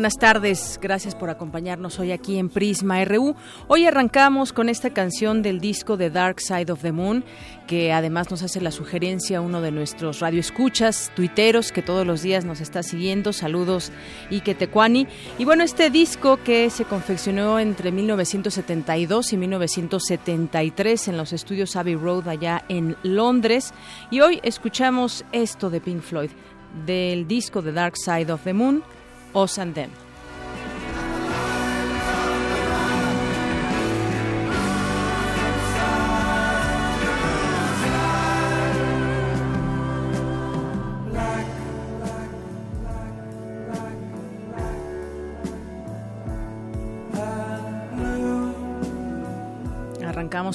Buenas tardes. Gracias por acompañarnos hoy aquí en Prisma RU. Hoy arrancamos con esta canción del disco The Dark Side of the Moon, que además nos hace la sugerencia uno de nuestros radioescuchas, tuiteros, que todos los días nos está siguiendo. Saludos, Ike Tecuani. Y bueno, este disco que se confeccionó entre 1972 y 1973 en los estudios Abbey Road allá en Londres. Y hoy escuchamos esto de Pink Floyd, del disco The Dark Side of the Moon us and them.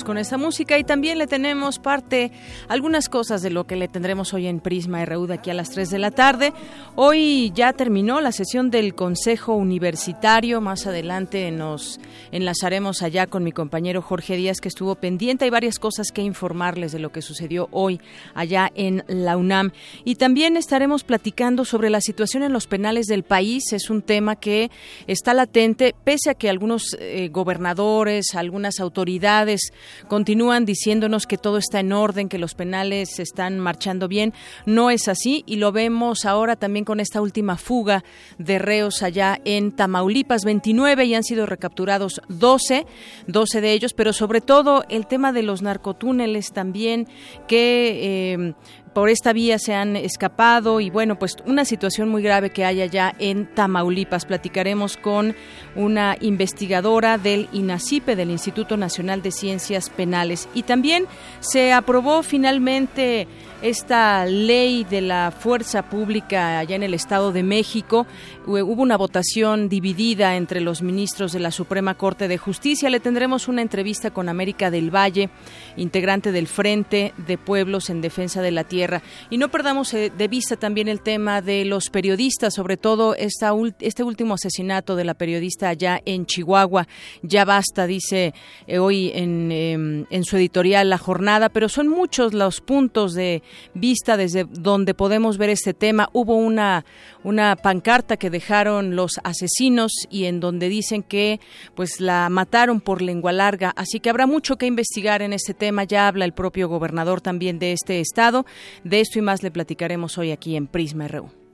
Con esta música y también le tenemos parte, algunas cosas de lo que le tendremos hoy en Prisma RU de aquí a las 3 de la tarde. Hoy ya terminó la sesión del Consejo Universitario. Más adelante nos enlazaremos allá con mi compañero Jorge Díaz que estuvo pendiente. Hay varias cosas que informarles de lo que sucedió hoy allá en la UNAM. Y también estaremos platicando sobre la situación en los penales del país. Es un tema que está latente, pese a que algunos eh, gobernadores, algunas autoridades continúan diciéndonos que todo está en orden, que los penales están marchando bien. No es así y lo vemos ahora también con esta última fuga de reos allá en Tamaulipas, 29 y han sido recapturados 12, 12 de ellos, pero sobre todo el tema de los narcotúneles también que eh, por esta vía se han escapado y bueno, pues una situación muy grave que hay allá en Tamaulipas. Platicaremos con una investigadora del INACIPE, del Instituto Nacional de Ciencias Penales. Y también se aprobó finalmente esta ley de la fuerza pública allá en el Estado de México. Hubo una votación dividida entre los ministros de la Suprema Corte de Justicia. Le tendremos una entrevista con América del Valle, integrante del Frente de Pueblos en Defensa de la Tierra. Y no perdamos eh, de vista también el tema de los periodistas, sobre todo esta, este último asesinato de la periodista allá en Chihuahua. Ya basta, dice eh, hoy en, em, en su editorial La Jornada, pero son muchos los puntos de vista desde donde podemos ver este tema. Hubo una, una pancarta que dejaron los asesinos y en donde dicen que pues la mataron por lengua larga. Así que habrá mucho que investigar en este tema. Ya habla el propio gobernador también de este estado. De esto y más le platicaremos hoy aquí en Prisma RU.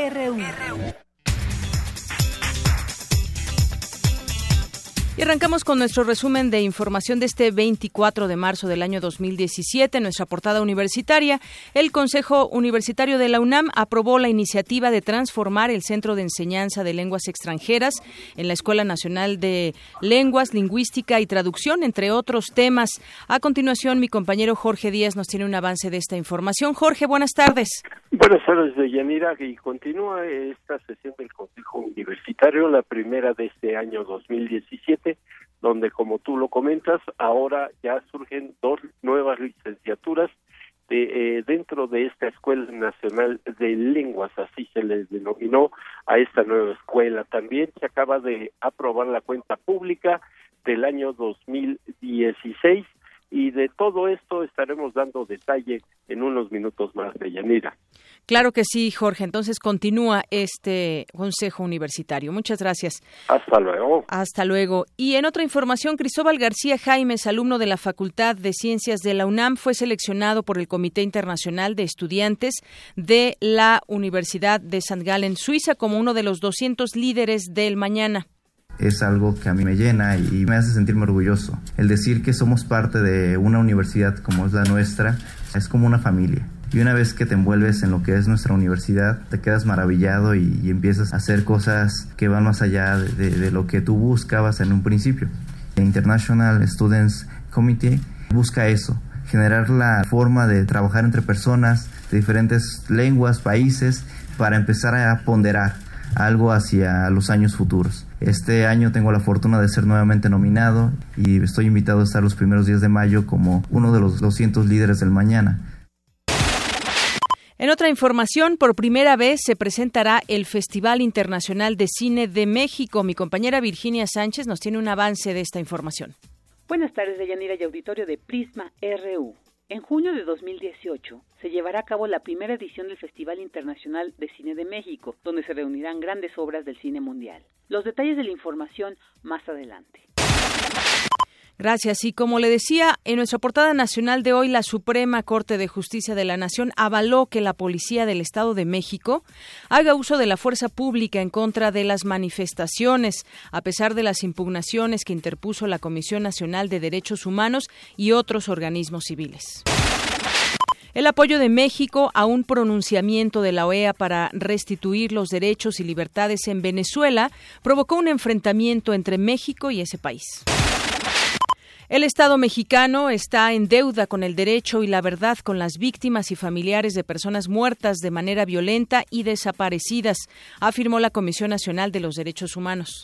Portada RU. Arrancamos con nuestro resumen de información de este 24 de marzo del año 2017, nuestra portada universitaria. El Consejo Universitario de la UNAM aprobó la iniciativa de transformar el Centro de Enseñanza de Lenguas Extranjeras en la Escuela Nacional de Lenguas, Lingüística y Traducción, entre otros temas. A continuación, mi compañero Jorge Díaz nos tiene un avance de esta información. Jorge, buenas tardes. Buenas tardes, Yanira. Y continúa esta sesión del Consejo Universitario, la primera de este año 2017 donde como tú lo comentas, ahora ya surgen dos nuevas licenciaturas eh, dentro de esta Escuela Nacional de Lenguas, así se les denominó a esta nueva escuela. También se acaba de aprobar la cuenta pública del año 2016 y de todo esto estaremos dando detalle en unos minutos más de Yanira. Claro que sí, Jorge. Entonces continúa este Consejo Universitario. Muchas gracias. Hasta luego. Hasta luego. Y en otra información, Cristóbal García Jaimes, alumno de la Facultad de Ciencias de la UNAM, fue seleccionado por el Comité Internacional de Estudiantes de la Universidad de St. Gallen, Suiza, como uno de los 200 líderes del mañana es algo que a mí me llena y me hace sentirme orgulloso. El decir que somos parte de una universidad como es la nuestra es como una familia. Y una vez que te envuelves en lo que es nuestra universidad, te quedas maravillado y, empiezas a hacer cosas que van más allá de, de, lo que tú buscabas en un principio. El International Students Committee busca eso, generar la forma de trabajar entre personas de diferentes lenguas, países, para empezar a ponderar algo hacia los años futuros. Este año tengo la fortuna de ser nuevamente nominado y estoy invitado a estar los primeros días de mayo como uno de los 200 líderes del mañana. En otra información, por primera vez se presentará el Festival Internacional de Cine de México. Mi compañera Virginia Sánchez nos tiene un avance de esta información. Buenas tardes, Deyanira y auditorio de Prisma RU. En junio de 2018 se llevará a cabo la primera edición del Festival Internacional de Cine de México, donde se reunirán grandes obras del cine mundial. Los detalles de la información más adelante. Gracias. Y como le decía, en nuestra portada nacional de hoy, la Suprema Corte de Justicia de la Nación avaló que la Policía del Estado de México haga uso de la fuerza pública en contra de las manifestaciones, a pesar de las impugnaciones que interpuso la Comisión Nacional de Derechos Humanos y otros organismos civiles. El apoyo de México a un pronunciamiento de la OEA para restituir los derechos y libertades en Venezuela provocó un enfrentamiento entre México y ese país. El Estado mexicano está en deuda con el derecho y la verdad con las víctimas y familiares de personas muertas de manera violenta y desaparecidas, afirmó la Comisión Nacional de los Derechos Humanos.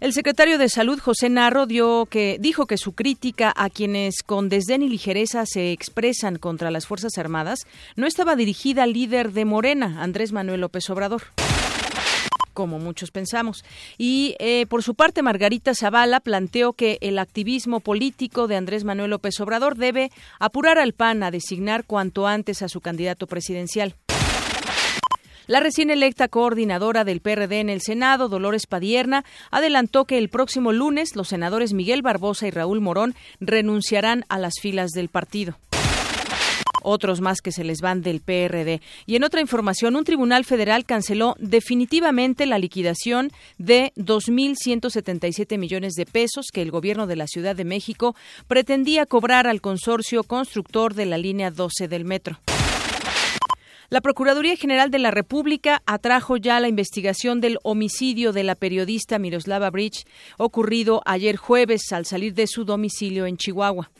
El secretario de Salud, José Narro, dio que, dijo que su crítica a quienes con desdén y ligereza se expresan contra las Fuerzas Armadas no estaba dirigida al líder de Morena, Andrés Manuel López Obrador como muchos pensamos. Y eh, por su parte, Margarita Zavala planteó que el activismo político de Andrés Manuel López Obrador debe apurar al PAN a designar cuanto antes a su candidato presidencial. La recién electa coordinadora del PRD en el Senado, Dolores Padierna, adelantó que el próximo lunes los senadores Miguel Barbosa y Raúl Morón renunciarán a las filas del partido otros más que se les van del PRD. Y en otra información, un tribunal federal canceló definitivamente la liquidación de 2.177 millones de pesos que el gobierno de la Ciudad de México pretendía cobrar al consorcio constructor de la línea 12 del metro. La Procuraduría General de la República atrajo ya la investigación del homicidio de la periodista Miroslava Bridge ocurrido ayer jueves al salir de su domicilio en Chihuahua.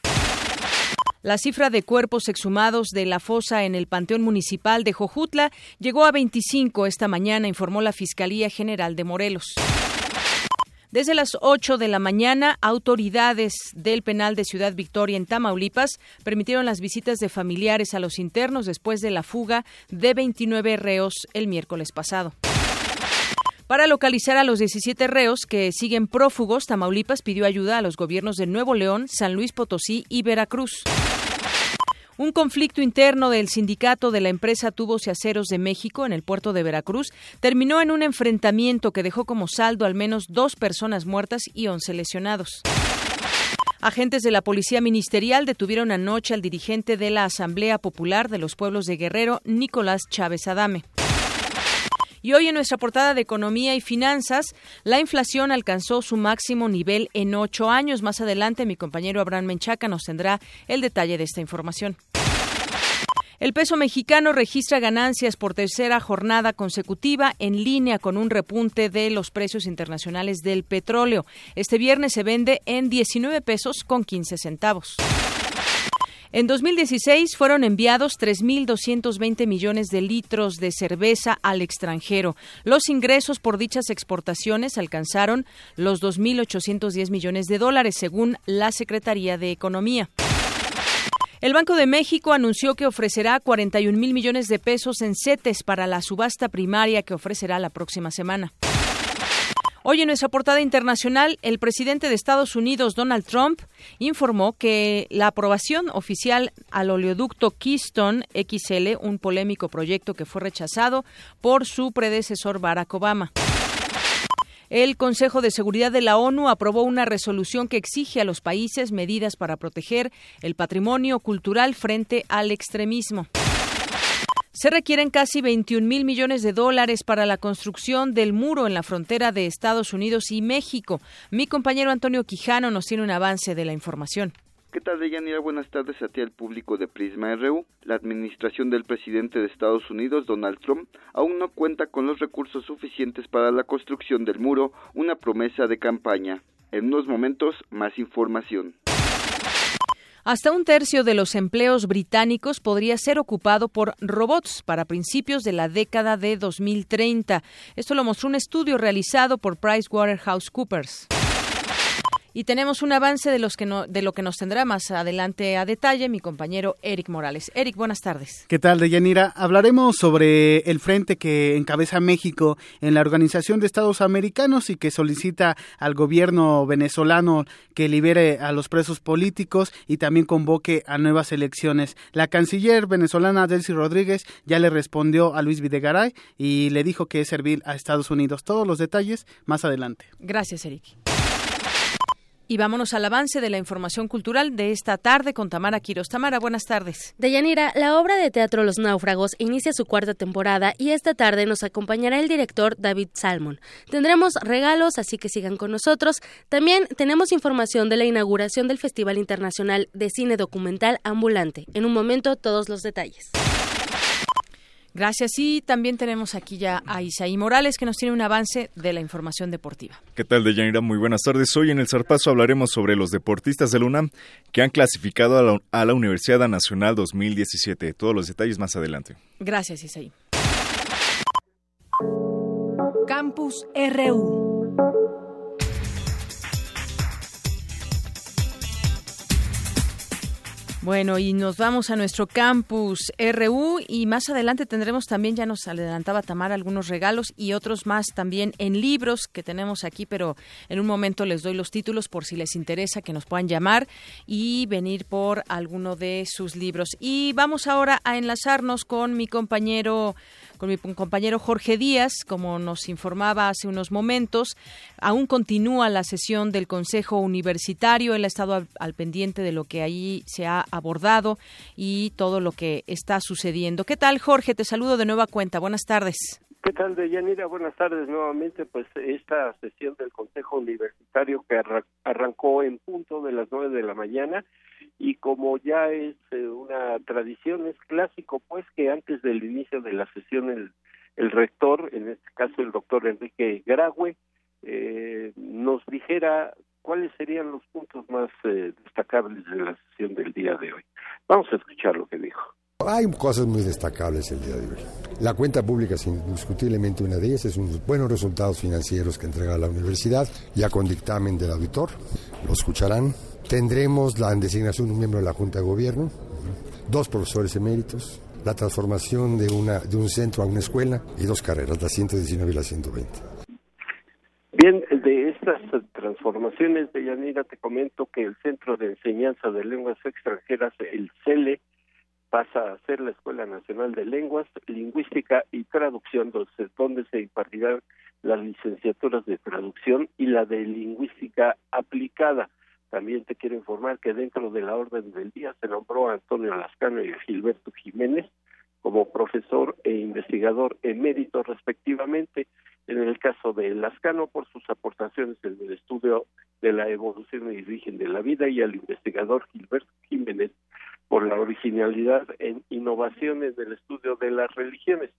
La cifra de cuerpos exhumados de la fosa en el Panteón Municipal de Jojutla llegó a 25 esta mañana, informó la Fiscalía General de Morelos. Desde las 8 de la mañana, autoridades del penal de Ciudad Victoria en Tamaulipas permitieron las visitas de familiares a los internos después de la fuga de 29 reos el miércoles pasado. Para localizar a los 17 reos que siguen prófugos, Tamaulipas pidió ayuda a los gobiernos de Nuevo León, San Luis Potosí y Veracruz. Un conflicto interno del sindicato de la empresa Tubos y Aceros de México en el puerto de Veracruz terminó en un enfrentamiento que dejó como saldo al menos dos personas muertas y once lesionados. Agentes de la Policía Ministerial detuvieron anoche al dirigente de la Asamblea Popular de los Pueblos de Guerrero, Nicolás Chávez Adame. Y hoy en nuestra portada de Economía y Finanzas, la inflación alcanzó su máximo nivel en ocho años. Más adelante, mi compañero Abraham Menchaca nos tendrá el detalle de esta información. El peso mexicano registra ganancias por tercera jornada consecutiva en línea con un repunte de los precios internacionales del petróleo. Este viernes se vende en 19 pesos con 15 centavos. En 2016 fueron enviados 3.220 millones de litros de cerveza al extranjero. Los ingresos por dichas exportaciones alcanzaron los 2.810 millones de dólares, según la Secretaría de Economía. El Banco de México anunció que ofrecerá 41 mil millones de pesos en CETES para la subasta primaria que ofrecerá la próxima semana. Hoy en nuestra portada internacional, el presidente de Estados Unidos, Donald Trump, informó que la aprobación oficial al oleoducto Keystone XL, un polémico proyecto que fue rechazado por su predecesor Barack Obama. El Consejo de Seguridad de la ONU aprobó una resolución que exige a los países medidas para proteger el patrimonio cultural frente al extremismo. Se requieren casi 21 mil millones de dólares para la construcción del muro en la frontera de Estados Unidos y México. Mi compañero Antonio Quijano nos tiene un avance de la información. ¿Qué tal, Deyanira? Buenas tardes a ti al público de Prisma RU. La administración del presidente de Estados Unidos, Donald Trump, aún no cuenta con los recursos suficientes para la construcción del muro, una promesa de campaña. En unos momentos, más información. Hasta un tercio de los empleos británicos podría ser ocupado por robots para principios de la década de 2030. Esto lo mostró un estudio realizado por PricewaterhouseCoopers. Y tenemos un avance de, los que no, de lo que nos tendrá más adelante a detalle mi compañero Eric Morales. Eric, buenas tardes. ¿Qué tal, Deyanira? Hablaremos sobre el frente que encabeza México en la Organización de Estados Americanos y que solicita al gobierno venezolano que libere a los presos políticos y también convoque a nuevas elecciones. La canciller venezolana Delcy Rodríguez ya le respondió a Luis Videgaray y le dijo que es servir a Estados Unidos. Todos los detalles más adelante. Gracias, Eric. Y vámonos al avance de la información cultural de esta tarde con Tamara Quiros. Tamara, buenas tardes. Deyanira, la obra de teatro Los Náufragos inicia su cuarta temporada y esta tarde nos acompañará el director David Salmon. Tendremos regalos, así que sigan con nosotros. También tenemos información de la inauguración del Festival Internacional de Cine Documental Ambulante. En un momento, todos los detalles. Gracias. Y también tenemos aquí ya a Isaí Morales que nos tiene un avance de la información deportiva. ¿Qué tal, Deyanira? Muy buenas tardes. Hoy en el Zarpazo hablaremos sobre los deportistas del UNAM que han clasificado a la, a la Universidad Nacional 2017. Todos los detalles más adelante. Gracias, Isaí. Campus RU. Bueno, y nos vamos a nuestro campus RU y más adelante tendremos también, ya nos adelantaba Tamara, algunos regalos y otros más también en libros que tenemos aquí, pero en un momento les doy los títulos por si les interesa que nos puedan llamar y venir por alguno de sus libros. Y vamos ahora a enlazarnos con mi compañero con mi compañero Jorge Díaz, como nos informaba hace unos momentos, aún continúa la sesión del Consejo Universitario. Él ha estado al, pendiente de lo que ahí se ha abordado y todo lo que está sucediendo. ¿Qué tal, Jorge? Te saludo de nueva cuenta. Buenas tardes. ¿Qué tal, Deyanira? Buenas tardes nuevamente. Pues esta sesión del Consejo Universitario que arran arrancó en punto de las nueve de la mañana y como ya es eh, una tradición, es clásico, pues que antes del inicio de la sesión el, el rector, en este caso el doctor Enrique Graue, eh, nos dijera cuáles serían los puntos más eh, destacables de la sesión del día de hoy. Vamos a escuchar lo que dijo. Hay cosas muy destacables el día de hoy. La cuenta pública es indiscutiblemente una de ellas, es unos buenos resultados financieros que entrega la universidad, ya con dictamen del auditor, lo escucharán. Tendremos la designación de un miembro de la Junta de Gobierno, dos profesores eméritos, la transformación de, una, de un centro a una escuela y dos carreras, la 119 y la 120. Bien, de estas transformaciones de Yanira te comento que el Centro de Enseñanza de Lenguas Extranjeras, el CELE, pasa a ser la Escuela Nacional de Lenguas, Lingüística y Traducción, donde se impartirán las licenciaturas de traducción y la de lingüística aplicada. También te quiero informar que dentro de la orden del día se nombró a Antonio Lascano y Gilberto Jiménez como profesor e investigador emérito respectivamente. En el caso de Lascano por sus aportaciones en el estudio de la evolución y origen de la vida y al investigador Gilberto Jiménez por la originalidad en innovaciones del estudio de las religiones.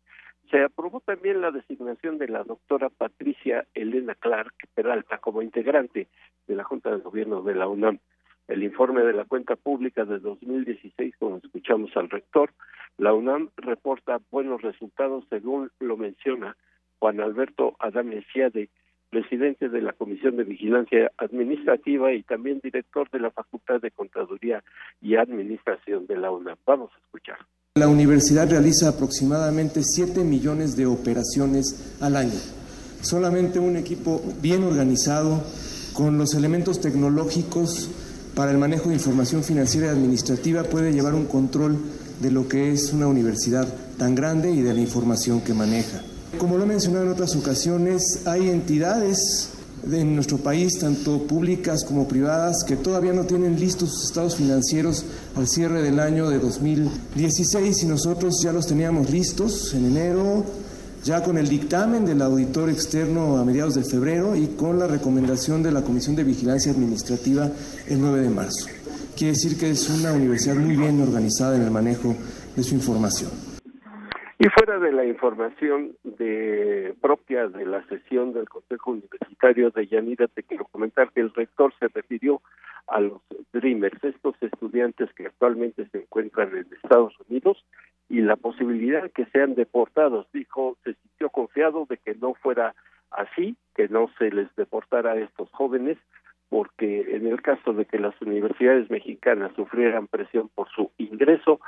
Se aprobó también la designación de la doctora Patricia Elena Clark Peralta como integrante de la Junta de Gobierno de la UNAM. El informe de la cuenta pública de 2016, como escuchamos al rector, la UNAM reporta buenos resultados según lo menciona Juan Alberto Adame Ciade, presidente de la Comisión de Vigilancia Administrativa y también director de la Facultad de Contaduría y Administración de la UNAM. Vamos a escuchar. La universidad realiza aproximadamente 7 millones de operaciones al año. Solamente un equipo bien organizado, con los elementos tecnológicos para el manejo de información financiera y administrativa, puede llevar un control de lo que es una universidad tan grande y de la información que maneja. Como lo he mencionado en otras ocasiones, hay entidades en nuestro país, tanto públicas como privadas, que todavía no tienen listos sus estados financieros al cierre del año de 2016 y nosotros ya los teníamos listos en enero, ya con el dictamen del auditor externo a mediados de febrero y con la recomendación de la Comisión de Vigilancia Administrativa el 9 de marzo. Quiere decir que es una universidad muy bien organizada en el manejo de su información. Y fuera de la información de, propia de la sesión del Consejo Universitario de Yanira, te quiero comentar que el rector se refirió a los Dreamers, estos estudiantes que actualmente se encuentran en Estados Unidos y la posibilidad que sean deportados. Dijo, se sintió confiado de que no fuera así, que no se les deportara a estos jóvenes, porque en el caso de que las universidades mexicanas sufrieran presión por su ingreso,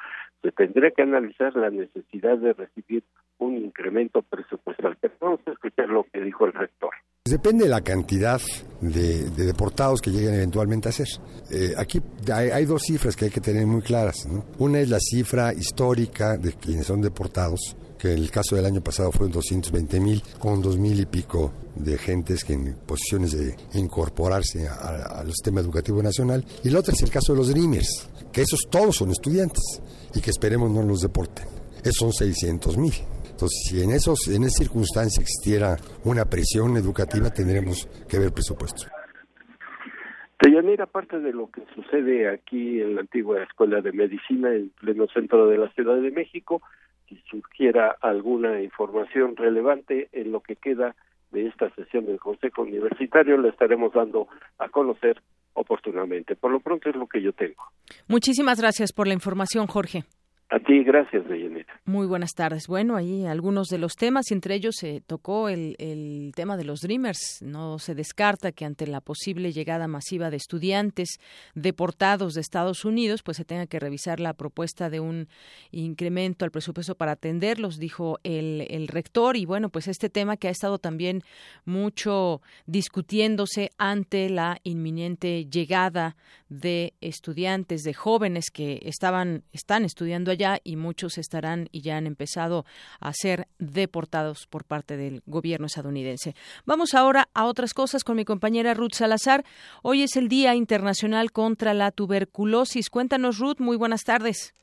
se tendría que analizar la necesidad de recibir un incremento presupuestal. Pero vamos a escuchar lo que dijo el rector. Depende de la cantidad de, deportados que lleguen eventualmente a ser. Eh, aquí hay, dos cifras que hay que tener muy claras. Una es la cifra histórica de quienes son deportados, el caso del año pasado fueron 220 mil, con dos mil y pico de gentes que en posiciones de incorporarse al sistema educativo nacional. Y la otra es el caso de los Dreamers, que esos todos son estudiantes y que esperemos no los deporten. Esos son 600 mil. Entonces, si en, esos, en esa circunstancia existiera una presión educativa, tendremos que ver presupuesto. Deyanira, aparte de lo que sucede aquí en la antigua Escuela de Medicina, en pleno centro de la Ciudad de México, si surgiera alguna información relevante en lo que queda de esta sesión del Consejo Universitario, la estaremos dando a conocer oportunamente. Por lo pronto es lo que yo tengo. Muchísimas gracias por la información, Jorge. A ti, gracias, Deyanira. Muy buenas tardes. Bueno, ahí algunos de los temas, entre ellos se tocó el, el, tema de los Dreamers. No se descarta que ante la posible llegada masiva de estudiantes deportados de Estados Unidos, pues se tenga que revisar la propuesta de un incremento al presupuesto para atenderlos, dijo el, el rector. Y bueno, pues este tema que ha estado también mucho discutiéndose ante la inminente llegada de estudiantes, de jóvenes que estaban, están estudiando y muchos estarán y ya han empezado a ser deportados por parte del gobierno estadounidense. Vamos ahora a otras cosas con mi compañera Ruth Salazar. Hoy es el Día Internacional contra la Tuberculosis. Cuéntanos, Ruth, muy buenas tardes.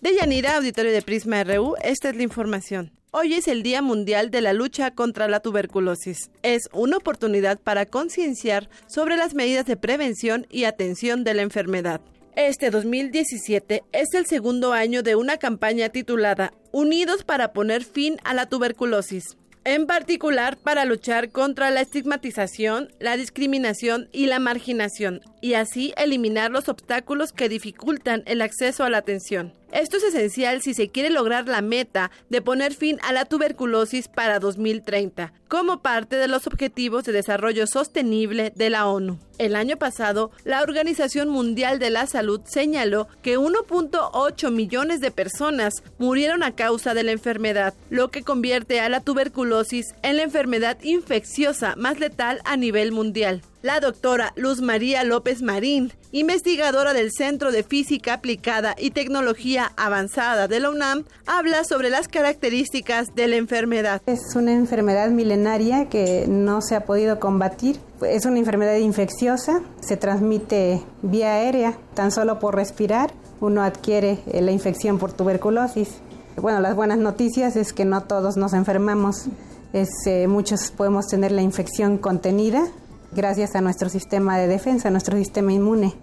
De Yanira, auditorio de Prisma RU, esta es la información. Hoy es el Día Mundial de la Lucha contra la Tuberculosis. Es una oportunidad para concienciar sobre las medidas de prevención y atención de la enfermedad. Este 2017 es el segundo año de una campaña titulada Unidos para poner fin a la tuberculosis en particular para luchar contra la estigmatización, la discriminación y la marginación, y así eliminar los obstáculos que dificultan el acceso a la atención. Esto es esencial si se quiere lograr la meta de poner fin a la tuberculosis para 2030, como parte de los Objetivos de Desarrollo Sostenible de la ONU. El año pasado, la Organización Mundial de la Salud señaló que 1.8 millones de personas murieron a causa de la enfermedad, lo que convierte a la tuberculosis en la enfermedad infecciosa más letal a nivel mundial. La doctora Luz María López Marín, investigadora del Centro de Física Aplicada y Tecnología Avanzada de la UNAM, habla sobre las características de la enfermedad. Es una enfermedad milenaria que no se ha podido combatir. Es una enfermedad infecciosa, se transmite vía aérea, tan solo por respirar uno adquiere la infección por tuberculosis. Bueno, las buenas noticias es que no todos nos enfermamos. Eh, muchos podemos tener la infección contenida, gracias a nuestro sistema de defensa, nuestro sistema inmune.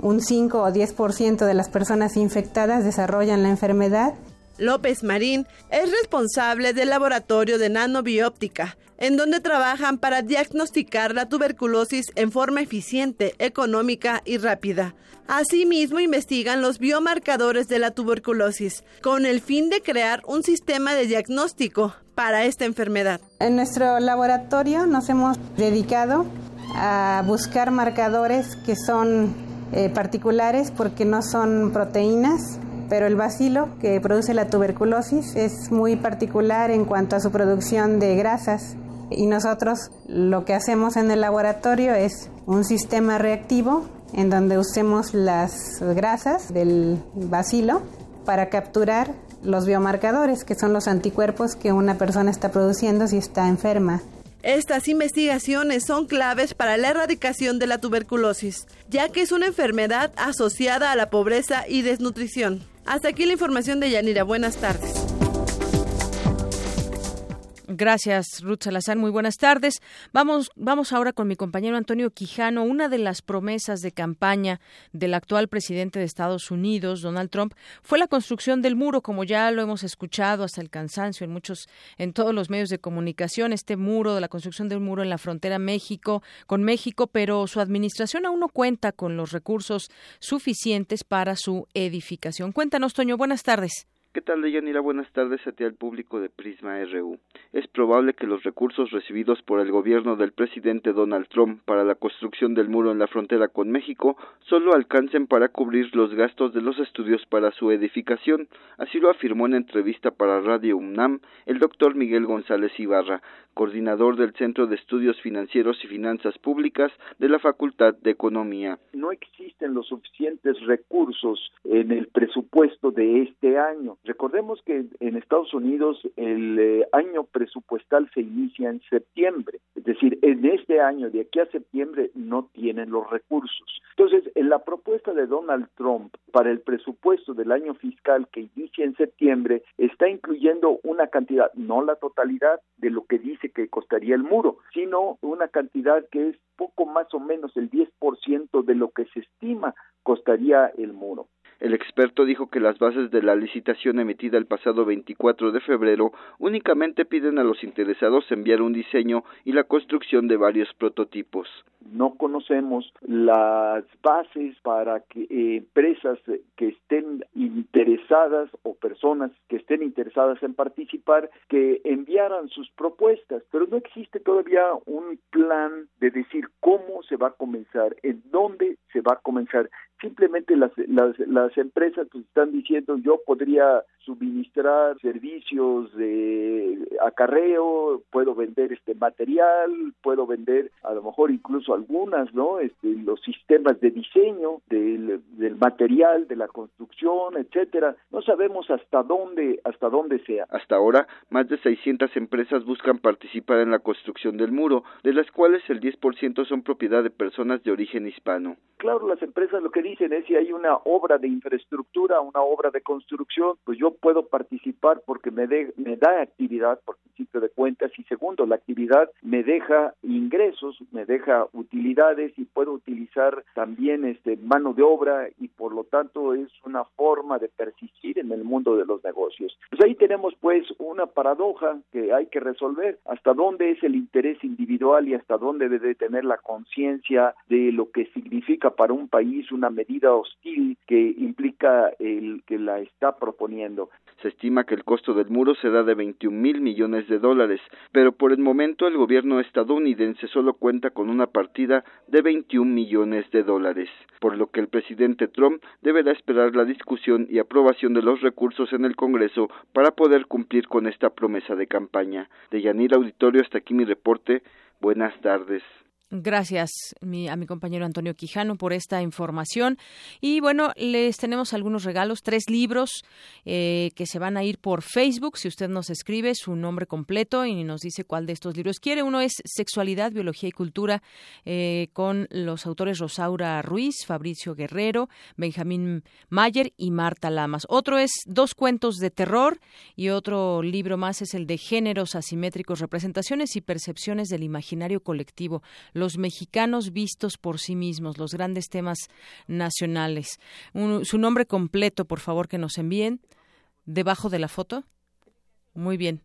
Un 5 o 10% de las personas infectadas desarrollan la enfermedad. López Marín es responsable del laboratorio de nanobióptica, en donde trabajan para diagnosticar la tuberculosis en forma eficiente, económica y rápida. Asimismo, investigan los biomarcadores de la tuberculosis, con el fin de crear un sistema de diagnóstico para esta enfermedad. En nuestro laboratorio nos hemos dedicado a buscar marcadores que son eh, particulares porque no son proteínas, pero el bacilo que produce la tuberculosis es muy particular en cuanto a su producción de grasas y nosotros lo que hacemos en el laboratorio es un sistema reactivo en donde usemos las grasas del bacilo para capturar los biomarcadores, que son los anticuerpos que una persona está produciendo si está enferma. Estas investigaciones son claves para la erradicación de la tuberculosis, ya que es una enfermedad asociada a la pobreza y desnutrición. Hasta aquí la información de Yanira. Buenas tardes. Gracias, Ruth Salazar. Muy buenas tardes. Vamos, vamos ahora con mi compañero Antonio Quijano. Una de las promesas de campaña del actual presidente de Estados Unidos, Donald Trump, fue la construcción del muro, como ya lo hemos escuchado hasta el cansancio en muchos, en todos los medios de comunicación. Este muro, de la construcción del muro en la frontera México con México, pero su administración aún no cuenta con los recursos suficientes para su edificación. Cuéntanos, Toño. Buenas tardes. ¿Qué tal, Deyanira? Buenas tardes a ti al público de Prisma RU. Es probable que los recursos recibidos por el gobierno del presidente Donald Trump para la construcción del muro en la frontera con México solo alcancen para cubrir los gastos de los estudios para su edificación. Así lo afirmó en entrevista para Radio UNAM el doctor Miguel González Ibarra, coordinador del Centro de Estudios Financieros y Finanzas Públicas de la Facultad de Economía. No existen los suficientes recursos en el presupuesto de este año Recordemos que en Estados Unidos el eh, año presupuestal se inicia en septiembre, es decir, en este año, de aquí a septiembre, no tienen los recursos. Entonces, en la propuesta de Donald Trump para el presupuesto del año fiscal que inicia en septiembre, está incluyendo una cantidad, no la totalidad de lo que dice que costaría el muro, sino una cantidad que es poco más o menos el 10% de lo que se estima costaría el muro. El experto dijo que las bases de la licitación emitida el pasado 24 de febrero únicamente piden a los interesados enviar un diseño y la construcción de varios prototipos. No conocemos las bases para que empresas que estén interesadas o personas que estén interesadas en participar que enviaran sus propuestas, pero no existe todavía un plan de decir cómo se va a comenzar, en dónde se va a comenzar. Simplemente las, las, las empresas pues están diciendo yo podría suministrar servicios de acarreo, puedo vender este material, puedo vender a lo mejor incluso algunas, ¿no? Este, los sistemas de diseño del, del material, de la construcción, etcétera. No sabemos hasta dónde, hasta dónde sea. Hasta ahora, más de 600 empresas buscan participar en la construcción del muro, de las cuales el 10% son propiedad de personas de origen hispano. Claro, las empresas lo que dicen es si hay una obra de infraestructura, una obra de construcción, pues yo puedo participar porque me, me da actividad por principio de cuentas y segundo, la actividad me deja ingresos, me deja utilidades y puedo utilizar también este mano de obra y por lo tanto es una forma de persistir en el mundo de los negocios. Pues ahí tenemos pues una paradoja que hay que resolver, hasta dónde es el interés individual y hasta dónde debe tener la conciencia de lo que significa para un país una medida hostil que implica el que la está proponiendo. Se estima que el costo del muro será de 21 mil millones de dólares, pero por el momento el gobierno estadounidense solo cuenta con una partida de 21 millones de dólares, por lo que el presidente Trump deberá esperar la discusión y aprobación de los recursos en el Congreso para poder cumplir con esta promesa de campaña. De Yanir Auditorio, hasta aquí mi reporte. Buenas tardes. Gracias a mi compañero Antonio Quijano por esta información. Y bueno, les tenemos algunos regalos, tres libros eh, que se van a ir por Facebook. Si usted nos escribe su nombre completo y nos dice cuál de estos libros quiere. Uno es Sexualidad, Biología y Cultura eh, con los autores Rosaura Ruiz, Fabricio Guerrero, Benjamín Mayer y Marta Lamas. Otro es Dos cuentos de terror y otro libro más es el de Géneros asimétricos, representaciones y percepciones del imaginario colectivo los mexicanos vistos por sí mismos, los grandes temas nacionales. su nombre completo, por favor, que nos envíen debajo de la foto. Muy bien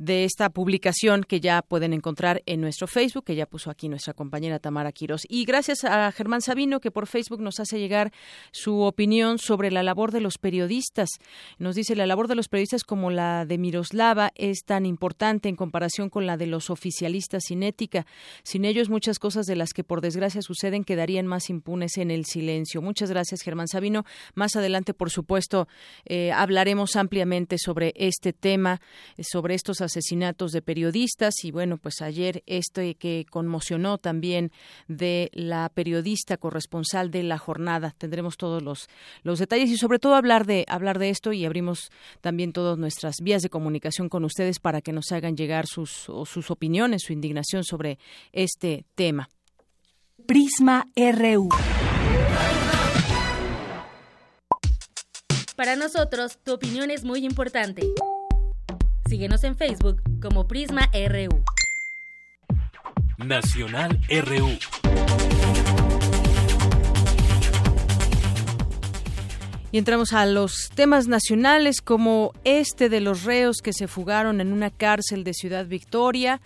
de esta publicación que ya pueden encontrar en nuestro Facebook, que ya puso aquí nuestra compañera Tamara Quiros. Y gracias a Germán Sabino, que por Facebook nos hace llegar su opinión sobre la labor de los periodistas. Nos dice, la labor de los periodistas como la de Miroslava es tan importante en comparación con la de los oficialistas sin ética. Sin ellos, muchas cosas de las que por desgracia suceden quedarían más impunes en el silencio. Muchas gracias, Germán Sabino. Más adelante, por supuesto, eh, hablaremos ampliamente sobre este tema, sobre estos asesinatos de periodistas y bueno, pues ayer este que conmocionó también de la periodista corresponsal de la jornada. Tendremos todos los, los detalles y sobre todo hablar de hablar de esto y abrimos también todas nuestras vías de comunicación con ustedes para que nos hagan llegar sus, sus opiniones, su indignación sobre este tema. Prisma RU. Para nosotros, tu opinión es muy importante. Síguenos en Facebook como Prisma RU. Nacional RU. Y entramos a los temas nacionales como este de los reos que se fugaron en una cárcel de Ciudad Victoria.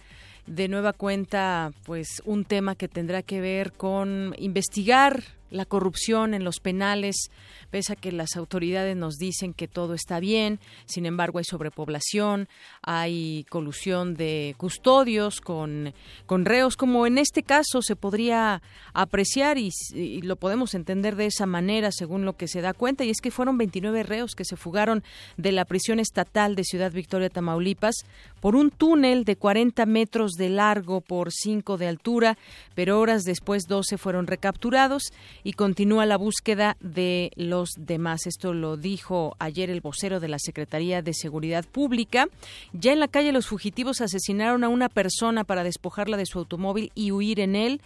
De nueva cuenta, pues un tema que tendrá que ver con investigar la corrupción en los penales, pese a que las autoridades nos dicen que todo está bien, sin embargo hay sobrepoblación, hay colusión de custodios con, con reos, como en este caso se podría apreciar y, y, lo podemos entender de esa manera según lo que se da cuenta, y es que fueron 29 reos que se fugaron de la prisión estatal de Ciudad Victoria, Tamaulipas, por un túnel de 40 metros de largo por 5 de altura, pero horas después 12 fueron recapturados y continúa la búsqueda de los demás. Esto lo dijo ayer el vocero de la Secretaría de Seguridad Pública. Ya en la calle los fugitivos asesinaron a una persona para despojarla de su automóvil y huir en él.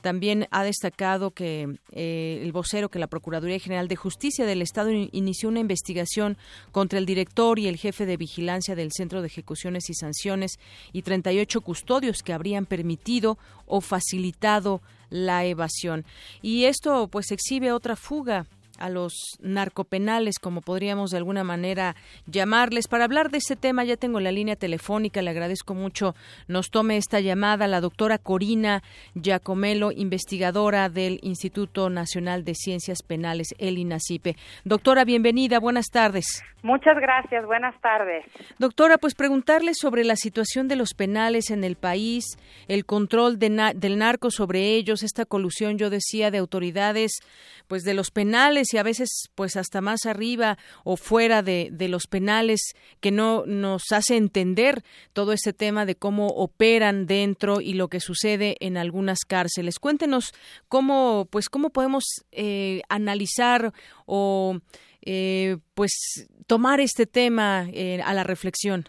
También ha destacado que eh, el vocero que la Procuraduría General de Justicia del Estado inició una investigación contra el director y el jefe de vigilancia del Centro de Ejecuciones y Sanciones y 38 custodios que habrían permitido o facilitado la evasión. Y esto pues exhibe otra fuga a los narcopenales, como podríamos de alguna manera llamarles. Para hablar de este tema ya tengo la línea telefónica, le agradezco mucho nos tome esta llamada la doctora Corina Giacomelo, investigadora del Instituto Nacional de Ciencias Penales, el INACIPE. Doctora, bienvenida, buenas tardes. Muchas gracias, buenas tardes. Doctora, pues preguntarle sobre la situación de los penales en el país, el control de del narco sobre ellos, esta colusión, yo decía, de autoridades, pues de los penales y a veces pues hasta más arriba o fuera de, de los penales que no nos hace entender todo este tema de cómo operan dentro y lo que sucede en algunas cárceles. Cuéntenos cómo pues cómo podemos eh, analizar o eh, pues tomar este tema eh, a la reflexión.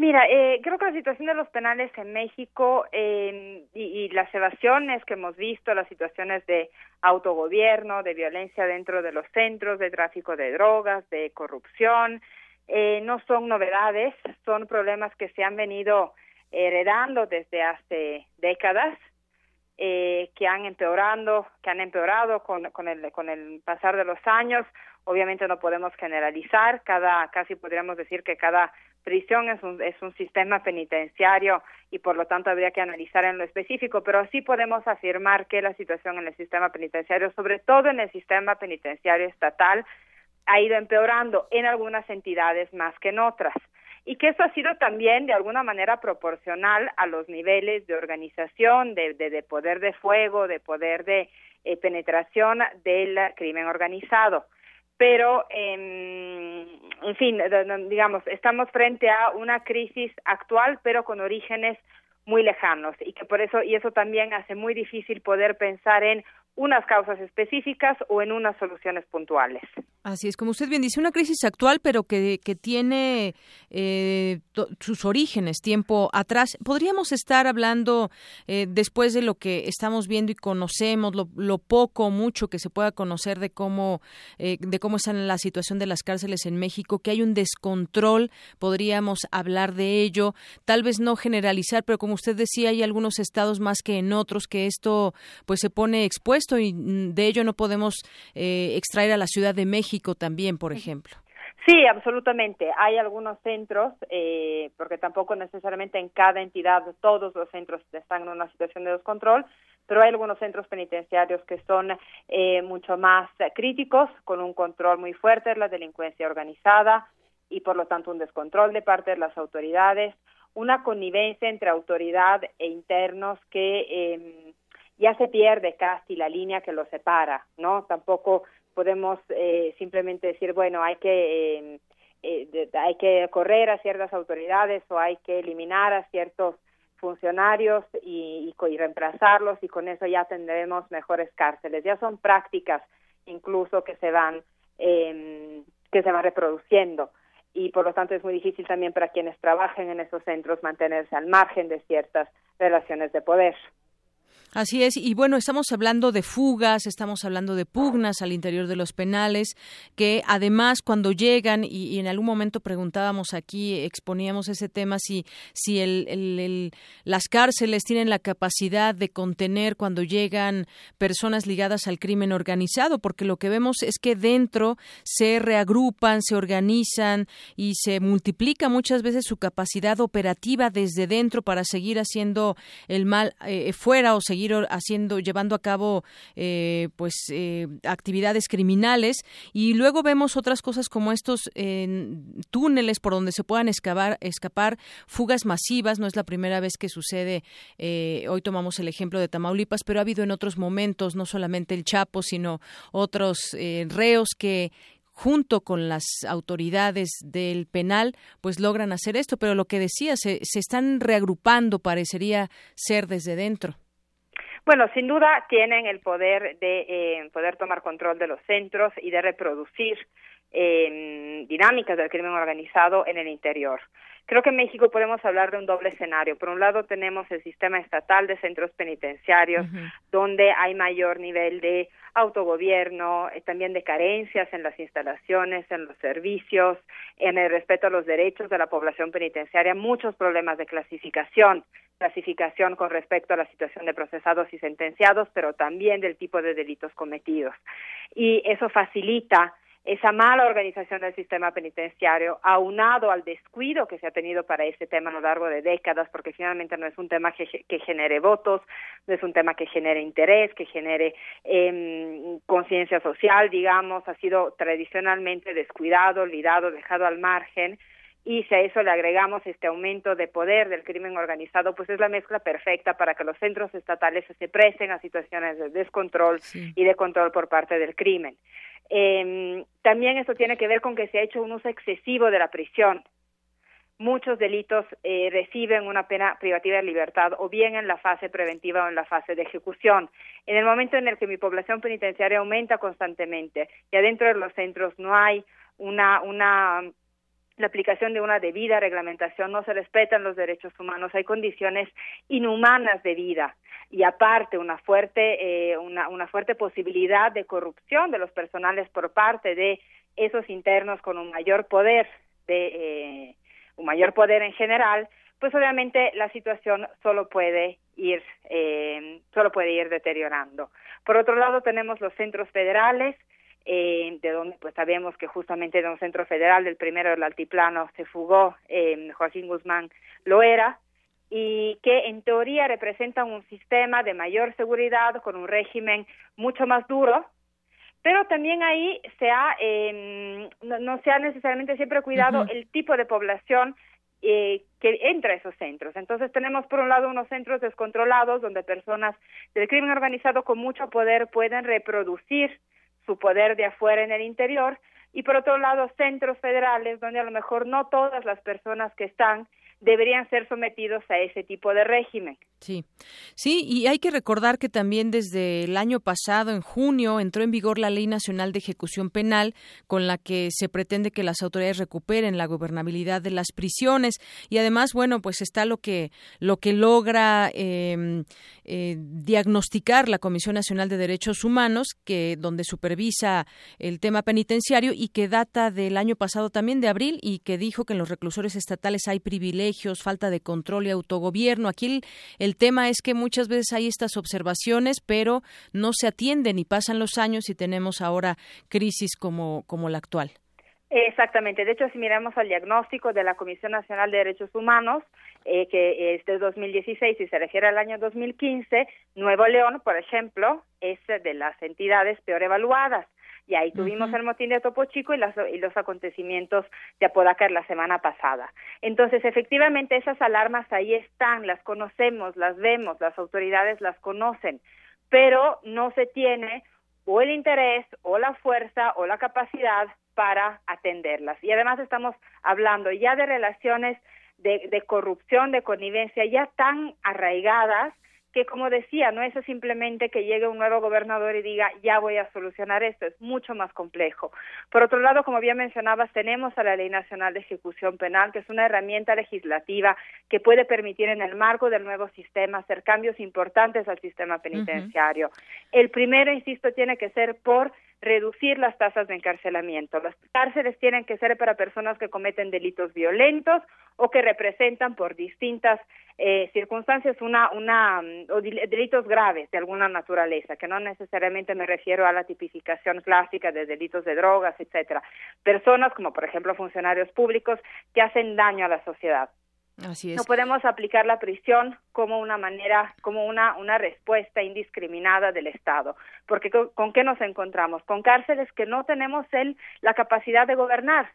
Mira, eh, creo que la situación de los penales en México eh, y, las evasiones que hemos visto, las situaciones de autogobierno, de violencia dentro de los centros, de tráfico de drogas, de corrupción, eh, no son novedades, son problemas que se han venido heredando desde hace décadas, eh, que han empeorando, que han empeorado con, con, el, con el pasar de los años. Obviamente no podemos generalizar, cada, casi podríamos decir que cada prisión es un, es un sistema penitenciario y por lo tanto habría que analizar en lo específico, pero sí podemos afirmar que la situación en el sistema penitenciario, sobre todo en el sistema penitenciario estatal, ha ido empeorando en algunas entidades más que en otras. Y que eso ha sido también de alguna manera proporcional a los niveles de organización, de, de, de poder de fuego, de poder de eh, penetración del crimen organizado pero eh, en fin, digamos, estamos frente a una crisis actual, pero con orígenes muy lejanos y que por eso y eso también hace muy difícil poder pensar en unas causas específicas o en unas soluciones puntuales. Así es, como usted bien dice, una crisis actual, pero que, que tiene eh, sus orígenes tiempo atrás. Podríamos estar hablando eh, después de lo que estamos viendo y conocemos, lo, poco, mucho que se pueda conocer de cómo, eh, de cómo está la situación de las cárceles en México, que hay un descontrol, podríamos hablar de ello, tal vez no generalizar, pero como usted decía, hay algunos estados más que en otros que esto pues se pone expuesto y de ello no podemos eh, extraer a la Ciudad de México también, por ejemplo. Sí, absolutamente. Hay algunos centros, eh, porque tampoco necesariamente en cada entidad todos los centros están en una situación de descontrol, pero hay algunos centros penitenciarios que son eh, mucho más críticos, con un control muy fuerte de la delincuencia organizada y por lo tanto un descontrol de parte de las autoridades, una connivencia entre autoridad e internos que eh, ya se pierde casi la línea que los separa, ¿no? Tampoco podemos eh, simplemente decir, bueno, hay que eh, eh, hay que correr a ciertas autoridades o hay que eliminar a ciertos funcionarios y, y, reemplazarlos y con eso ya tendremos mejores cárceles. Ya son prácticas incluso que se van eh, que se van reproduciendo y por lo tanto es muy difícil también para quienes trabajen en esos centros mantenerse al margen de ciertas relaciones de poder. Así es, y bueno, estamos hablando de fugas, estamos hablando de pugnas al interior de los penales, que además cuando llegan, y, en algún momento preguntábamos aquí, exponíamos ese tema, si, si el, las cárceles tienen la capacidad de contener cuando llegan personas ligadas al crimen organizado, porque lo que vemos es que dentro se reagrupan, se organizan y se multiplica muchas veces su capacidad operativa desde dentro para seguir haciendo el mal eh, fuera o seguir haciendo, llevando a cabo eh, pues eh, actividades criminales y luego vemos otras cosas como estos túneles por donde se puedan escapar, escapar fugas masivas. No es la primera vez que sucede. Eh, hoy tomamos el ejemplo de Tamaulipas, pero ha habido en otros momentos no solamente el Chapo, sino otros reos que junto con las autoridades del penal, pues logran hacer esto. Pero lo que decía, se, se están reagrupando, parecería ser desde dentro. Bueno, sin duda tienen el poder de eh, poder tomar control de los centros y de reproducir eh, dinámicas del crimen organizado en el interior. Creo que en México podemos hablar de un doble escenario. Por un lado tenemos el sistema estatal de centros penitenciarios, donde hay mayor nivel de autogobierno, eh, también de carencias en las instalaciones, en los servicios, en el respeto a los derechos de la población penitenciaria, muchos problemas de clasificación, clasificación con respecto a la situación de procesados y sentenciados, pero también del tipo de delitos cometidos. Y eso facilita esa mala organización del sistema penitenciario, aunado al descuido que se ha tenido para este tema a lo largo de décadas, porque finalmente no es un tema que, genere votos, no es un tema que genere interés, que genere eh, conciencia social, digamos, ha sido tradicionalmente descuidado, olvidado, dejado al margen y si a eso le agregamos este aumento de poder del crimen organizado, pues es la mezcla perfecta para que los centros estatales se presten a situaciones de descontrol y de control por parte del crimen. Eh, también esto tiene que ver con que se ha hecho un uso excesivo de la prisión. Muchos delitos eh, reciben una pena privativa de libertad o bien en la fase preventiva o en la fase de ejecución. En el momento en el que mi población penitenciaria aumenta constantemente y adentro de los centros no hay una, una la aplicación de una debida reglamentación, no se respetan los derechos humanos, hay condiciones inhumanas de vida y aparte una fuerte, eh, una, una fuerte posibilidad de corrupción de los personales por parte de esos internos con un mayor poder, de eh, un mayor poder en general, pues obviamente la situación solo puede ir, eh, solo puede ir deteriorando. Por otro lado tenemos los centros federales, eh, de donde pues sabemos que justamente de un centro federal del primero del altiplano se fugó eh, Joaquín Guzmán Loera y que en teoría representan un sistema de mayor seguridad con un régimen mucho más duro pero también ahí se ha eh, no, se ha necesariamente siempre cuidado el tipo de población eh, que entra a esos centros. Entonces tenemos por un lado unos centros descontrolados donde personas del crimen organizado con mucho poder pueden reproducir su poder de afuera en el interior y por otro lado centros federales donde a lo mejor no todas las personas que están deberían ser sometidos a ese tipo de régimen. Sí, sí, y hay que recordar que también desde el año pasado, en junio, entró en vigor la Ley Nacional de Ejecución Penal, con la que se pretende que las autoridades recuperen la gobernabilidad de las prisiones. Y además, bueno, pues está lo que lo que logra em, eh, diagnosticar la Comisión Nacional de Derechos Humanos, que donde supervisa el tema penitenciario y que data del año pasado también de abril y que dijo que en los reclusores estatales hay privilegios, falta de control y autogobierno. Aquí el el tema es que muchas veces hay estas observaciones, pero no se atienden y pasan los años y tenemos ahora crisis como, como la actual. Exactamente. De hecho, si miramos al diagnóstico de la Comisión Nacional de Derechos Humanos, eh, que es de 2016 y se refiere al año 2015, Nuevo León, por ejemplo, es de las entidades peor evaluadas. Y ahí tuvimos el motín de Topo Chico y, y los acontecimientos de Apodacar la semana pasada. Entonces, efectivamente, esas alarmas ahí están, las conocemos, las vemos, las autoridades las conocen, pero no se tiene o el interés o la fuerza o la capacidad para atenderlas. Y además estamos hablando ya de relaciones de, de corrupción, de connivencia ya tan arraigadas que como decía, no es simplemente que llegue un nuevo gobernador y diga ya voy a solucionar esto, es mucho más complejo. Por otro lado, como bien mencionabas, tenemos a la Ley Nacional de Ejecución Penal, que es una herramienta legislativa que puede permitir en el marco del nuevo sistema hacer cambios importantes al sistema penitenciario. El primero, insisto, tiene que ser por reducir las tasas de encarcelamiento. Las cárceles tienen que ser para personas que cometen delitos violentos o que representan por distintas eh, circunstancias una, una, mm, o delitos graves de alguna naturaleza, que no necesariamente me refiero a la tipificación clásica de delitos de drogas, etcétera. Personas como, por ejemplo, funcionarios públicos que hacen daño a la sociedad. No podemos aplicar la prisión como una manera, como una, una respuesta indiscriminada del Estado, porque con, qué nos encontramos? Con cárceles que no tenemos el, la capacidad de gobernar,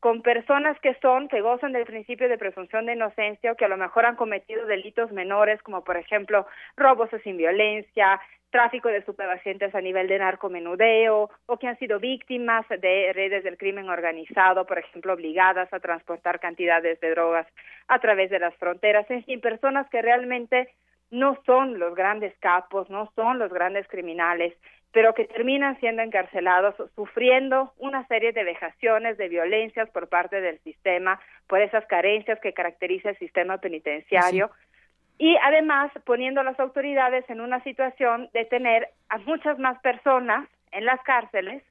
con personas que son, que gozan del principio de presunción de inocencia o que a lo mejor han cometido delitos menores, como por ejemplo robos sin violencia, tráfico de superpacientes a nivel de narcomenudeo o que han sido víctimas de redes del crimen organizado, por ejemplo, obligadas a transportar cantidades de drogas a través de las fronteras, en fin, personas que realmente no son los grandes capos, no son los grandes criminales, pero que terminan siendo encarcelados, sufriendo una serie de vejaciones, de violencias por parte del sistema, por esas carencias que caracteriza el sistema penitenciario y además poniendo a las autoridades en una situación de tener a muchas más personas en las cárceles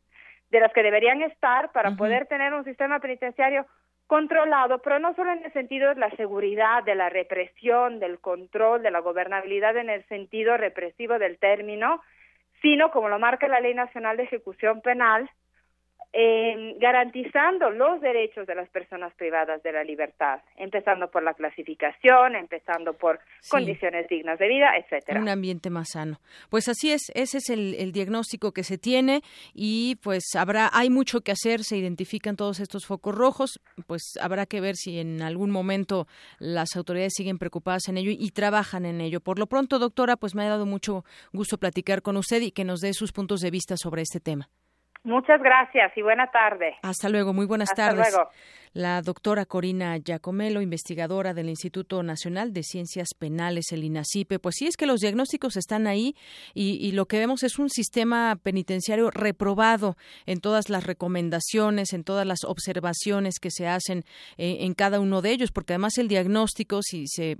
de las que deberían estar para poder tener un sistema penitenciario controlado, pero no solo en el sentido de la seguridad, de la represión, del control, de la gobernabilidad en el sentido represivo del término, sino como lo marca la Ley Nacional de Ejecución Penal, eh, garantizando los derechos de las personas privadas de la libertad, empezando por la clasificación, empezando por condiciones dignas de vida, etcétera. Un ambiente más sano. Pues así es, ese es el, diagnóstico que se tiene y pues habrá, hay mucho que hacer, se identifican todos estos focos rojos, pues habrá que ver si en algún momento las autoridades siguen preocupadas en ello y trabajan en ello. Por lo pronto, doctora, pues me ha dado mucho gusto platicar con usted y que nos dé sus puntos de vista sobre este tema. Muchas gracias y buena tarde. Hasta luego, muy buenas Hasta tardes. Luego la doctora Corina Giacomelo, investigadora del Instituto Nacional de Ciencias Penales, el INACIPE. Pues sí, es que los diagnósticos están ahí y, lo que vemos es un sistema penitenciario reprobado en todas las recomendaciones, en todas las observaciones que se hacen eh, en cada uno de ellos, porque además el diagnóstico, si se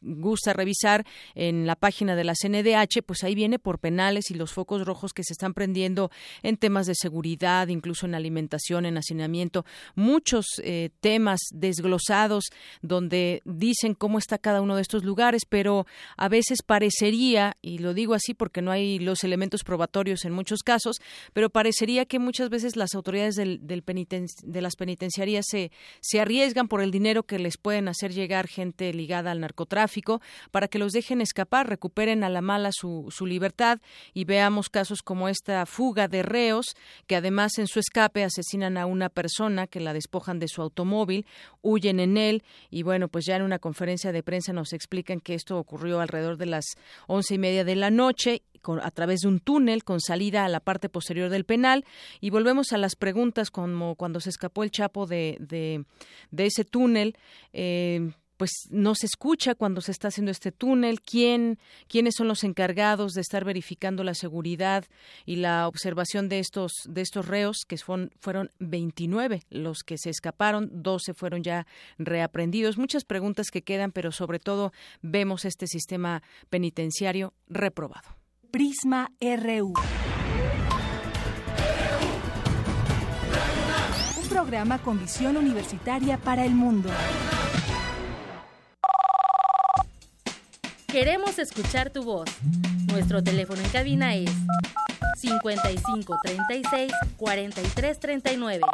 gusta revisar en la página de la CNDH, pues ahí viene por penales y los focos rojos que se están prendiendo en temas de seguridad, incluso en alimentación, en hacinamiento. Muchos eh, temas desglosados donde dicen cómo está cada uno de estos lugares, pero a veces parecería, y lo digo así porque no hay los elementos probatorios en muchos casos, pero parecería que muchas veces las autoridades del, de las penitenciarías se, se arriesgan por el dinero que les pueden hacer llegar gente ligada al narcotráfico para que los dejen escapar, recuperen a la mala su, su libertad y veamos casos como esta fuga de reos que además en su escape asesinan a una persona que la despojan de su automóvil, huyen en él y bueno, pues ya en una conferencia de prensa nos explican que esto ocurrió alrededor de las once y media de la noche a través de un túnel con salida a la parte posterior del penal y volvemos a las preguntas como cuando se escapó el Chapo de, de, ese túnel. Eh, pues no se escucha cuando se está haciendo este túnel, quién, quiénes son los encargados de estar verificando la seguridad y la observación de estos, de estos reos, que fueron, fueron 29 los que se escaparon, 12 fueron ya reaprendidos. Muchas preguntas que quedan, pero sobre todo vemos este sistema penitenciario reprobado. Prisma RU. Un programa con visión universitaria para el mundo. Queremos escuchar tu voz. Nuestro teléfono en cabina es 55 36 43 39.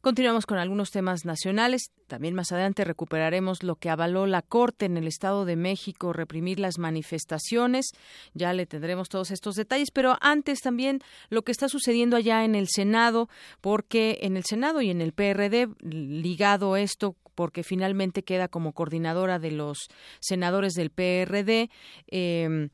Continuamos con algunos temas nacionales. También más adelante recuperaremos lo que avaló la Corte en el Estado de México, reprimir las manifestaciones. Ya le tendremos todos estos detalles, pero antes también lo que está sucediendo allá en el Senado, porque en el Senado y en el PRD, ligado esto porque finalmente queda como coordinadora de los senadores del PRD. Eh,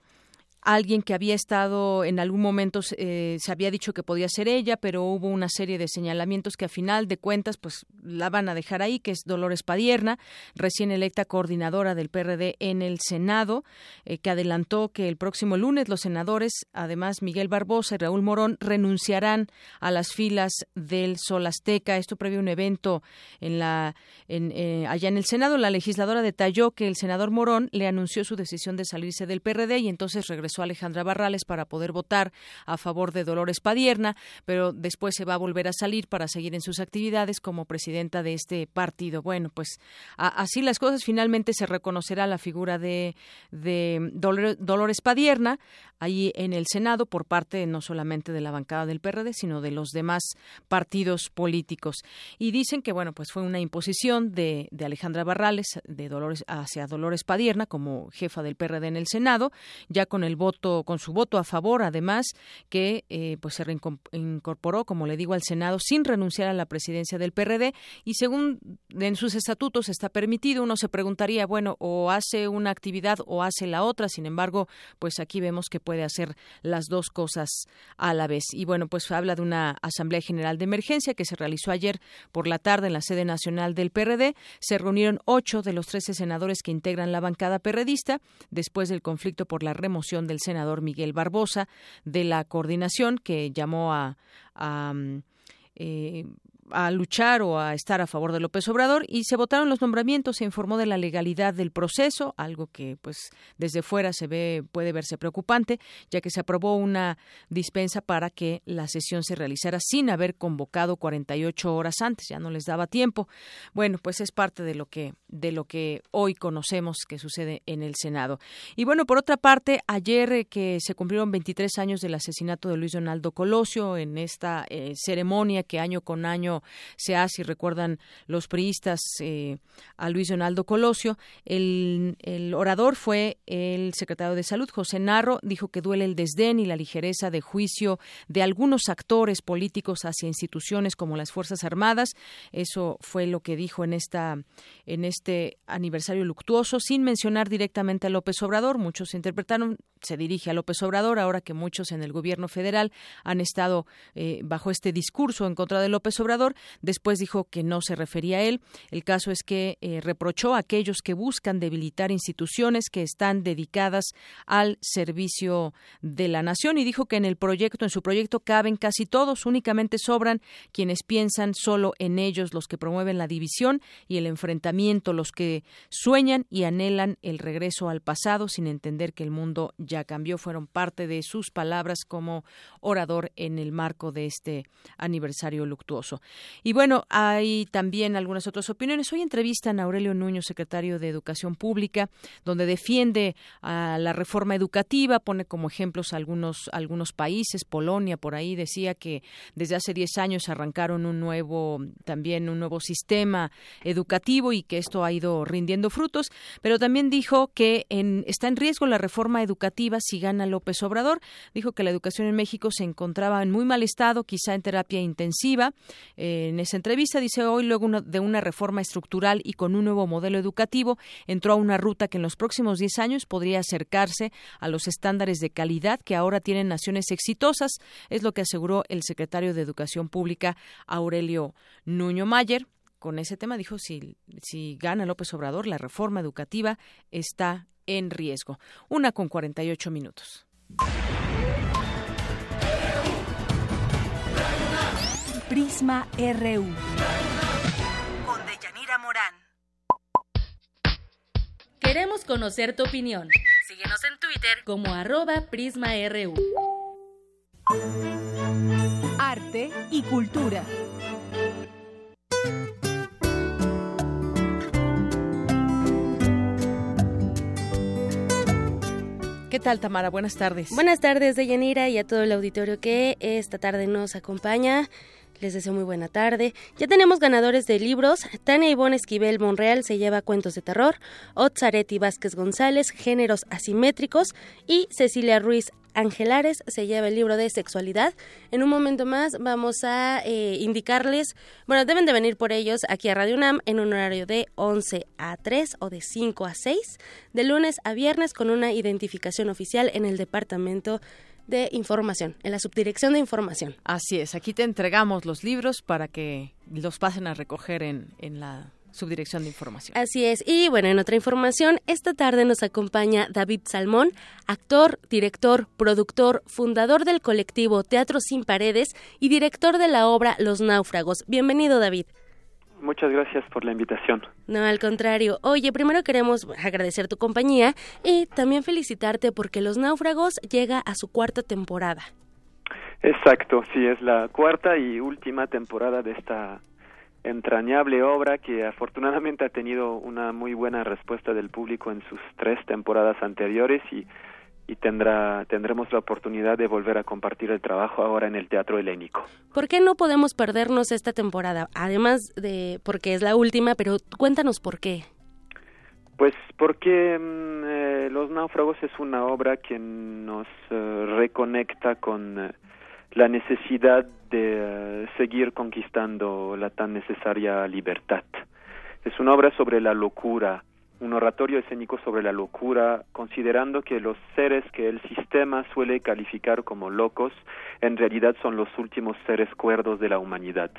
alguien que había estado en algún momento eh, se había dicho que podía ser ella, pero hubo una serie de señalamientos que a final de cuentas pues la van a dejar ahí, que es Dolores Padierna, recién electa coordinadora del PRD en el Senado, eh, que adelantó que el próximo lunes los senadores, además Miguel Barbosa y Raúl Morón, renunciarán a las filas del Sol Azteca. Esto previo un evento en la en, eh, allá en el Senado. La legisladora detalló que el senador Morón le anunció su decisión de salirse del PRD y entonces regresó a Alejandra Barrales para poder votar a favor de Dolores Padierna, pero después se va a volver a salir para seguir en sus actividades como presidenta de este partido. Bueno, pues así las cosas. Finalmente se reconocerá la figura de, de Dolores Padierna ahí en el Senado por parte no solamente de la bancada del PRD, sino de los demás partidos políticos. Y dicen que, bueno, pues fue una imposición de, de Alejandra Barrales de Dolores, hacia Dolores Padierna como jefa del PRD en el Senado, ya con el voto, con su voto a favor, además, que eh, pues se reincorporó, como le digo, al Senado sin renunciar a la presidencia del PRD y según en sus estatutos está permitido, uno se preguntaría, bueno, o hace una actividad o hace la otra, sin embargo, pues aquí vemos que puede hacer las dos cosas a la vez. Y bueno, pues habla de una Asamblea General de Emergencia que se realizó ayer por la tarde en la sede nacional del PRD. Se reunieron ocho de los trece senadores que integran la bancada perredista después del conflicto por la remoción de el senador Miguel Barbosa de la coordinación que llamó a, mm, eh, a luchar o a estar a favor de López Obrador y se votaron los nombramientos, se informó de la legalidad del proceso, algo que pues desde fuera se ve puede verse preocupante, ya que se aprobó una dispensa para que la sesión se realizara sin haber convocado 48 horas antes, ya no les daba tiempo. Bueno, pues es parte de lo que de lo que hoy conocemos que sucede en el Senado. Y bueno, por otra parte, ayer eh, que se cumplieron 23 años del asesinato de Luis Donaldo Colosio en esta eh, ceremonia que año con año se hace, recuerdan los priistas eh, a Luis Donaldo Colosio. El, orador fue el secretario de Salud, José Narro, dijo que duele el desdén y la ligereza de juicio de algunos actores políticos hacia instituciones como las Fuerzas Armadas. Eso fue lo que dijo en esta en este aniversario luctuoso, sin mencionar directamente a López Obrador. Muchos interpretaron se dirige a López Obrador, ahora que muchos en el gobierno federal han estado eh, bajo este discurso en contra de López Obrador. Después dijo que no se refería a él. El caso es que eh, reprochó a aquellos que buscan debilitar instituciones que están dedicadas al servicio de la nación y dijo que en el proyecto, en su proyecto, caben casi todos, únicamente sobran quienes piensan solo en ellos, los que promueven la división y el enfrentamiento, los que sueñan y anhelan el regreso al pasado sin entender que el mundo ya cambió, fueron parte de sus palabras como orador en el marco de este aniversario luctuoso. Y bueno, hay también algunas otras opiniones. Hoy entrevistan a Aurelio Nuño, secretario de Educación Pública, donde defiende a la reforma educativa, pone como ejemplos algunos, algunos países, Polonia por ahí decía que desde hace 10 años arrancaron un nuevo, también un nuevo sistema educativo y que esto ha ido rindiendo frutos, pero también dijo que en, está en riesgo la reforma educativa si gana López Obrador. Dijo que la educación en México se encontraba en muy mal estado, quizá en terapia intensiva. En esa entrevista dice hoy, luego de una reforma estructural y con un nuevo modelo educativo, entró a una ruta que en los próximos 10 años podría acercarse a los estándares de calidad que ahora tienen naciones exitosas, es lo que aseguró el secretario de Educación Pública, Aurelio Nuño Mayer con ese tema dijo si, si gana López Obrador, la reforma educativa está en riesgo. Una con 48 minutos. Prisma RU. Con Deyanira Morán. Queremos conocer tu opinión. Síguenos en Twitter como arroba PrismaRU. Arte y cultura. ¿Qué tal, Tamara? Buenas tardes. Buenas tardes, Deyanira, y a todo el auditorio que esta tarde nos acompaña. Les deseo muy buena tarde. Ya tenemos ganadores de libros. Tania Ivonne Esquivel Monreal se lleva Cuentos de Terror. Otzaretti Vázquez González, Géneros Asimétricos. Y Cecilia Ruiz Angelares se lleva el libro de sexualidad. En un momento más vamos a eh, indicarles, bueno, deben de venir por ellos aquí a Radio UNAM en un horario de 11 a 3 o de 5 a 6, de lunes a viernes con una identificación oficial en el departamento de información, en la subdirección de información. Así es, aquí te entregamos los libros para que los pasen a recoger en, en la Subdirección de Información. Así es. Y bueno, en otra información, esta tarde nos acompaña David Salmón, actor, director, productor, fundador del colectivo Teatro Sin Paredes y director de la obra Los Náufragos. Bienvenido, David. Muchas gracias por la invitación. No, al contrario. Oye, primero queremos agradecer tu compañía y también felicitarte porque Los Náufragos llega a su cuarta temporada. Exacto, sí, es la cuarta y última temporada de esta entrañable obra que afortunadamente ha tenido una muy buena respuesta del público en sus tres temporadas anteriores y, y tendrá tendremos la oportunidad de volver a compartir el trabajo ahora en el Teatro Helénico. ¿Por qué no podemos perdernos esta temporada? Además de porque es la última, pero cuéntanos por qué. Pues porque mm, eh, Los náufragos es una obra que nos eh, reconecta con eh, la necesidad de seguir conquistando la tan necesaria libertad. Es una obra sobre la locura, un oratorio escénico sobre la locura, considerando que los seres que el sistema suele calificar como locos, en realidad son los últimos seres cuerdos de la humanidad.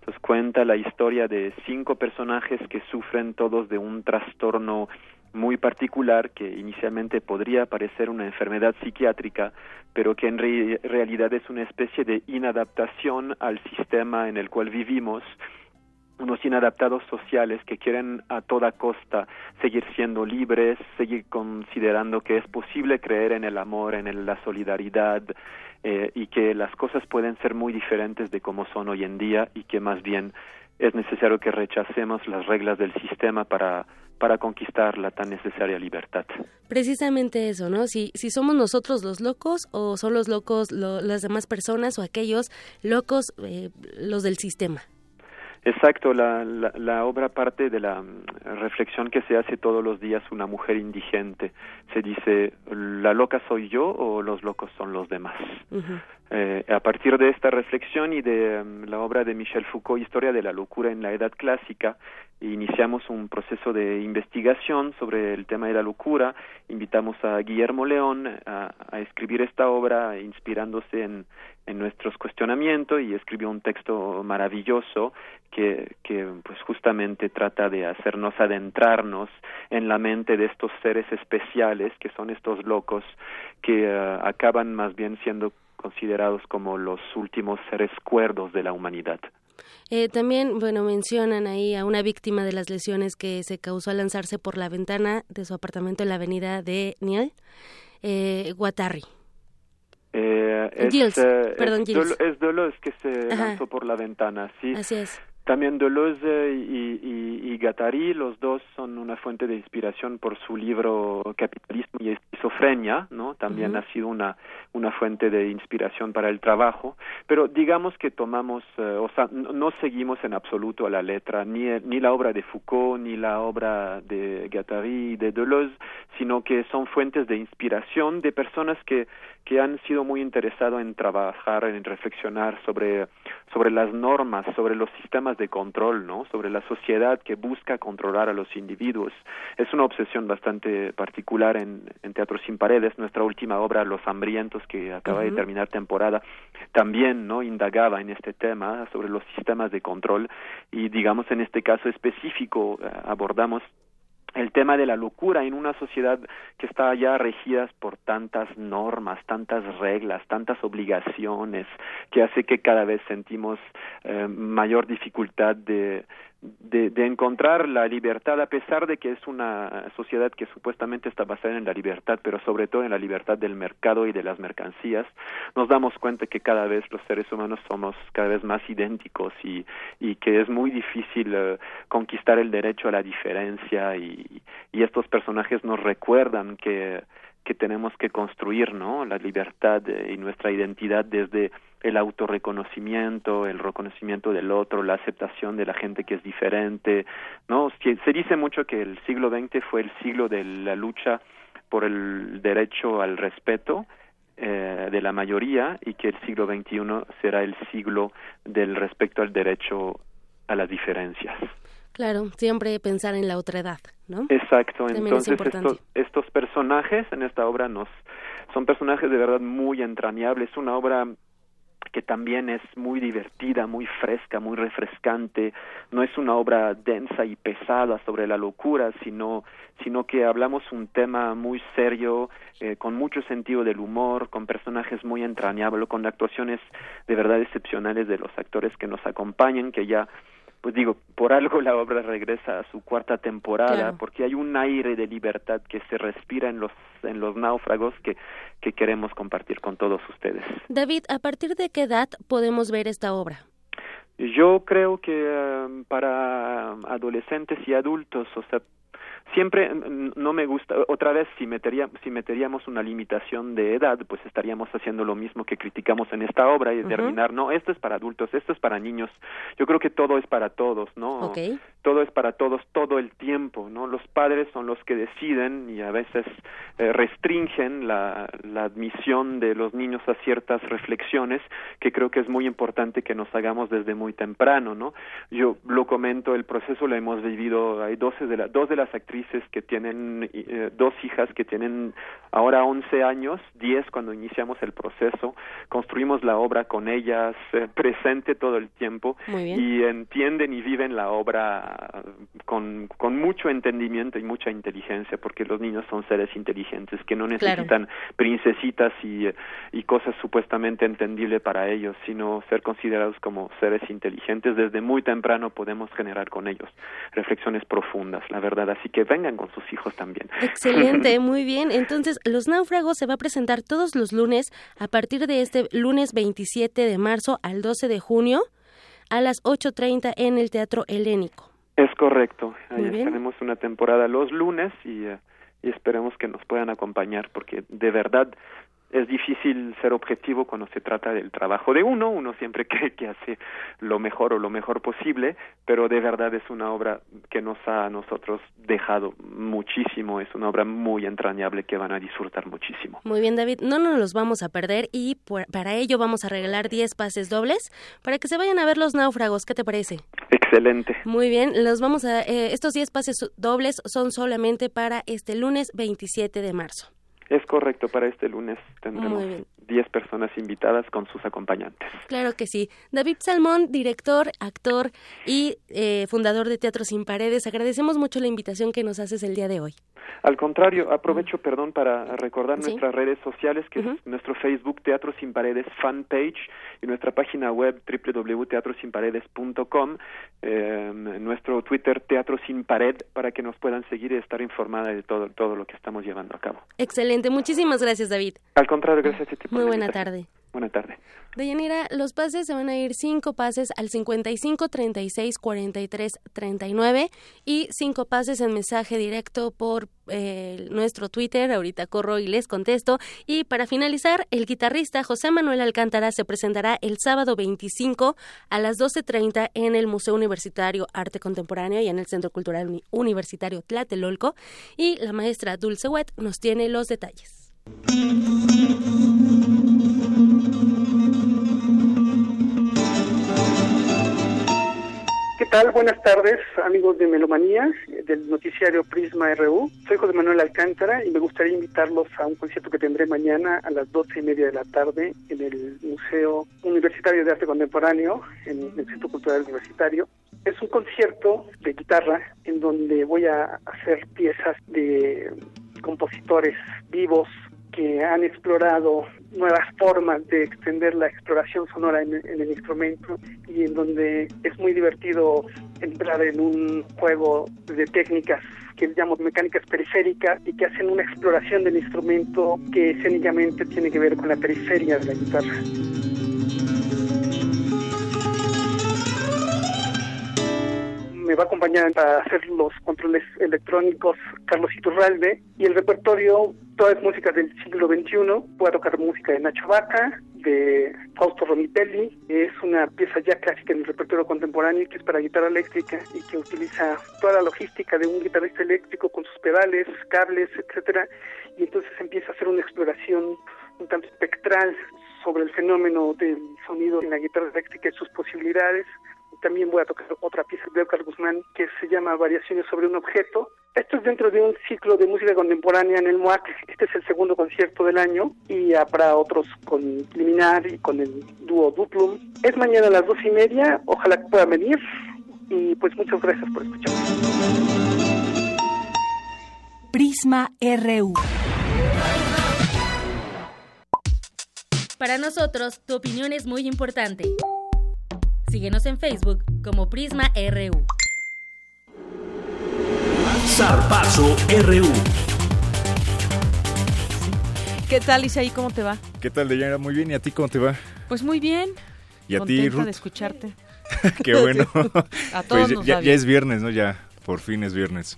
Entonces cuenta la historia de cinco personajes que sufren todos de un trastorno muy particular que inicialmente podría parecer una enfermedad psiquiátrica, pero que en realidad es una especie de inadaptación al sistema en el cual vivimos, unos inadaptados sociales que quieren a toda costa seguir siendo libres, seguir considerando que es posible creer en el amor, en la solidaridad eh, y que las cosas pueden ser muy diferentes de como son hoy en día y que más bien es necesario que rechacemos las reglas del sistema para para conquistar la tan necesaria libertad. Precisamente eso, ¿no? Si, si somos nosotros los locos o son los locos las demás personas o aquellos locos eh, los del sistema. Exacto, la, la, obra parte de la mm, reflexión que se hace todos los días una mujer indigente. Se dice, ¿la loca soy yo o los locos son los demás? Eh, a partir de esta reflexión y de mm, la obra de Michel Foucault, Historia de la locura en la Edad Clásica, iniciamos un proceso de investigación sobre el tema de la locura. Invitamos a Guillermo León a, escribir esta obra inspirándose en, en, nuestros cuestionamientos y escribió un texto maravilloso que, que pues justamente trata de hacernos adentrarnos en la mente de estos seres especiales que son estos locos que eh, acaban más bien siendo considerados como los últimos seres cuerdos de la humanidad. Eh, también, bueno, mencionan ahí a una víctima de las lesiones que se causó al lanzarse por la ventana de su apartamento en la avenida de Niel, eh, Guattari. Eh, es, eh, perdón, es, Dolores que se lanzó por la ventana, sí. Así es. También Deleuze y, y, y, Gattari, los dos son una fuente de inspiración por su libro Capitalismo y Esquizofrenia, ¿no? También ha sido una, una fuente de inspiración para el trabajo, pero digamos que tomamos, eh, o sea, no, seguimos en absoluto a la letra ni, ni la obra de Foucault, ni la obra de Gattari y de Deleuze, sino que son fuentes de inspiración de personas que, que han sido muy interesados en trabajar, en reflexionar sobre, sobre las normas, sobre los sistemas de control, ¿no? Sobre la sociedad que busca controlar a los individuos. Es una obsesión bastante particular en, en Teatro Sin Paredes. Nuestra última obra, Los Hambrientos, que acaba de terminar temporada, también, ¿no? Indagaba en este tema sobre los sistemas de control y, digamos, en este caso específico eh, abordamos el tema de la locura en una sociedad que está ya regida por tantas normas, tantas reglas, tantas obligaciones, que hace que cada vez sentimos eh, mayor dificultad de, de, de, encontrar la libertad a pesar de que es una sociedad que supuestamente está basada en la libertad, pero sobre todo en la libertad del mercado y de las mercancías, nos damos cuenta que cada vez los seres humanos somos cada vez más idénticos y, y que es muy difícil eh, conquistar el derecho a la diferencia y, y estos personajes nos recuerdan que que tenemos que construir, ¿no? La libertad y nuestra identidad desde el autorreconocimiento, el reconocimiento del otro, la aceptación de la gente que es diferente, ¿no? Se dice mucho que el siglo XX fue el siglo de la lucha por el derecho al respeto eh, de la mayoría y que el siglo XXI será el siglo del respeto al derecho a las diferencias. Claro, siempre pensar en la otra edad, ¿no? Exacto, entonces estos, estos personajes en esta obra nos son personajes de verdad muy entrañables, una obra que también es muy divertida, muy fresca, muy refrescante. No es una obra densa y pesada sobre la locura, sino, sino que hablamos un tema muy serio, eh, con mucho sentido del humor, con personajes muy entrañables, con actuaciones de verdad excepcionales de los actores que nos acompañan, que ya pues digo, por algo la obra regresa a su cuarta temporada, porque hay un aire de libertad que se respira en los en los náufragos que que queremos compartir con todos ustedes. David, ¿a partir de qué edad podemos ver esta obra? Yo creo que eh, para adolescentes y adultos, o sea, siempre no me gusta otra vez si metería, si meteríamos una limitación de edad pues estaríamos haciendo lo mismo que criticamos en esta obra y determinar no esto es para adultos esto es para niños. Yo creo que todo es para todos no todo es para todos todo el tiempo no los padres son los que deciden y a veces eh, restringen la, la admisión de los niños a ciertas reflexiones que creo que es muy importante que nos hagamos desde muy temprano no yo lo comento el proceso lo hemos vivido hay doce de las dos de las actrices que tienen eh, dos hijas que tienen ahora 11 años, 10 cuando iniciamos el proceso, construimos la obra con ellas, eh, presente todo el tiempo y entienden y viven la obra con, con mucho entendimiento y mucha inteligencia, porque los niños son seres inteligentes que no necesitan princesitas y, y cosas supuestamente entendibles para ellos, sino ser considerados como seres inteligentes. Desde muy temprano podemos generar con ellos reflexiones profundas, la verdad. Así que vengan con sus hijos también. Excelente, muy bien. Entonces, Los Náufragos se va a presentar todos los lunes a partir de este lunes 27 de marzo al 12 de junio a las 8.30 en el Teatro Helénico. Es correcto. Ahí tenemos una temporada los lunes y, eh, y esperemos que nos puedan acompañar porque de verdad es difícil ser objetivo cuando se trata del trabajo de uno, uno siempre cree que hace lo mejor o lo mejor posible, pero de verdad es una obra que nos ha a nosotros dejado muchísimo, es una obra muy entrañable que van a disfrutar muchísimo. Muy bien, David, no nos los vamos a perder y para ello vamos a regalar 10 pases dobles para que se vayan a ver los náufragos, ¿qué te parece? Excelente. Muy bien, los vamos a eh, estos 10 pases dobles son solamente para este lunes 27 de marzo. Es correcto, para este lunes tendremos 10 personas invitadas con sus acompañantes. Claro que sí. David Salmón, director, actor y eh, fundador de Teatro Sin Paredes, agradecemos mucho la invitación que nos haces el día de hoy. Al contrario, aprovecho, perdón, para recordar nuestras redes sociales, que es nuestro Facebook Teatro Sin Paredes fanpage y nuestra página web www.teatrosinparedes.com, eh, nuestro Twitter Teatro Sin Pared, para que nos puedan seguir y estar informada de todo, todo lo que estamos llevando a cabo. Excelente, muchísimas gracias, David. Al contrario, gracias a ti. Muy buena tarde. Buena tarde. Deyanira, los pases se van a ir cinco pases al 55 36 43 39 y cinco pases en mensaje directo por eh, nuestro Twitter. Ahorita corro y les contesto. Y para finalizar, el guitarrista José Manuel Alcántara se presentará el sábado 25 a las 12.30 en el Museo Universitario Arte Contemporáneo y en el Centro Cultural Universitario Tlatelolco. Y la maestra Dulce Wet nos tiene los detalles. ¿Qué tal? Buenas tardes, amigos de Melomanías, del noticiario Prisma RU. Soy José Manuel Alcántara y me gustaría invitarlos a un concierto que tendré mañana a las doce y media de la tarde en el Museo Universitario de Arte Contemporáneo, en el Centro Cultural Universitario. Es un concierto de guitarra en donde voy a hacer piezas de compositores vivos que han explorado nuevas formas de extender la exploración sonora en, el instrumento y en donde es muy divertido entrar en un juego de técnicas que llamamos mecánicas periféricas y que hacen una exploración del instrumento que escénicamente tiene que ver con la periferia de la guitarra. Me va a acompañar a hacer los controles electrónicos Carlos Iturralde y el repertorio, toda es música del siglo XXI, voy a tocar música de Nacho Vaca, de Fausto Romitelli. Es una pieza ya clásica en el repertorio contemporáneo que es para guitarra eléctrica y que utiliza toda la logística de un guitarrista eléctrico con sus pedales, cables, etcétera. Y entonces empieza a hacer una exploración un tanto espectral sobre el fenómeno del sonido en la guitarra eléctrica y sus posibilidades. También voy a tocar otra pieza de Edgar Guzmán que se llama Variaciones sobre un objeto. Esto es dentro de un ciclo de música contemporánea en el MUAC. Este es el segundo concierto del año y habrá otros con Liminar y con el dúo Duplum. Es mañana a las dos y media. Ojalá que puedan venir. Y pues muchas gracias por escuchar. Prisma RU. Para nosotros, tu opinión es muy importante. Síguenos en Facebook como Prisma RU. Zarpazo RU. ¿Qué tal, Isaí? ¿Cómo te va? ¿Qué tal, Deyanira? Muy bien. ¿Y a ti cómo te va? Pues muy bien. ¿Y a Contenta ti, Ruth? de escucharte. Qué bueno. A todos Pues nos ya, va ya bien. es viernes, ¿no? Ya, por fin es viernes.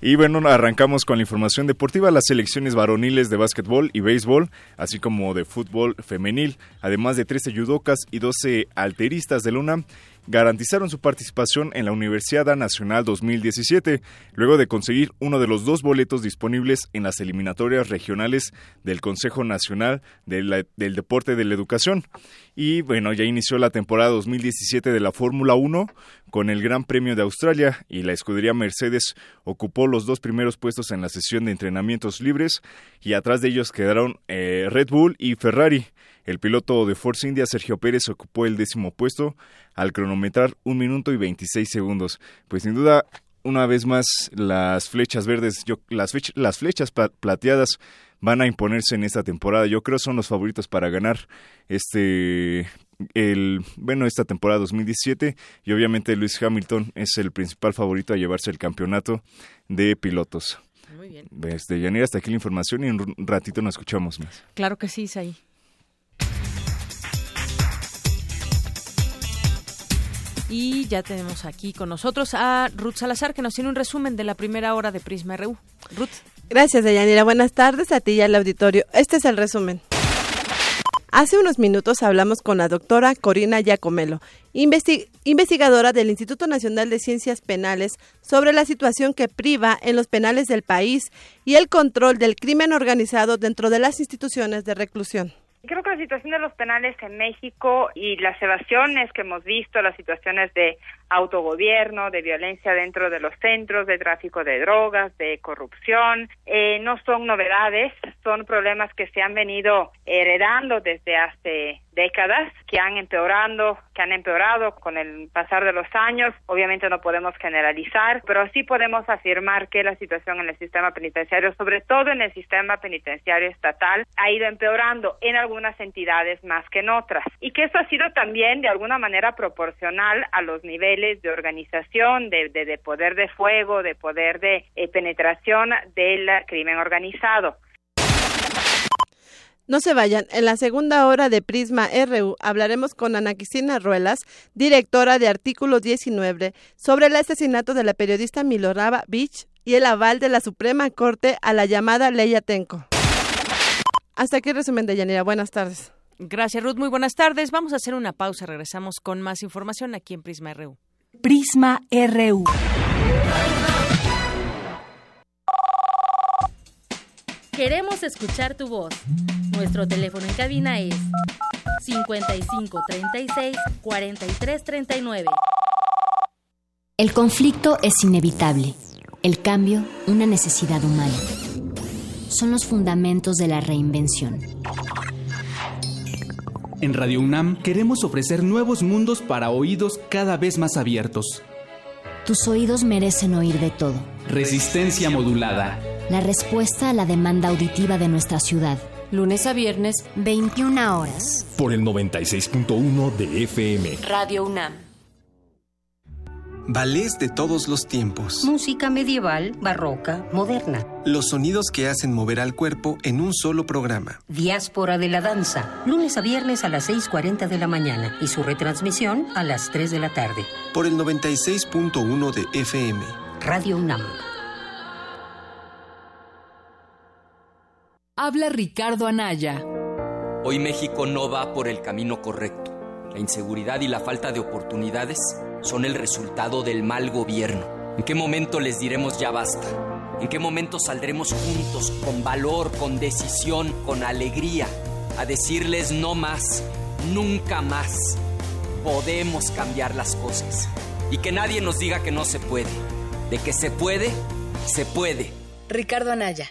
Y bueno, arrancamos con la información deportiva, las selecciones varoniles de básquetbol y béisbol, así como de fútbol femenil, además de 13 judocas y 12 alteristas de Luna, garantizaron su participación en la Universidad Nacional 2017, luego de conseguir uno de los dos boletos disponibles en las eliminatorias regionales del Consejo Nacional del Deporte de la Educación. Y bueno, ya inició la temporada 2017 de la Fórmula 1 con el Gran Premio de Australia y la escudería Mercedes ocupó los dos primeros puestos en la sesión de entrenamientos libres y atrás de ellos quedaron eh, Red Bull y Ferrari. El piloto de Force India, Sergio Pérez, ocupó el décimo puesto al cronometrar un minuto y 26 segundos. Pues sin duda, una vez más, las flechas verdes, yo, las, fech- las flechas pla- plateadas van a imponerse en esta temporada. Yo creo son los favoritos para ganar este el bueno esta temporada 2017 y obviamente Luis Hamilton es el principal favorito a llevarse el campeonato de pilotos. Muy bien. Desde Yanira hasta aquí la información y en un ratito nos escuchamos más. Claro que sí, Isaí. Y ya tenemos aquí con nosotros a Ruth Salazar, que nos tiene un resumen de la primera hora de Prisma RU. Ruth. Gracias, Deyanira. Buenas tardes a ti y al auditorio. Este es el resumen. Hace unos minutos hablamos con la doctora Corina Giacomelo, investi- investigadora del Instituto Nacional de Ciencias Penales, sobre la situación que priva en los penales del país y el control del crimen organizado dentro de las instituciones de reclusión. Creo que la situación de los penales en México y las evasiones que hemos visto, las situaciones de autogobierno, de violencia dentro de los centros, de tráfico de drogas, de corrupción, eh, no son novedades, son problemas que se han venido heredando desde hace décadas, que han empeorando, que han empeorado con el pasar de los años. Obviamente no podemos generalizar, pero sí podemos afirmar que la situación en el sistema penitenciario, sobre todo en el sistema penitenciario estatal, ha ido empeorando en algunas entidades más que en otras. Y que eso ha sido también de alguna manera proporcional a los niveles de organización, de, de, de poder de fuego, de poder de eh, penetración del crimen organizado. No se vayan, en la segunda hora de Prisma RU hablaremos con Ana Cristina Ruelas, directora de Artículo 19, sobre el asesinato de la periodista Miloraba Beach y el aval de la Suprema Corte a la llamada Ley Atenco. Hasta aquí el resumen de Yanira. Buenas tardes. Gracias, Ruth. Muy buenas tardes. Vamos a hacer una pausa. Regresamos con más información aquí en Prisma RU. Prisma RU. Queremos escuchar tu voz. Nuestro teléfono en cabina es 55 36 43 39. El conflicto es inevitable. El cambio, una necesidad humana. Son los fundamentos de la reinvención. En Radio UNAM queremos ofrecer nuevos mundos para oídos cada vez más abiertos. Tus oídos merecen oír de todo. Resistencia modulada. La respuesta a la demanda auditiva de nuestra ciudad. Lunes a viernes, 21 horas. Por el 96.1 de FM. Radio UNAM. Ballets de todos los tiempos. Música medieval, barroca, moderna. Los sonidos que hacen mover al cuerpo en un solo programa. Diáspora de la danza. Lunes a viernes a las 6.40 de la mañana y su retransmisión a las 3 de la tarde. Por el 96.1 de FM. Radio UNAM. Habla Ricardo Anaya. Hoy México no va por el camino correcto. La inseguridad y la falta de oportunidades son el resultado del mal gobierno. ¿En qué momento les diremos ya basta? ¿En qué momento saldremos juntos, con valor, con decisión, con alegría, a decirles no más, nunca más? Podemos cambiar las cosas. Y que nadie nos diga que no se puede. De que se puede, se puede. Ricardo Anaya,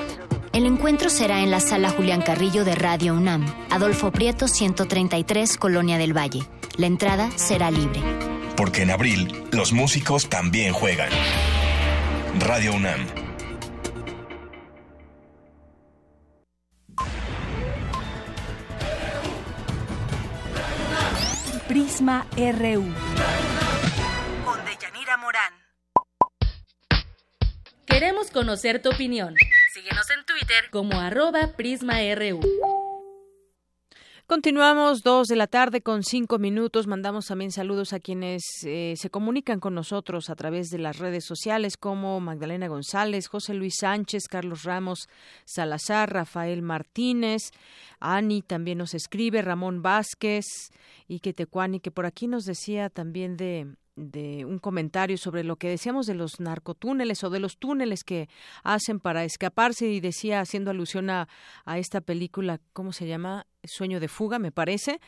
El encuentro será en la sala Julián Carrillo de Radio UNAM, Adolfo Prieto 133, Colonia del Valle. La entrada será libre. Porque en abril los músicos también juegan. Radio UNAM. Prisma RU. Con Deyanira Morán. Queremos conocer tu opinión. Síguenos en Twitter como PrismaRU. Continuamos dos de la tarde con cinco minutos. Mandamos también saludos a quienes eh, se comunican con nosotros a través de las redes sociales como Magdalena González, José Luis Sánchez, Carlos Ramos Salazar, Rafael Martínez, Ani también nos escribe, Ramón Vázquez y Quetecuani, que por aquí nos decía también de de un comentario sobre lo que decíamos de los narcotúneles o de los túneles que hacen para escaparse y decía haciendo alusión a, a esta película, ¿cómo se llama? Sueño de fuga, me parece,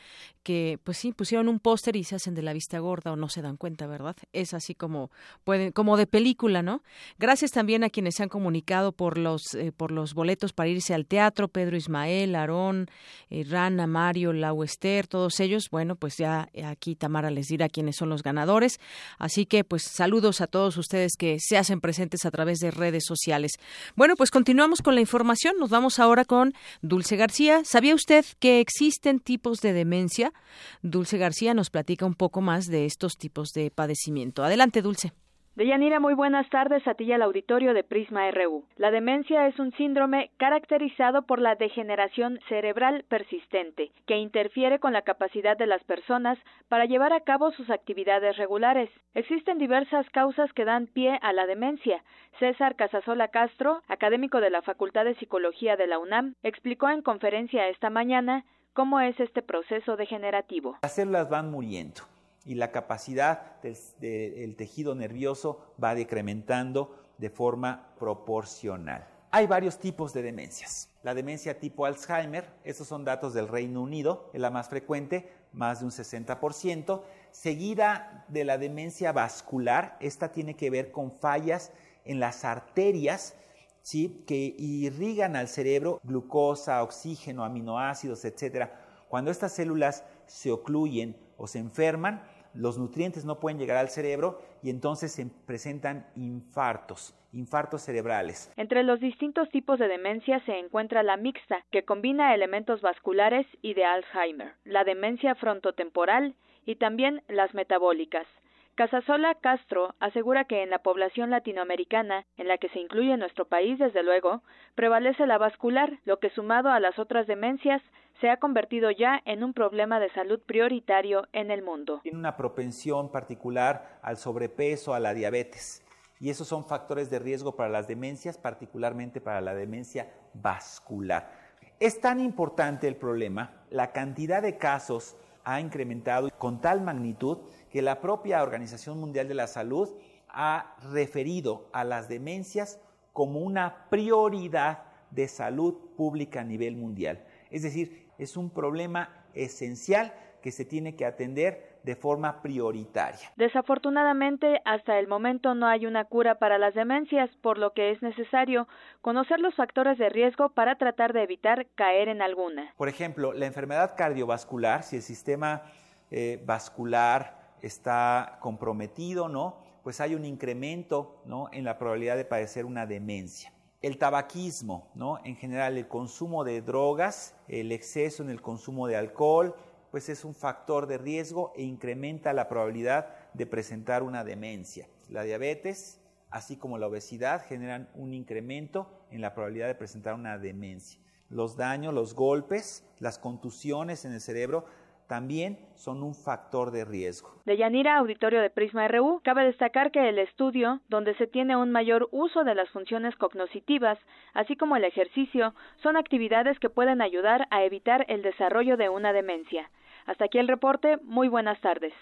que pues sí, pusieron un póster y se hacen de la vista gorda o no se dan cuenta, ¿verdad? Es así como pueden, como de película, ¿no? Gracias también a quienes se han comunicado por los, eh, por los boletos para irse al teatro, Pedro Ismael, Aarón, eh, Rana, Mario, Lau Esther, todos ellos, bueno, pues ya aquí Tamara les dirá quiénes son los ganadores. Así que pues saludos a todos ustedes que se hacen presentes a través de redes sociales. Bueno, pues continuamos con la información. Nos vamos ahora con Dulce García. ¿Sabía usted que existen tipos de demencia. Dulce García nos platica un poco más de estos tipos de padecimiento. Adelante, Dulce. Deyanira, muy buenas tardes a ti y al auditorio de Prisma RU. La demencia es un síndrome caracterizado por la degeneración cerebral persistente, que interfiere con la capacidad de las personas para llevar a cabo sus actividades regulares. Existen diversas causas que dan pie a la demencia. César Casasola Castro, académico de la Facultad de Psicología de la UNAM, explicó en conferencia esta mañana cómo es este proceso degenerativo. Las células van muriendo y la capacidad del, tejido nervioso va decrementando de forma proporcional. Hay varios tipos de demencias. La demencia tipo Alzheimer, esos son datos del Reino Unido, es la más frecuente, más de un 60%, seguida de la demencia vascular, esta tiene que ver con fallas en las arterias ¿sí? que irrigan al cerebro glucosa, oxígeno, aminoácidos, etc. Cuando estas células se ocluyen o se enferman, los nutrientes no pueden llegar al cerebro y entonces se presentan infartos, infartos cerebrales. Entre los distintos tipos de demencia se encuentra la mixta, que combina elementos vasculares y de Alzheimer, la demencia frontotemporal y también las metabólicas. Casasola Castro asegura que en la población latinoamericana, en la que se incluye nuestro país desde luego, prevalece la vascular, lo que sumado a las otras demencias se ha convertido ya en un problema de salud prioritario en el mundo. Tiene una propensión particular al sobrepeso, a la diabetes, y esos son factores de riesgo para las demencias, particularmente para la demencia vascular. Es tan importante el problema, la cantidad de casos ha incrementado con tal magnitud que la propia Organización Mundial de la Salud ha referido a las demencias como una prioridad de salud pública a nivel mundial. Es decir, es un problema esencial que se tiene que atender de forma prioritaria. Desafortunadamente, hasta el momento no hay una cura para las demencias, por lo que es necesario conocer los factores de riesgo para tratar de evitar caer en alguna. Por ejemplo, la enfermedad cardiovascular, si el sistema eh, vascular está comprometido, ¿no? Pues hay un incremento, ¿no? En la probabilidad de padecer una demencia. El tabaquismo, ¿no? En general, el consumo de drogas, el exceso en el consumo de alcohol, pues es un factor de riesgo e incrementa la probabilidad de presentar una demencia. La diabetes, así como la obesidad, generan un incremento en la probabilidad de presentar una demencia. Los daños, los golpes, las contusiones en el cerebro también son un factor de riesgo. De Yanira, auditorio de Prisma RU, cabe destacar que el estudio, donde se tiene un mayor uso de las funciones cognitivas, así como el ejercicio, son actividades que pueden ayudar a evitar el desarrollo de una demencia. Hasta aquí el reporte. Muy buenas tardes.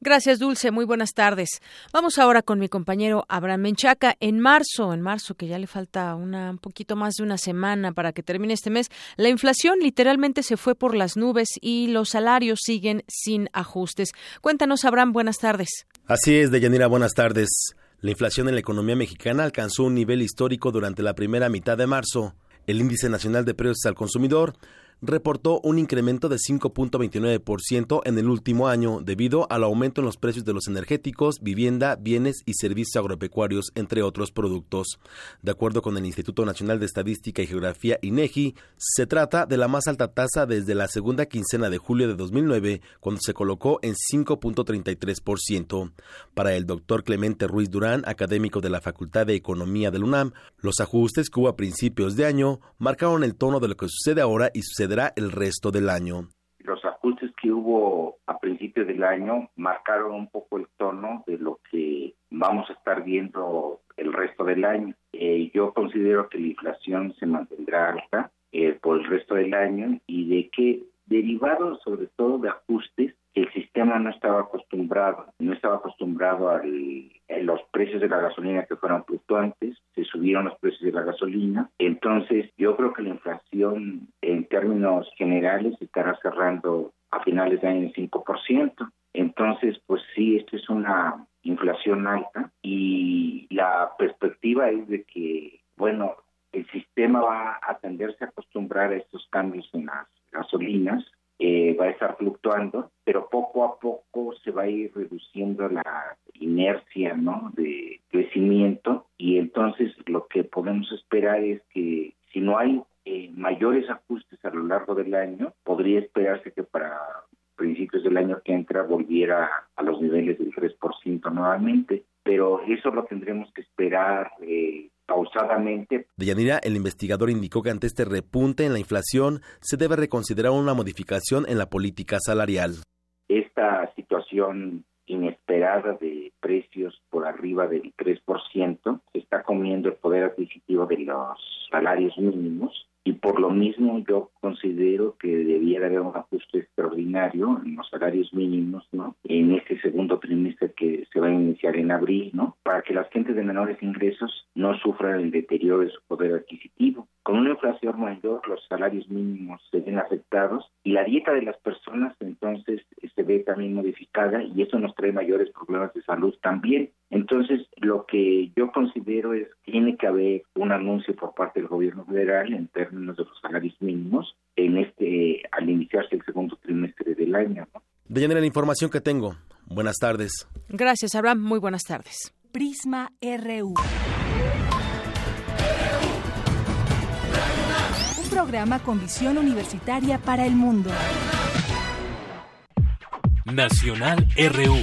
Gracias, Dulce. Muy buenas tardes. Vamos ahora con mi compañero Abraham Menchaca. En marzo, en marzo, que ya le falta una, un poquito más de una semana para que termine este mes, la inflación literalmente se fue por las nubes y los salarios siguen sin ajustes. Cuéntanos, Abraham. Buenas tardes. Así es, Deyanira. Buenas tardes. La inflación en la economía mexicana alcanzó un nivel histórico durante la primera mitad de marzo. El índice nacional de precios al consumidor reportó un incremento de 5.29% en el último año debido al aumento en los precios de los energéticos, vivienda, bienes y servicios agropecuarios, entre otros productos. De acuerdo con el Instituto Nacional de Estadística y Geografía INEGI, se trata de la más alta tasa desde la segunda quincena de julio de 2009, cuando se colocó en 5.33%. Para el doctor Clemente Ruiz Durán, académico de la Facultad de Economía del UNAM, los ajustes que hubo a principios de año marcaron el tono de lo que sucede ahora y sucede el resto del año. Los ajustes que hubo a principios del año marcaron un poco el tono de lo que vamos a estar viendo el resto del año. Eh, yo considero que la inflación se mantendrá alta eh, por el resto del año y de que derivado sobre todo de ajustes el sistema no estaba acostumbrado, no estaba acostumbrado a los precios de la gasolina que fueron fluctuantes, se subieron los precios de la gasolina, entonces yo creo que la inflación en términos generales estará cerrando a finales de año en 5%. Entonces, pues sí, esto es una inflación alta y la perspectiva es de que, bueno, el sistema va a tenderse a acostumbrar a estos cambios en las gasolinas eh, va a estar fluctuando, pero poco a poco se va a ir reduciendo la inercia ¿no? de crecimiento y entonces lo que podemos esperar es que si no hay eh, mayores ajustes a lo largo del año, podría esperarse que para principios del año que entra volviera a los niveles del 3% nuevamente, pero eso lo tendremos que esperar eh, pausadamente. Deyanira, el investigador indicó que ante este repunte en la inflación se debe reconsiderar una modificación en la política salarial. Esta situación inesperada de precios por arriba del 3% se está comiendo el poder adquisitivo de los salarios mínimos y por lo mismo yo considero que debía haber un ajuste extraordinario en los salarios mínimos, ¿no? En este segundo trimestre que se va a iniciar en abril, ¿no? Para que las gentes de menores ingresos no sufran el deterioro de su poder adquisitivo. Con una inflación mayor, los salarios mínimos se ven afectados y la dieta de las personas entonces se ve también modificada y eso nos trae mayores problemas de salud también. Entonces, lo que yo considero es que tiene que haber un anuncio por parte del gobierno federal en términos de los salarios mínimos en este al iniciarse el segundo trimestre del año. De la información que tengo. Buenas tardes. Gracias, Abraham. Muy buenas tardes. Prisma RU. Programa con visión universitaria para el mundo. Nacional RU.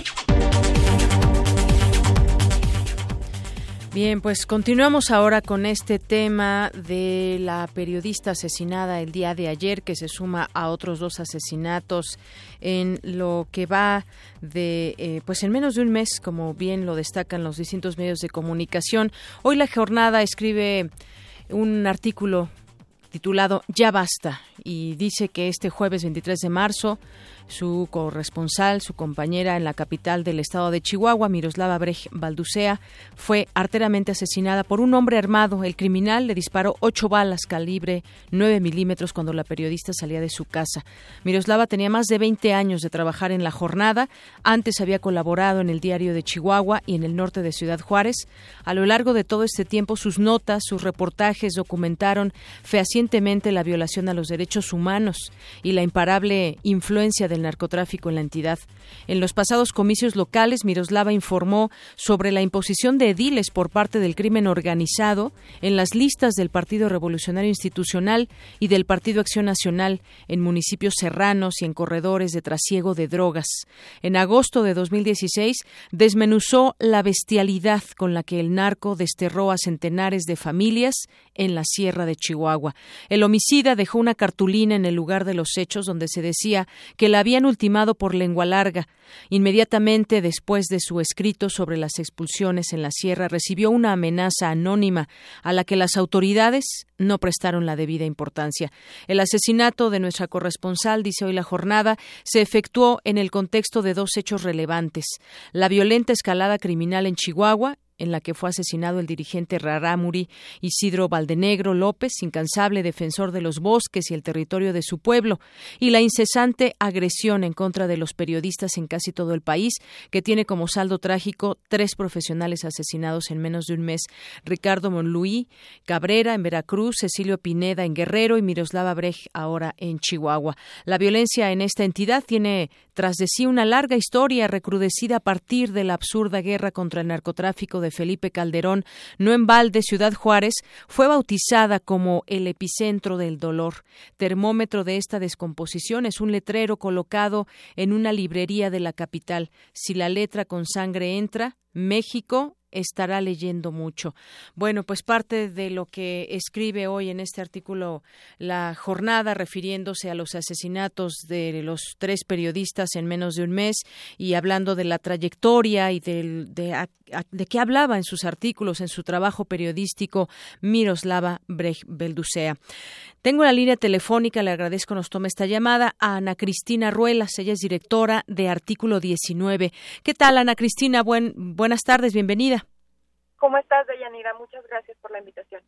Bien, pues continuamos ahora con este tema de la periodista asesinada el día de ayer, que se suma a otros dos asesinatos en lo que va de, eh, pues en menos de un mes, como bien lo destacan los distintos medios de comunicación. Hoy la jornada escribe un artículo titulado Ya basta y dice que este jueves 23 de marzo su corresponsal, su compañera en la capital del estado de Chihuahua, Miroslava Brej Balducea, fue arteramente asesinada por un hombre armado. El criminal le disparó ocho balas calibre 9 milímetros cuando la periodista salía de su casa. Miroslava tenía más de 20 años de trabajar en la jornada. Antes había colaborado en el diario de Chihuahua y en el norte de Ciudad Juárez. A lo largo de todo este tiempo, sus notas, sus reportajes documentaron fehacientemente la violación a los derechos humanos y la imparable influencia del narcotráfico en la entidad. En los pasados comicios locales, Miroslava informó sobre la imposición de ediles por parte del crimen organizado en las listas del Partido Revolucionario Institucional y del Partido Acción Nacional en municipios serranos y en corredores de trasiego de drogas. En agosto de 2016 desmenuzó la bestialidad con la que el narco desterró a centenares de familias en la sierra de Chihuahua. El homicida dejó una cartulina en el lugar de los hechos donde se decía que la habían ultimado por lengua larga. Inmediatamente después de su escrito sobre las expulsiones en la sierra recibió una amenaza anónima a la que las autoridades no prestaron la debida importancia. El asesinato de nuestra corresponsal, dice hoy la jornada, se efectuó en el contexto de dos hechos relevantes. La violenta escalada criminal en Chihuahua en la que fue asesinado el dirigente Rarámuri Isidro Valdenegro López, incansable defensor de los bosques y el territorio de su pueblo, y la incesante agresión en contra de los periodistas en casi todo el país, que tiene como saldo trágico tres profesionales asesinados en menos de un mes, Ricardo Monluí Cabrera en Veracruz, Cecilio Pineda en Guerrero y Miroslava Brej ahora en Chihuahua. La violencia en esta entidad tiene tras de sí una larga historia recrudecida a partir de la absurda guerra contra el narcotráfico de Felipe Calderón, no en balde Ciudad Juárez, fue bautizada como el epicentro del dolor. Termómetro de esta descomposición es un letrero colocado en una librería de la capital. Si la letra con sangre entra, México estará leyendo mucho. Bueno, pues parte de lo que escribe hoy en este artículo la jornada refiriéndose a los asesinatos de los tres periodistas en menos de un mes y hablando de la trayectoria y de, qué hablaba en sus artículos, en su trabajo periodístico Miroslava Brecht Belducea. Tengo la línea telefónica, le agradezco nos tome esta llamada a Ana Cristina Ruelas, ella es directora de Artículo 19. ¿Qué tal, Ana Cristina? Buen, buenas tardes, bienvenida. ¿Cómo estás, Deyanira? Muchas gracias por la invitación.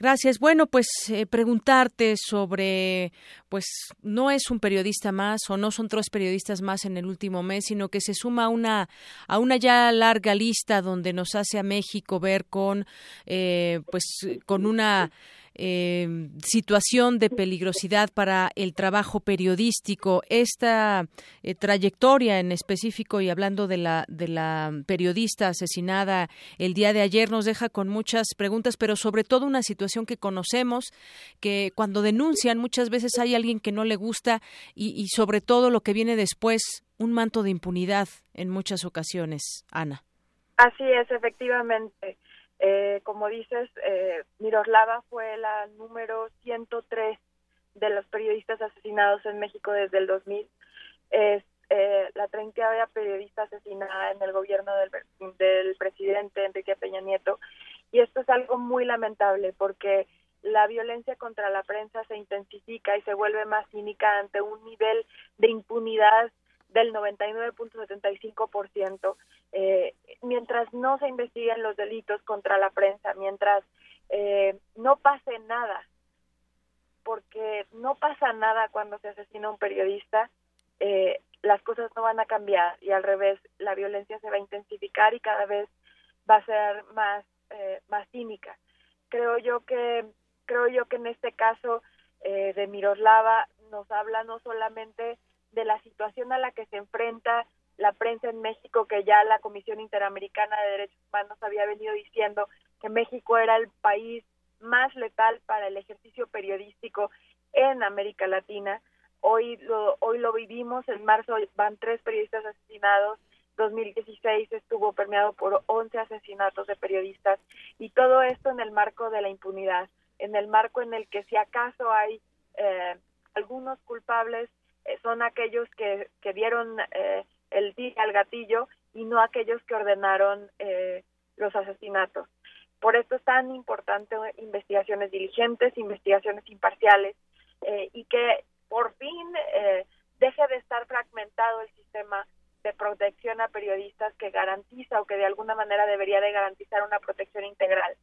Gracias. Bueno, pues eh, preguntarte sobre, pues no es un periodista más o no son tres periodistas más en el último mes, sino que se suma una a una ya larga lista donde nos hace a México ver con, eh, pues, con una eh, situación de peligrosidad para el trabajo periodístico. Esta eh, trayectoria en específico y hablando de la, de la periodista asesinada el día de ayer nos deja con muchas preguntas, pero sobre todo una situación que conocemos, que cuando denuncian muchas veces hay alguien que no le gusta y, y sobre todo lo que viene después, un manto de impunidad en muchas ocasiones. Ana. Así es, efectivamente. Eh, como dices, eh, Miroslava fue la número 103 de los periodistas asesinados en México desde el 2000. Es eh, la treinta periodista asesinada en el gobierno del, del presidente Enrique Peña Nieto. Y esto es algo muy lamentable porque la violencia contra la prensa se intensifica y se vuelve más cínica ante un nivel de impunidad del 99.75%, eh, mientras no se investiguen los delitos contra la prensa, mientras eh, no pase nada, porque no pasa nada cuando se asesina un periodista, eh, las cosas no van a cambiar y al revés, la violencia se va a intensificar y cada vez va a ser más, eh, más cínica. Creo yo que creo yo que en este caso eh, de Miroslava nos habla no solamente de la situación a la que se enfrenta la prensa en México, que ya la Comisión Interamericana de Derechos Humanos había venido diciendo que México era el país más letal para el ejercicio periodístico en América Latina. Hoy lo, hoy lo vivimos, en marzo van tres periodistas asesinados, 2016 estuvo permeado por 11 asesinatos de periodistas y todo esto en el marco de la impunidad, en el marco en el que si acaso hay eh, algunos culpables eh, son aquellos que, que dieron eh, el tiro al gatillo y no aquellos que ordenaron eh, los asesinatos. Por esto es tan importante investigaciones diligentes, investigaciones imparciales y que por fin deje de estar fragmentado el sistema de protección a periodistas que garantiza o que de alguna manera debería de garantizar una protección integral.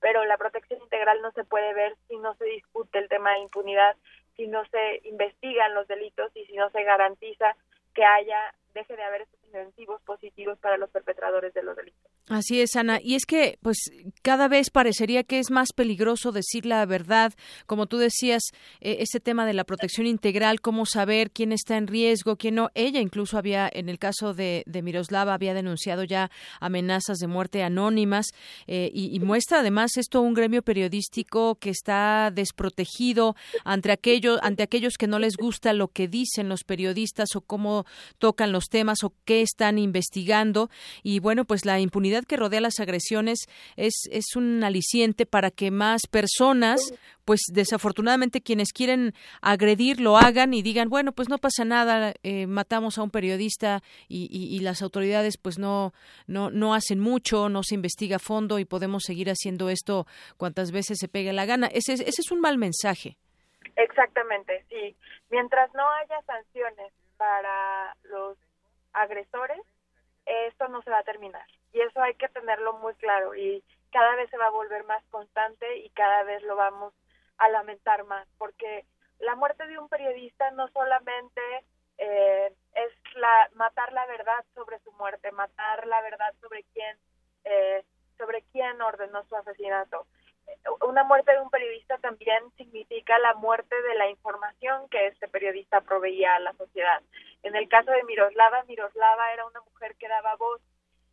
Pero la protección integral no se puede ver si no se discute el tema de impunidad, si no se investigan los delitos y si no se garantiza que haya deje de haber positivos para los perpetradores de los delitos. Así es, Ana. Y es que, pues, cada vez parecería que es más peligroso decir la verdad. Como tú decías, eh, ese tema de la protección integral, cómo saber quién está en riesgo, quién no. Ella incluso había, en el caso de, de Miroslava, había denunciado ya amenazas de muerte anónimas eh, y, y, muestra además esto un gremio periodístico que está desprotegido ante aquellos, ante aquellos que no les gusta lo que dicen los periodistas o cómo tocan los temas o qué están investigando. Y bueno, pues la impunidad que rodea las agresiones es, es un aliciente para que más personas, pues desafortunadamente quienes quieren agredir lo hagan y digan, bueno, pues no pasa nada, eh, matamos a un periodista y, y, las autoridades pues no, no, no hacen mucho, no se investiga a fondo y podemos seguir haciendo esto cuantas veces se pegue la gana. Ese, ese es un mal mensaje. Exactamente, sí. Mientras no haya sanciones para los agresores, esto no se va a terminar. Y eso hay que tenerlo muy claro. Y cada vez se va a volver más constante y cada vez lo vamos a lamentar más. Porque la muerte de un periodista no solamente eh, es la, matar la verdad sobre su muerte, matar la verdad sobre quién, eh, sobre quién ordenó su asesinato. Una muerte de un periodista también significa la muerte de la información que este periodista proveía a la sociedad. En el caso de Miroslava, Miroslava era una mujer que daba voz,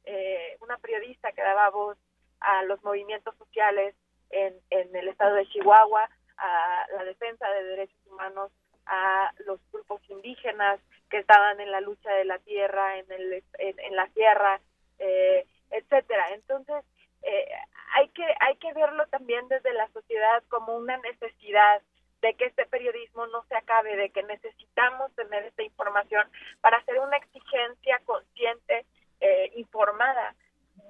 eh, una periodista que daba voz a los movimientos sociales en, en el estado de Chihuahua, a la defensa de derechos humanos, a los grupos indígenas que estaban en la lucha de la tierra, en, el, en, en la tierra, eh, etcétera. Entonces, eh, hay que hay que verlo también desde la sociedad como una necesidad de que este periodismo no se acabe, de que necesitamos tener esta información para hacer una exigencia consciente, eh, informada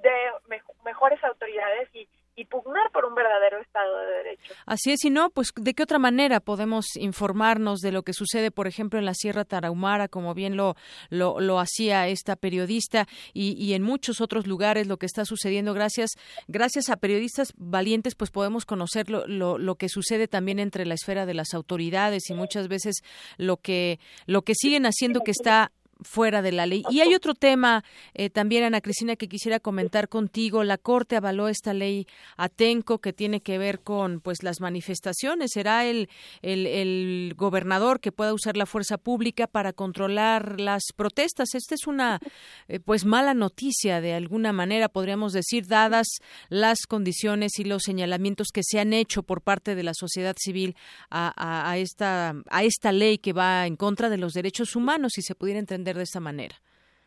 de me mejores autoridades y, y pugnar por un verdadero Estado de Derecho. Así es, y no, pues de qué otra manera podemos informarnos de lo que sucede, por ejemplo, en la Sierra Tarahumara, como bien lo, lo, lo hacía esta periodista, y, y, en muchos otros lugares lo que está sucediendo. Gracias, gracias a periodistas valientes, pues podemos conocer lo, lo, lo que sucede también entre la esfera de las autoridades y muchas veces lo que, lo que siguen haciendo que está fuera de la ley. Y hay otro tema eh, también, Ana Cristina, que quisiera comentar contigo. La Corte avaló esta ley Atenco que tiene que ver con pues las manifestaciones. ¿Será el, el, el, gobernador que pueda usar la fuerza pública para controlar las protestas? Esta es una eh, pues mala noticia de alguna manera, podríamos decir, dadas las condiciones y los señalamientos que se han hecho por parte de la sociedad civil a, a, a esta, a esta ley que va en contra de los derechos humanos, si se pudiera entender de esta manera.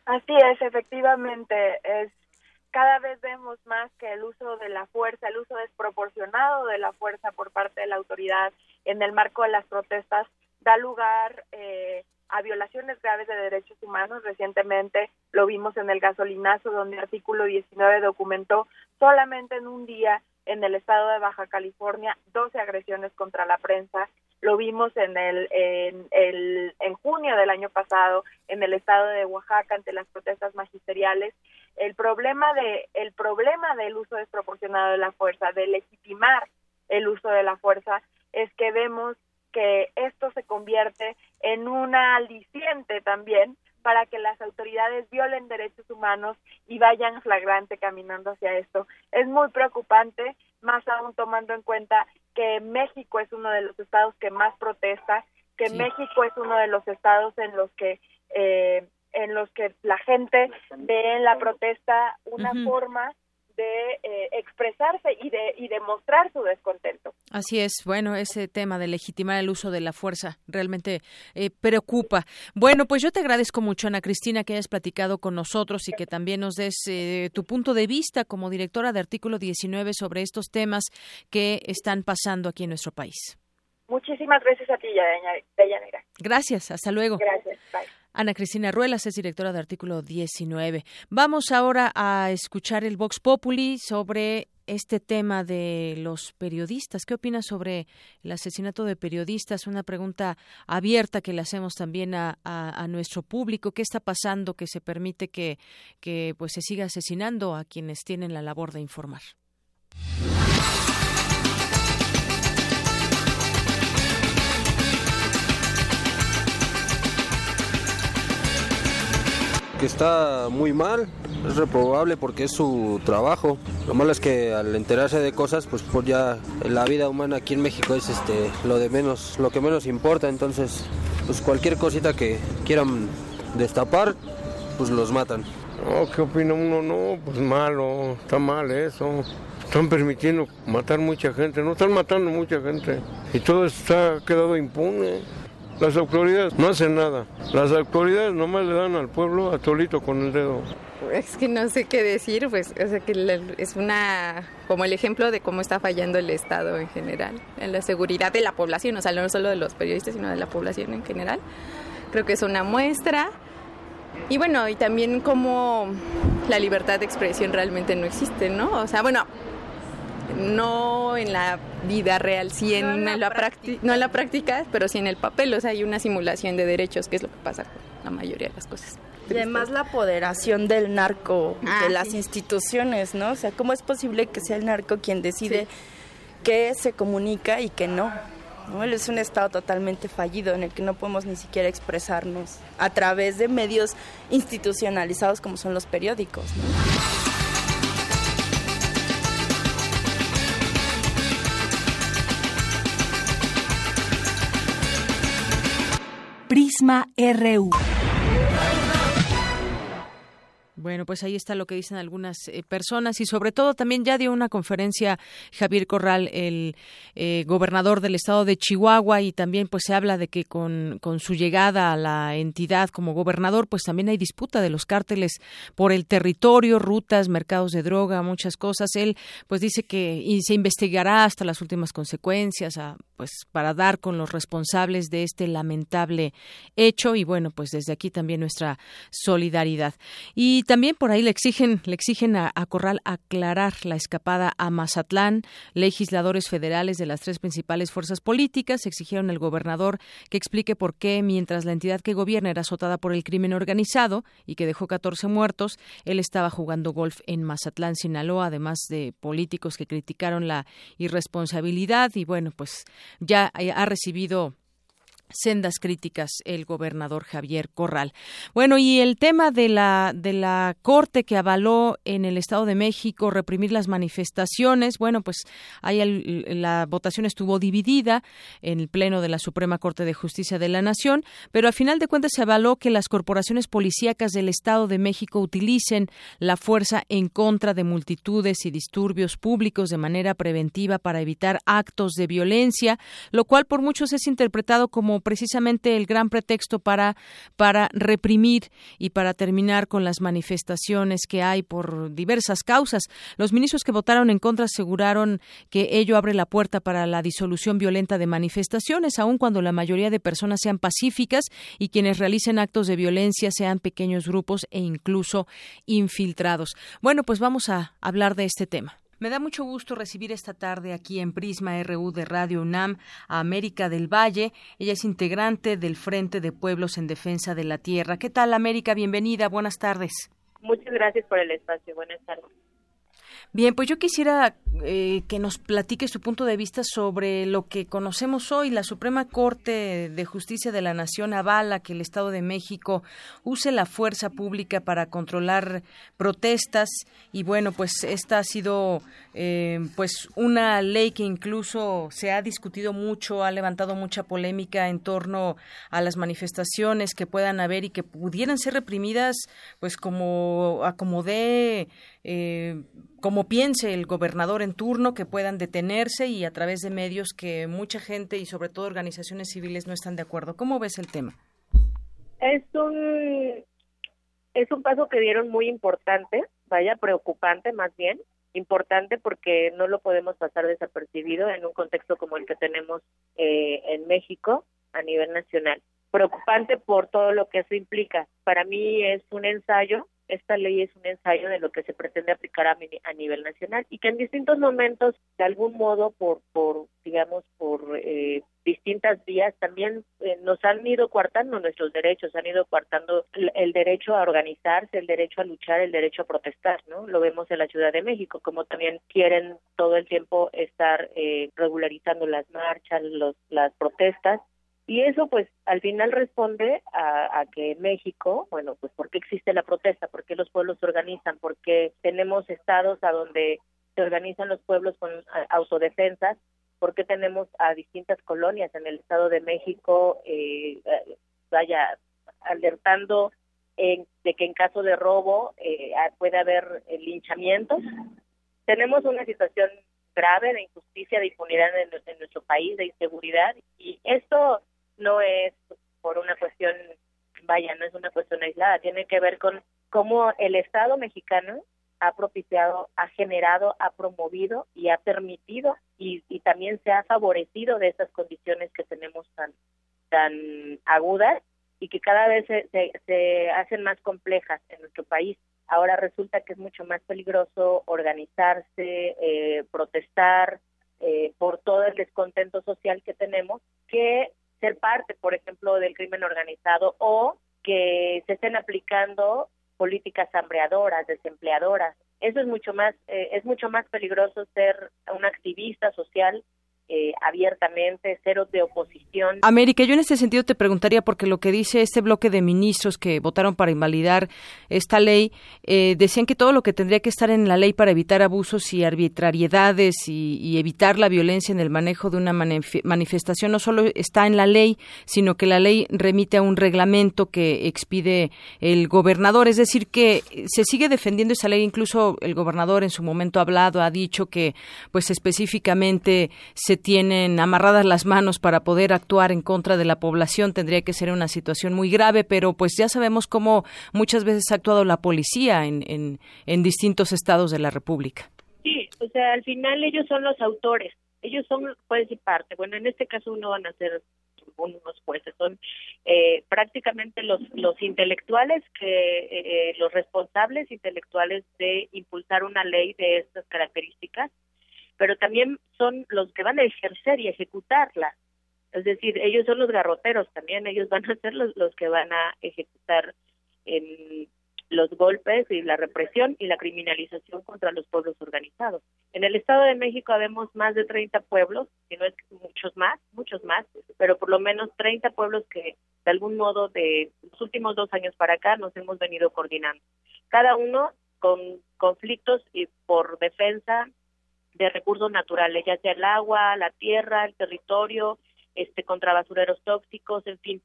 Así es, efectivamente, es cada vez vemos más que el uso de la fuerza, el uso desproporcionado de la fuerza por parte de la autoridad en el marco de las protestas da lugar eh, a violaciones graves de derechos humanos. Recientemente lo vimos en el gasolinazo, donde el artículo 19 documentó solamente en un día en el estado de Baja California 12 agresiones contra la prensa lo vimos en el, en el en junio del año pasado en el estado de Oaxaca ante las protestas magisteriales el problema de el problema del uso desproporcionado de la fuerza de legitimar el uso de la fuerza es que vemos que esto se convierte en una aliciente también para que las autoridades violen derechos humanos y vayan flagrante caminando hacia esto. Es muy preocupante, más aún tomando en cuenta que México es uno de los estados que más protesta, que sí. México es uno de los estados en los que eh, en los que la gente ve en la protesta una uh -huh. forma de eh, expresarse y de y demostrar su descontento. Así es, bueno, ese tema de legitimar el uso de la fuerza realmente eh, preocupa. Bueno, pues yo te agradezco mucho, Ana Cristina, que hayas platicado con nosotros y que también nos des eh, tu punto de vista como directora de Artículo 19 sobre estos temas que están pasando aquí en nuestro país. Muchísimas gracias a ti, Deyanira. Gracias, hasta luego. Gracias, bye. Ana Cristina Ruelas es directora de Artículo 19. Vamos ahora a escuchar el Vox Populi sobre este tema de los periodistas. ¿Qué opinas sobre el asesinato de periodistas? Una pregunta abierta que le hacemos también a, nuestro público. ¿Qué está pasando que se permite que, que pues se siga asesinando a quienes tienen la labor de informar? Que está muy mal, es reprobable porque es su trabajo. Lo malo es que al enterarse de cosas, pues, por ya la vida humana aquí en México es este lo de menos, lo que menos importa, entonces pues cualquier cosita que quieran destapar, pues los matan. Oh, ¿Qué opina uno? No, pues malo, está mal eso. Están permitiendo matar mucha gente, no están matando mucha gente. Y todo está quedado impune. Las autoridades no hacen nada. Las autoridades nomás le dan al pueblo a tolito con el dedo. Es que no sé qué decir, pues o sea que es una como el ejemplo de cómo está fallando el Estado en general, en la seguridad de la población, o sea, no solo de los periodistas, sino de la población en general. Creo que es una muestra. Y bueno, y también como la libertad de expresión realmente no existe, ¿no? O sea, bueno, no en la vida real, sí en, la, práctica, no en la práctica, pero sí en el papel, o sea, hay una simulación de derechos, que es lo que pasa con la mayoría de las cosas. Y además la apoderación del narco, de ah, las instituciones, ¿no? O sea, ¿cómo es posible que sea el narco quien decide qué se comunica y qué no? ¿no? Es un estado totalmente fallido en el que no podemos ni siquiera expresarnos a través de medios institucionalizados como son los periódicos. ¿no? Prisma RU. Bueno, pues ahí está lo que dicen algunas eh, personas y sobre todo también ya dio una conferencia Javier Corral, el eh, gobernador del estado de Chihuahua y también pues se habla de que con, con su llegada a la entidad como gobernador pues también hay disputa de los cárteles por el territorio, rutas, mercados de droga, muchas cosas. Él pues dice que y se investigará hasta las últimas consecuencias pues para dar con los responsables de este lamentable hecho y bueno pues desde aquí también nuestra solidaridad. Y también por ahí le exigen, le exigen a, Corral aclarar la escapada a Mazatlán. Legisladores federales de las tres principales fuerzas políticas exigieron al gobernador que explique por qué, mientras la entidad que gobierna era azotada por el crimen organizado y que dejó 14 muertos, él estaba jugando golf en Mazatlán, Sinaloa, además de políticos que criticaron la irresponsabilidad y bueno, pues ya ha recibido sendas críticas el gobernador Javier Corral. Bueno, y el tema de la de la corte que avaló en el Estado de México reprimir las manifestaciones, bueno, pues ahí la votación estuvo dividida en el pleno de la Suprema Corte de Justicia de la Nación, pero al final de cuentas se avaló que las corporaciones policíacas del Estado de México utilicen la fuerza en contra de multitudes y disturbios públicos de manera preventiva para evitar actos de violencia, lo cual por muchos es interpretado como precisamente el gran pretexto para, para reprimir y para terminar con las manifestaciones que hay por diversas causas. Los ministros que votaron en contra aseguraron que ello abre la puerta para la disolución violenta de manifestaciones, aun cuando la mayoría de personas sean pacíficas y quienes realicen actos de violencia sean pequeños grupos e incluso infiltrados. Bueno, pues vamos a hablar de este tema. Me da mucho gusto recibir esta tarde aquí en Prisma RU de Radio UNAM a América del Valle. Ella es integrante del Frente de Pueblos en Defensa de la Tierra. ¿Qué tal, América? Bienvenida. Buenas tardes. Muchas gracias por el espacio. Buenas tardes. Bien, pues yo quisiera eh, que nos platique su punto de vista sobre lo que conocemos hoy. La Suprema Corte de Justicia de la Nación avala que el Estado de México use la fuerza pública para controlar protestas y bueno, pues esta ha sido eh, pues una ley que incluso se ha discutido mucho, ha levantado mucha polémica en torno a las manifestaciones que puedan haber y que pudieran ser reprimidas pues como acomodé eh, como piense el gobernador en turno, que puedan detenerse y a través de medios que mucha gente y sobre todo organizaciones civiles no están de acuerdo. ¿Cómo ves el tema? Es un es un paso que dieron muy importante, vaya preocupante más bien, importante porque no lo podemos pasar desapercibido en un contexto como el que tenemos eh, en México a nivel nacional. Preocupante por todo lo que eso implica. Para mí es un ensayo esta ley es un ensayo de lo que se pretende aplicar a, a nivel nacional y que en distintos momentos, de algún modo, por, por digamos, por eh, distintas vías, también eh, nos han ido coartando nuestros derechos, han ido coartando el, derecho a organizarse, el derecho a luchar, el derecho a protestar, ¿no? Lo vemos en la Ciudad de México, como también quieren todo el tiempo estar eh, regularizando las marchas, los, las protestas y eso pues al final responde a, que México, bueno, pues ¿por qué existe la protesta? ¿Por qué los pueblos se organizan? ¿Por qué tenemos estados a donde se organizan los pueblos con autodefensas? ¿Por qué tenemos a distintas colonias en el Estado de México, eh, vaya, alertando de que en caso de robo eh, puede haber eh, linchamientos? Tenemos una situación grave de injusticia, de impunidad en, en nuestro país, de inseguridad, y esto no es por una cuestión, vaya, no es una cuestión aislada, tiene que ver con cómo el Estado mexicano ha propiciado, ha generado, ha promovido y ha permitido y, también se ha favorecido de estas condiciones que tenemos tan, tan agudas y que cada vez se, se, hacen más complejas en nuestro país. Ahora resulta que es mucho más peligroso organizarse, eh, protestar eh, por todo el descontento social que tenemos que ser parte, por ejemplo, del crimen organizado o que se estén aplicando políticas hambreadoras, desempleadoras. Eso es mucho más eh, es mucho más peligroso ser un activista social eh, abiertamente, cero de oposición. América, yo en este sentido te preguntaría, porque lo que dice este bloque de ministros que votaron para invalidar esta ley, eh, decían que todo lo que tendría que estar en la ley para evitar abusos y arbitrariedades y, evitar la violencia en el manejo de una manifestación no solo está en la ley, sino que la ley remite a un reglamento que expide el gobernador. Es decir, que se sigue defendiendo esa ley, incluso el gobernador en su momento ha hablado, ha dicho que pues específicamente se tienen amarradas las manos para poder actuar en contra de la población tendría que ser una situación muy grave, pero pues ya sabemos cómo muchas veces ha actuado la policía en, en, en distintos estados de la República. Sí, o sea, al final ellos son los autores, ellos son jueces y parte. Bueno, en este caso no van a ser unos jueces, son eh, prácticamente los, los intelectuales, que eh, los responsables intelectuales de impulsar una ley de estas características pero también son los que van a ejercer y ejecutarla. Es decir, ellos son los garroteros también, ellos van a ser los, los que van a ejecutar en los golpes y la represión y la criminalización contra los pueblos organizados. En el Estado de México habemos más de 30 pueblos, si no es muchos más, muchos más, pero por lo menos 30 pueblos que de algún modo de los últimos dos años para acá nos hemos venido coordinando. Cada uno con conflictos y por defensa de recursos naturales, ya sea el agua, la tierra, el territorio, este contra basureros tóxicos, en fin.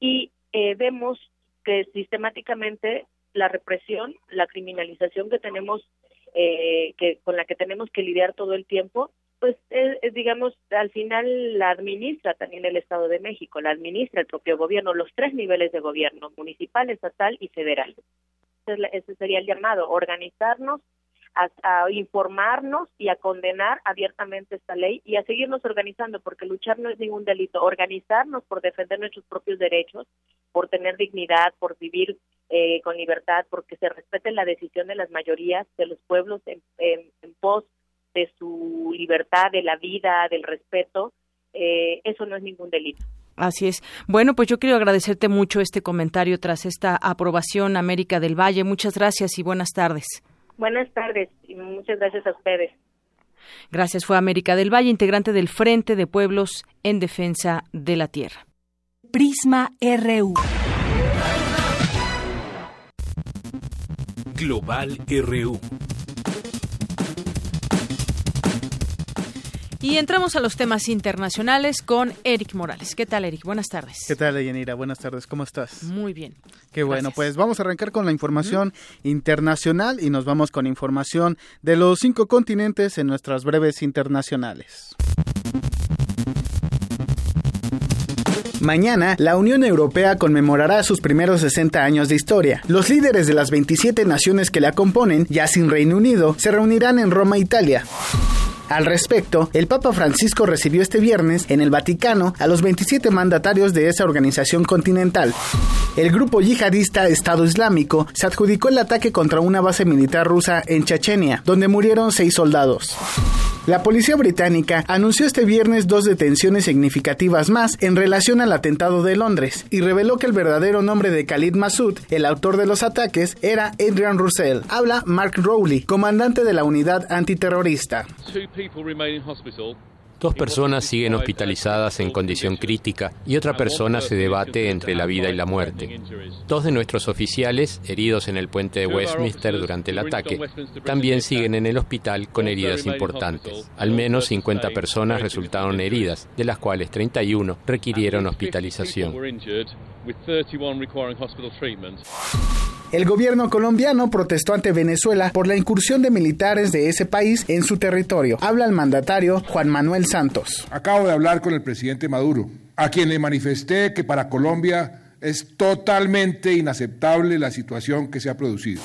Y eh, vemos que sistemáticamente la represión, la criminalización que tenemos, eh, que con la que tenemos que lidiar todo el tiempo, pues es, digamos, al final la administra también el Estado de México, la administra el propio gobierno, los tres niveles de gobierno, municipal, estatal y federal. ese sería el llamado, organizarnos a, informarnos y a condenar abiertamente esta ley y a seguirnos organizando, porque luchar no es ningún delito. Organizarnos por defender nuestros propios derechos, por tener dignidad, por vivir eh, con libertad, porque se respete la decisión de las mayorías de los pueblos en, pos de su libertad, de la vida, del respeto, eh, eso no es ningún delito. Así es. Bueno, pues yo quiero agradecerte mucho este comentario tras esta aprobación América del Valle. Muchas gracias y buenas tardes. Buenas tardes y muchas gracias a ustedes. Gracias. Fue América del Valle, integrante del Frente de Pueblos en Defensa de la Tierra. Prisma RU. Global RU. Y entramos a los temas internacionales con Eric Morales. ¿Qué tal, Eric? Buenas tardes. ¿Qué tal, Yanira? Buenas tardes. ¿Cómo estás? Muy bien. Qué bueno, pues vamos a arrancar con la información internacional y nos vamos con información de los cinco continentes en nuestras breves internacionales. Mañana, la Unión Europea conmemorará sus primeros 60 años de historia. Los líderes de las 27 naciones que la componen, ya sin Reino Unido, se reunirán en Roma, Italia. Al respecto, el Papa Francisco recibió este viernes en el Vaticano a los 27 mandatarios de esa organización continental. El grupo yihadista Estado Islámico se adjudicó el ataque contra una base militar rusa en Chechenia, donde murieron seis soldados. La policía británica anunció este viernes dos detenciones significativas más en relación al atentado de Londres y reveló que el verdadero nombre de Khalid Massoud, el autor de los ataques, era Adrian Russell. Habla Mark Rowley, comandante de la unidad antiterrorista. Dos personas siguen hospitalizadas en condición crítica y otra persona se debate entre la vida y la muerte. Dos de nuestros oficiales, heridos en el puente de Westminster durante el ataque, también siguen en el hospital con heridas importantes. Al menos 50 personas resultaron heridas, de las cuales 31 requirieron hospitalización. El gobierno colombiano protestó ante Venezuela por la incursión de militares de ese país en su territorio. Habla el mandatario Juan Manuel Santos. Acabo de hablar con el presidente Maduro, a quien le manifesté que para Colombia es totalmente inaceptable la situación que se ha producido.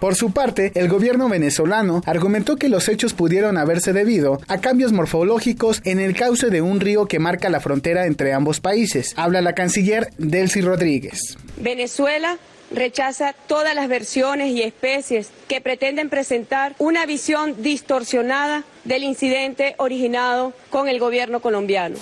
Por su parte, el gobierno venezolano argumentó que los hechos pudieron haberse debido a cambios morfológicos en el cauce de un río que marca la frontera entre ambos países. Habla la canciller Delcy Rodríguez. Venezuela rechaza todas las versiones y especies que pretenden presentar una visión distorsionada del incidente originado con el gobierno colombiano.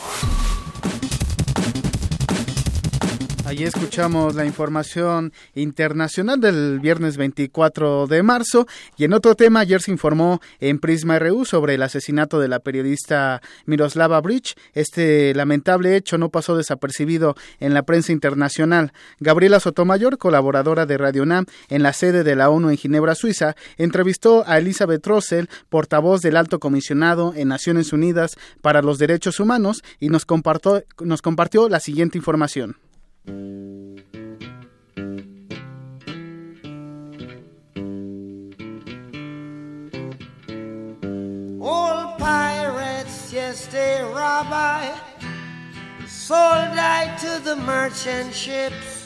Allí escuchamos la información internacional del viernes 24 de marzo y en otro tema ayer se informó en Prisma RU sobre el asesinato de la periodista Miroslava Bridge. Este lamentable hecho no pasó desapercibido en la prensa internacional. Gabriela Sotomayor, colaboradora de Radio NAM en la sede de la ONU en Ginebra, Suiza, entrevistó a Elizabeth Russell, portavoz del Alto Comisionado en Naciones Unidas para los Derechos Humanos y nos nos compartió la siguiente información. All pirates, yes, they rabbi, sold I to the merchant ships.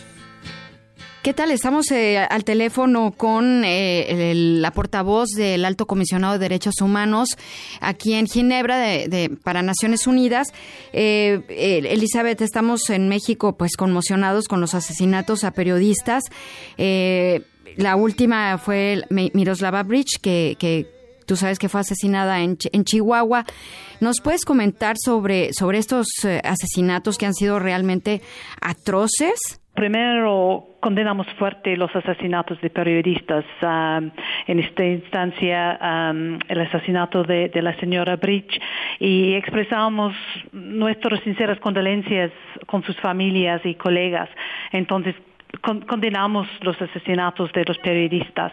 ¿Qué tal? Estamos eh, al teléfono con eh, la portavoz del Alto Comisionado de Derechos Humanos aquí en Ginebra de, de, para Naciones Unidas. Eh, Elizabeth, estamos en México pues conmocionados con los asesinatos a periodistas. la última fue Miroslava Bridge, que, que tú sabes que fue asesinada en, en, Chihuahua. ¿Nos puedes comentar sobre, sobre estos asesinatos que han sido realmente atroces? Primero, condenamos fuerte los asesinatos de periodistas. Um, en esta instancia, um, el asesinato de, de, la señora Bridge y expresamos nuestras sinceras condolencias con sus familias y colegas. Entonces, con, condenamos los asesinatos de los periodistas.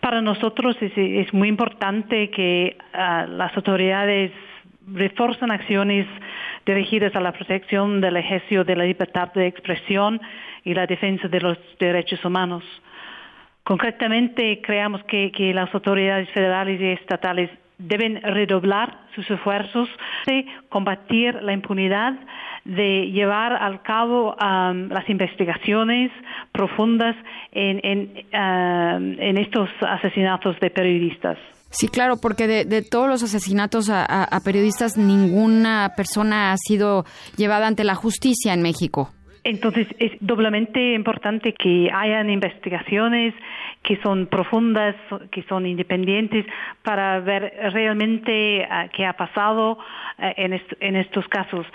Para nosotros es, es muy importante que uh, las autoridades refuercen acciones dirigidas a la protección del ejercicio de la libertad de expresión y la defensa de los derechos humanos. Concretamente, creemos que, las autoridades federales y estatales deben redoblar sus esfuerzos de combatir la impunidad, de llevar al cabo um, las investigaciones profundas en, en, um, en estos asesinatos de periodistas. Sí, claro, porque de, de todos los asesinatos a, periodistas, ninguna persona ha sido llevada ante la justicia en México. Entonces, es doblemente importante que hayan investigaciones que son profundas, que son independientes, para ver realmente uh, qué ha pasado uh, en, est en estos casos.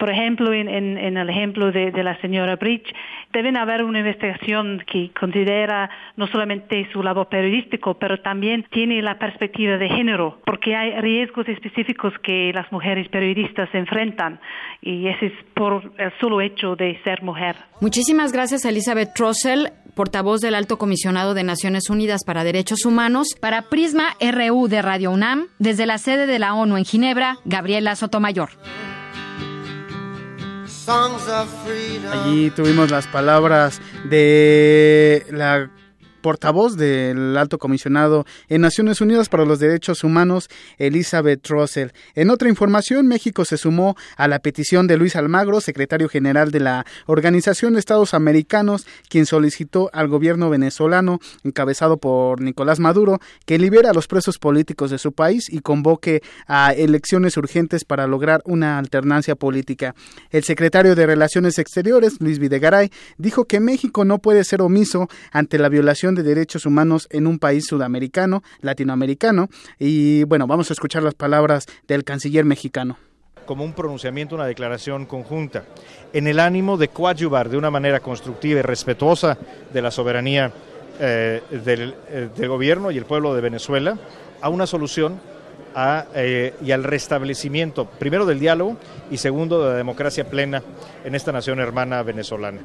Por ejemplo, en, en, el ejemplo de, la señora Bridge, deben haber una investigación que considera no solamente su labor periodístico, pero también tiene la perspectiva de género, porque hay riesgos específicos que las mujeres periodistas enfrentan, y ese es por el solo hecho de ser mujer. Muchísimas gracias, Elizabeth Russell, portavoz del Alto Comisionado de Naciones Unidas para Derechos Humanos, para Prisma RU de Radio UNAM, desde la sede de la ONU en Ginebra, Gabriela Sotomayor. Allí tuvimos las palabras de la portavoz del alto comisionado en Naciones Unidas para los Derechos Humanos, Elizabeth Russell. En otra información, México se sumó a la petición de Luis Almagro, secretario general de la Organización de Estados Americanos, quien solicitó al gobierno venezolano, encabezado por Nicolás Maduro, que libere a los presos políticos de su país y convoque a elecciones urgentes para lograr una alternancia política. El secretario de Relaciones Exteriores, Luis Videgaray, dijo que México no puede ser omiso ante la violación de derechos humanos en un país sudamericano, latinoamericano, y bueno, vamos a escuchar las palabras del canciller mexicano. Como un pronunciamiento, una declaración conjunta, en el ánimo de coadyuvar de una manera constructiva y respetuosa de la soberanía eh, del, eh, del, gobierno y el pueblo de Venezuela a una solución eh, y al restablecimiento, primero del diálogo y segundo de la democracia plena en esta nación hermana venezolana.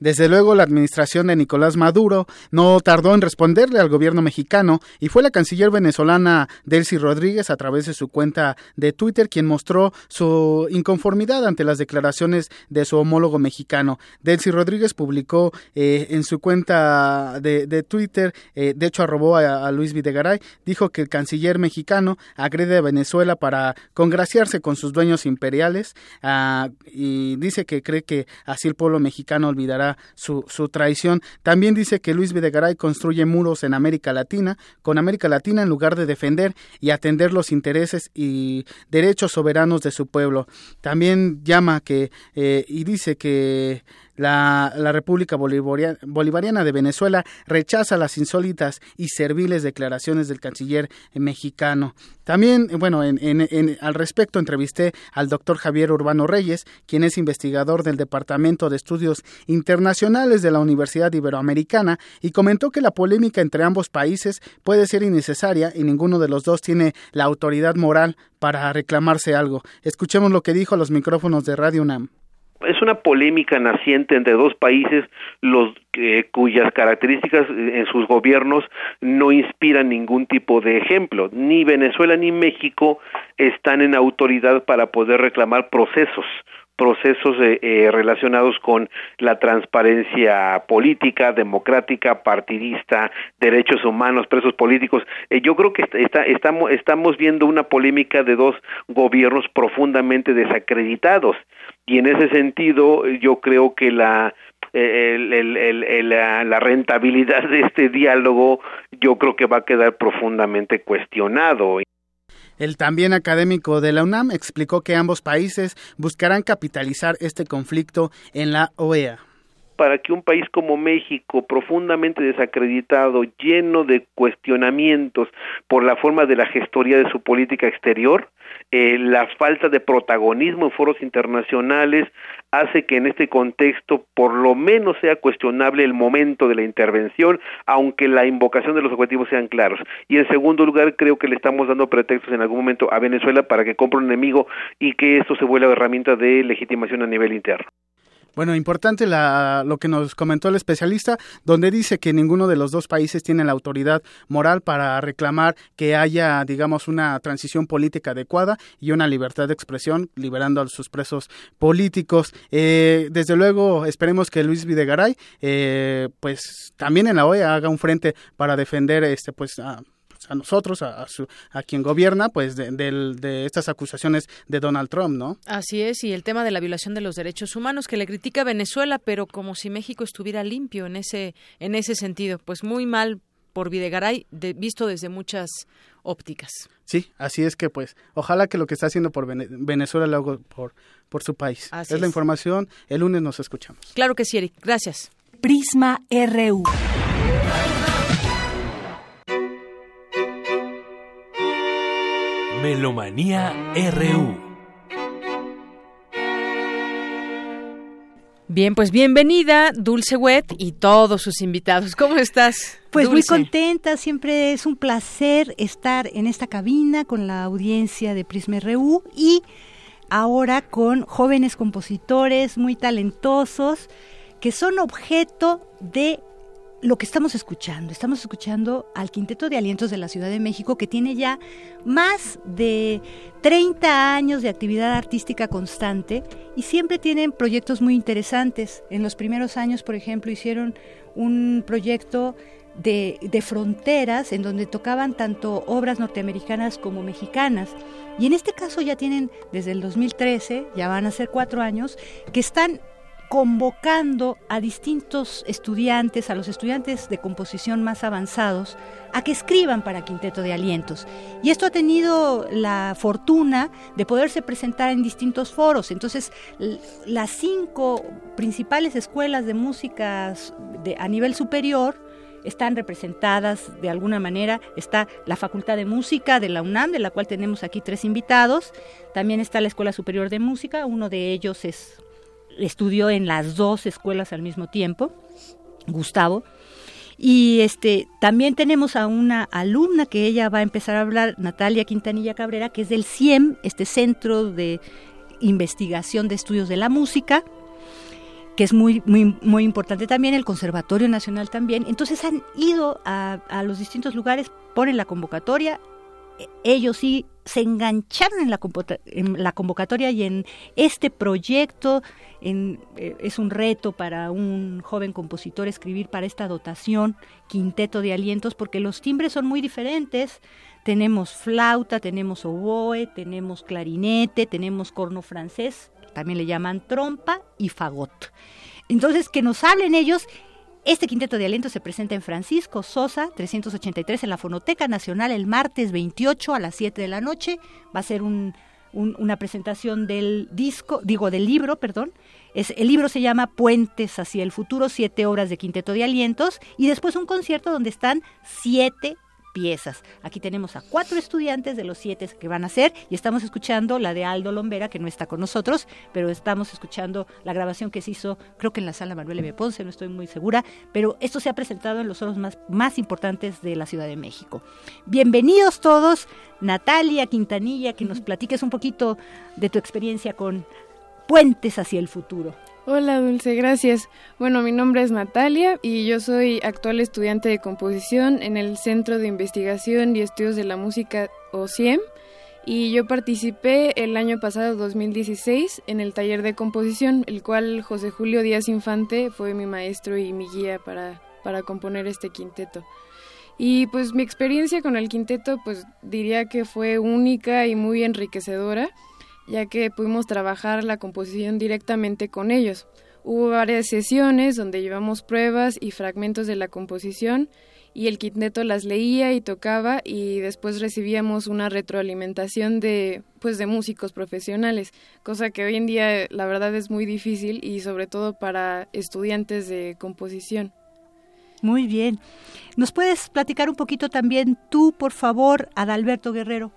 Desde luego, la administración de Nicolás Maduro no tardó en responderle al gobierno mexicano y fue la canciller venezolana Delcy Rodríguez a través de su cuenta de Twitter quien mostró su inconformidad ante las declaraciones de su homólogo mexicano. Delcy Rodríguez publicó eh, en su cuenta de, Twitter, eh, de hecho arrobó a, Luis Videgaray, dijo que el canciller mexicano agrede a Venezuela para congraciarse con sus dueños imperiales ah, y dice que cree que así el pueblo mexicano olvidará su, traición. También dice que Luis Videgaray construye muros en América Latina, con América Latina en lugar de defender y atender los intereses y derechos soberanos de su pueblo. También llama que eh, y dice que la, República Bolivariana de Venezuela rechaza las insólitas y serviles declaraciones del canciller mexicano. También, bueno, en, al respecto entrevisté al doctor Javier Urbano Reyes, quien es investigador del Departamento de Estudios Internacionales de la Universidad Iberoamericana, y comentó que la polémica entre ambos países puede ser innecesaria y ninguno de los dos tiene la autoridad moral para reclamarse algo. Escuchemos lo que dijo a los micrófonos de Radio UNAM es una polémica naciente entre dos países los eh, cuyas características en sus gobiernos no inspiran ningún tipo de ejemplo. Ni Venezuela ni México están en autoridad para poder reclamar procesos procesos eh, eh, relacionados con la transparencia política, democrática, partidista, derechos humanos, presos políticos. yo creo que está, estamos, estamos viendo una polémica de dos gobiernos profundamente desacreditados y en ese sentido yo creo que la la, rentabilidad de este diálogo yo creo que va a quedar profundamente cuestionado. El también académico de la UNAM explicó que ambos países buscarán capitalizar este conflicto en la OEA para que un país como México, profundamente desacreditado, lleno de cuestionamientos por la forma de la gestoría de su política exterior, eh, la falta de protagonismo en foros internacionales hace que en este contexto por lo menos sea cuestionable el momento de la intervención, aunque la invocación de los objetivos sean claros. Y en segundo lugar, creo que le estamos dando pretextos en algún momento a Venezuela para que compre un enemigo y que esto se vuelva herramienta de legitimación a nivel interno. Bueno, importante la, lo que nos comentó el especialista, donde dice que ninguno de los dos países tiene la autoridad moral para reclamar que haya, digamos, una transición política adecuada y una libertad de expresión, liberando a sus presos políticos. Eh, desde luego, esperemos que Luis Videgaray, eh, pues también en la OEA haga un frente para defender, este, pues, a a nosotros, a, a, quien gobierna, pues de, de, estas acusaciones de Donald Trump, ¿no? Así es, y el tema de la violación de los derechos humanos que le critica Venezuela, pero como si México estuviera limpio en ese, en ese sentido, pues muy mal por Videgaray, de, visto desde muchas ópticas. Sí, así es que pues ojalá que lo que está haciendo por Venezuela lo haga por, por su país. es la información, el lunes nos escuchamos. Claro que sí, Eric, gracias. Prisma RU. Melomanía RU. Bien, pues bienvenida Dulce Wet y todos sus invitados. ¿Cómo estás? Pues muy contenta, siempre es un placer estar en esta cabina con la audiencia de Prisma RU y ahora con jóvenes compositores muy talentosos que son objeto de lo que estamos escuchando. Estamos escuchando al Quinteto de Alientos de la Ciudad de México que tiene ya más de 30 años de actividad artística constante y siempre tienen proyectos muy interesantes. En los primeros años, por ejemplo, hicieron un proyecto de, de, fronteras en donde tocaban tanto obras norteamericanas como mexicanas. Y en este caso ya tienen desde el 2013, ya van a ser cuatro años, que están convocando a distintos estudiantes, a los estudiantes de composición más avanzados, a que escriban para Quinteto de Alientos. Y esto ha tenido la fortuna de poderse presentar en distintos foros. Entonces, las cinco principales escuelas de música de, a nivel superior, están representadas de alguna manera. Está la Facultad de Música de la UNAM, de la cual tenemos aquí tres invitados. También está la Escuela Superior de Música, uno de ellos es estudió en las dos escuelas al mismo tiempo, Gustavo. Y este también tenemos a una alumna que ella va a empezar a hablar, Natalia Quintanilla Cabrera, que es del CIEM, este Centro de Investigación de Estudios de la Música, que es muy, muy, muy importante también, el Conservatorio Nacional también. Entonces han ido a, a los distintos lugares, ponen la convocatoria, ellos sí se engancharon en la, en la convocatoria y en este proyecto. Eh, es un reto para un joven compositor escribir para esta dotación, quinteto de alientos, porque los timbres son muy diferentes. Tenemos flauta, tenemos oboe, tenemos clarinete, tenemos corno francés, también le llaman trompa y fagot. Entonces, que nos hablen ellos este quinteto de aliento se presenta en Francisco Sosa, 383 en la Fonoteca Nacional el martes 28 a las 7 de la noche. Va a ser una presentación del disco, digo del libro, perdón. Es, el libro se llama Puentes hacia el futuro, siete obras de quinteto de alientos y después un concierto donde están siete piezas. Aquí tenemos a cuatro estudiantes de los siete que van a ser y estamos escuchando la de Aldo Lombera, que no está con nosotros, pero estamos escuchando la grabación que se hizo, creo que en la sala Manuel M. Ponce, no estoy muy segura, pero esto se ha presentado en los foros más, más importantes de la Ciudad de México. Bienvenidos todos, Natalia Quintanilla, que nos platiques un poquito de tu experiencia con Puentes hacia el futuro. Hola Dulce, gracias. Bueno, mi nombre es Natalia y yo soy actual estudiante de composición en el Centro de Investigación y Estudios de la Música OCIEM y yo participé el año pasado 2016 en el taller de composición, el cual José Julio Díaz Infante fue mi maestro y mi guía para, para componer este quinteto. Y pues mi experiencia con el quinteto pues diría que fue única y muy enriquecedora ya que pudimos trabajar la composición directamente con ellos. Hubo varias sesiones donde llevamos pruebas y fragmentos de la composición y el quinteto las leía y tocaba y después recibíamos una retroalimentación de pues de músicos profesionales, cosa que hoy en día la verdad es muy difícil y sobre todo para estudiantes de composición. Muy bien. ¿Nos puedes platicar un poquito también tú, por favor, Adalberto Guerrero?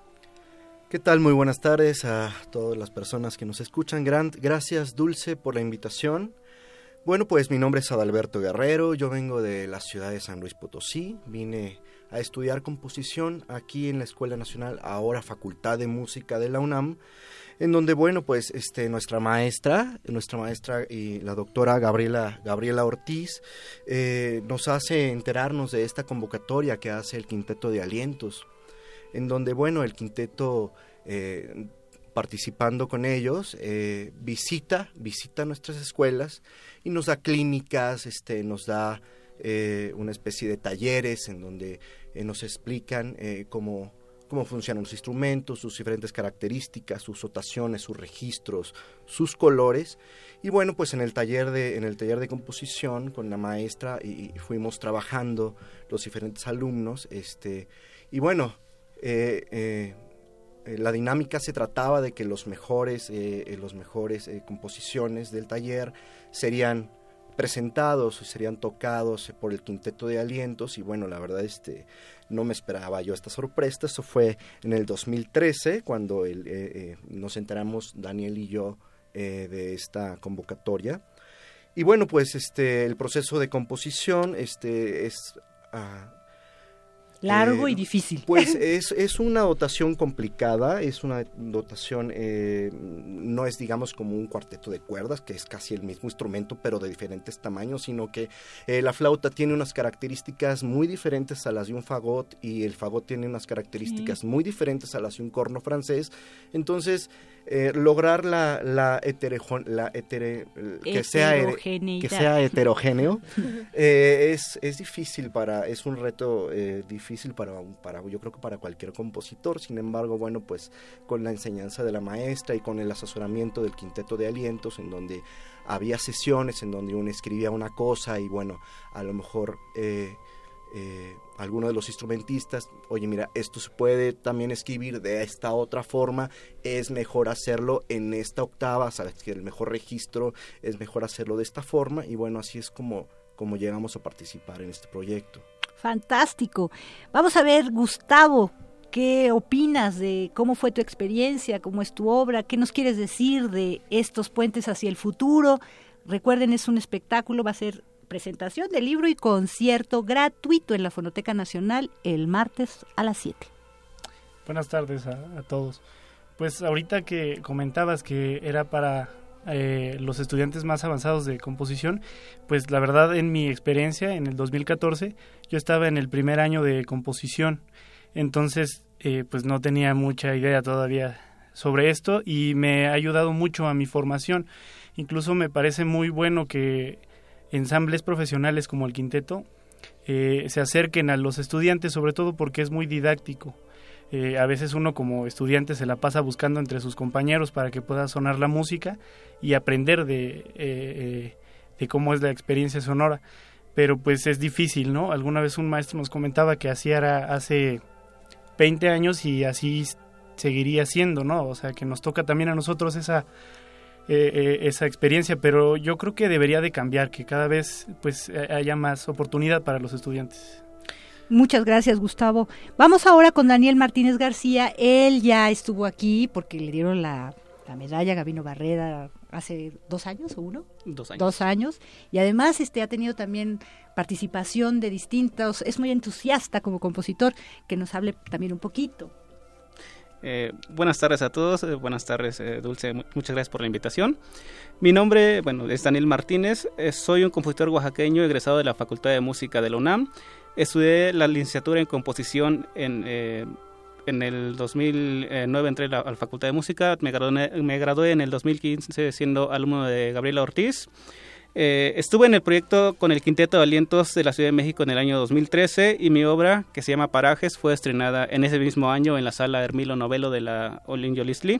¿Qué tal? Muy buenas tardes a todas las personas que nos escuchan. gracias, Dulce, por la invitación. Bueno, pues mi nombre es Adalberto Guerrero, yo vengo de la ciudad de San Luis Potosí, vine a estudiar composición aquí en la Escuela Nacional, ahora Facultad de Música de la UNAM, en donde, bueno, pues este, nuestra maestra, nuestra maestra y la doctora Gabriela, Gabriela Ortiz, eh, nos hace enterarnos de esta convocatoria que hace el Quinteto de Alientos en donde, bueno, el quinteto, eh, participando con ellos, eh, visita, visita nuestras escuelas y nos da clínicas, este, nos da eh, una especie de talleres en donde nos explican cómo, cómo funcionan los instrumentos, sus diferentes características, sus rotaciones, sus registros, sus colores. Y bueno, pues en el taller de, en el taller de composición con la maestra y, fuimos trabajando los diferentes alumnos, este, y bueno, eh, eh, eh, la dinámica se trataba de que los mejores, los mejores composiciones del taller serían presentados, serían tocados por el quinteto de alientos y bueno, la verdad este no me esperaba yo esta sorpresa, eso fue en el 2013 cuando nos enteramos Daniel y yo de esta convocatoria. Y bueno pues este el proceso de composición este es ah, Largo y difícil. Pues es, es una dotación complicada, es una dotación, eh, no es digamos como un cuarteto de cuerdas, que es casi el mismo instrumento, pero de diferentes tamaños, sino que eh, la flauta tiene unas características muy diferentes a las de un fagot y el fagot tiene unas características muy diferentes a las de un corno francés. Entonces, eh, lograr la, la, la que, sea, que sea heterogéneo eh, es, es difícil para, es un reto eh, difícil para, para, yo creo que para cualquier compositor, sin embargo, bueno, pues con la enseñanza de la maestra y con el asesoramiento del quinteto de alientos, en donde había sesiones en donde uno escribía una cosa y bueno, a lo mejor... Eh, eh, alguno de los instrumentistas, oye, mira, esto se puede también escribir de esta otra forma, es mejor hacerlo en esta octava, sabes que el mejor registro es mejor hacerlo de esta forma y bueno, así es como, como llegamos a participar en este proyecto. Fantástico. Vamos a ver, Gustavo, ¿qué opinas de cómo fue tu experiencia, cómo es tu obra? ¿Qué nos quieres decir de estos puentes hacia el futuro? Recuerden, es un espectáculo, va a ser presentación del libro y concierto gratuito en la Fonoteca Nacional el martes a las 7. Buenas tardes a, todos. Pues ahorita que comentabas que era para eh, los estudiantes más avanzados de composición, pues la verdad en mi experiencia en el 2014 yo estaba en el primer año de composición, entonces eh, pues no tenía mucha idea todavía sobre esto y me ha ayudado mucho a mi formación. Incluso me parece muy bueno que ensambles profesionales como el quinteto eh, se acerquen a los estudiantes, sobre todo porque es muy didáctico. Eh, a veces uno como estudiante se la pasa buscando entre sus compañeros para que pueda sonar la música y aprender de, eh, de cómo es la experiencia sonora. Pero pues es difícil, ¿no? Alguna vez un maestro nos comentaba que así era hace 20 años y así seguiría siendo, ¿no? O sea, que nos toca también a nosotros esa eh, eh, esa experiencia, pero yo creo que debería de cambiar, que cada vez pues eh, haya más oportunidad para los estudiantes. Muchas gracias, Gustavo. Vamos ahora con Daniel Martínez García. Él ya estuvo aquí porque le dieron la, la medalla a Gabino Barrera hace dos años o uno. Dos años. Dos años. Y además este, ha tenido también participación de distintos, es muy entusiasta como compositor, que nos hable también un poquito. Eh, buenas tardes a todos, eh, buenas tardes eh, Dulce, muchas gracias por la invitación. Mi nombre, bueno, es Daniel Martínez, soy un compositor oaxaqueño egresado de la Facultad de Música de la UNAM. Estudié la licenciatura en composición en, en el 2009, entré a la, Facultad de Música, me gradué, me gradué en el 2015 siendo alumno de Gabriela Ortiz. Eh, estuve en el proyecto con el Quinteto de Alientos de la Ciudad de México en el año 2013 y mi obra, que se llama Parajes, fue estrenada en ese mismo año en la sala Hermilo Novelo de la Olin Yolisli.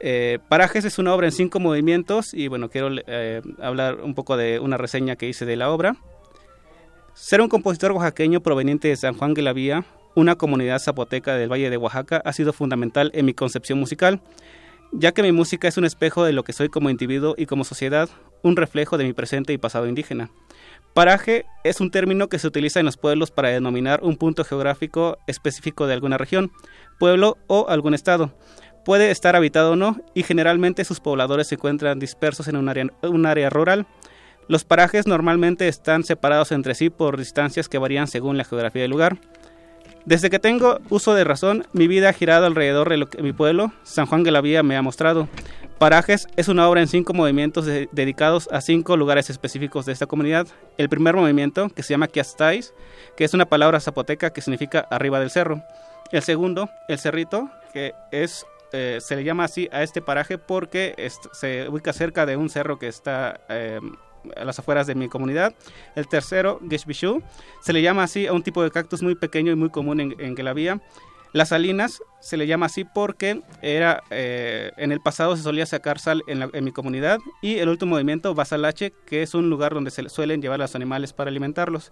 Eh, Parajes es una obra en cinco movimientos y bueno, quiero eh, hablar un poco de una reseña que hice de la obra. Ser un compositor oaxaqueño proveniente de San Juan de la Vía, una comunidad zapoteca del Valle de Oaxaca, ha sido fundamental en mi concepción musical ya que mi música es un espejo de lo que soy como individuo y como sociedad, un reflejo de mi presente y pasado indígena. Paraje es un término que se utiliza en los pueblos para denominar un punto geográfico específico de alguna región, pueblo o algún estado. Puede estar habitado o no, y generalmente sus pobladores se encuentran dispersos en un área, rural. Los parajes normalmente están separados entre sí por distancias que varían según la geografía del lugar. Desde que tengo uso de razón, mi vida ha girado alrededor de lo que mi pueblo, San Juan de la Vía, me ha mostrado. Parajes es una obra en cinco movimientos dedicados a cinco lugares específicos de esta comunidad. El primer movimiento, que se llama Kiastais, que es una palabra zapoteca que significa arriba del cerro. El segundo, el cerrito, que es eh, se le llama así a este paraje porque se ubica cerca de un cerro que está eh, a las afueras de mi comunidad. El tercero, Geshbishu, se le llama así a un tipo de cactus muy pequeño y muy común en, en Gelavía. Las salinas se le llama así porque era eh, en el pasado se solía sacar sal en, en, mi comunidad y el último movimiento Basalache, que es un lugar donde se suelen llevar los animales para alimentarlos.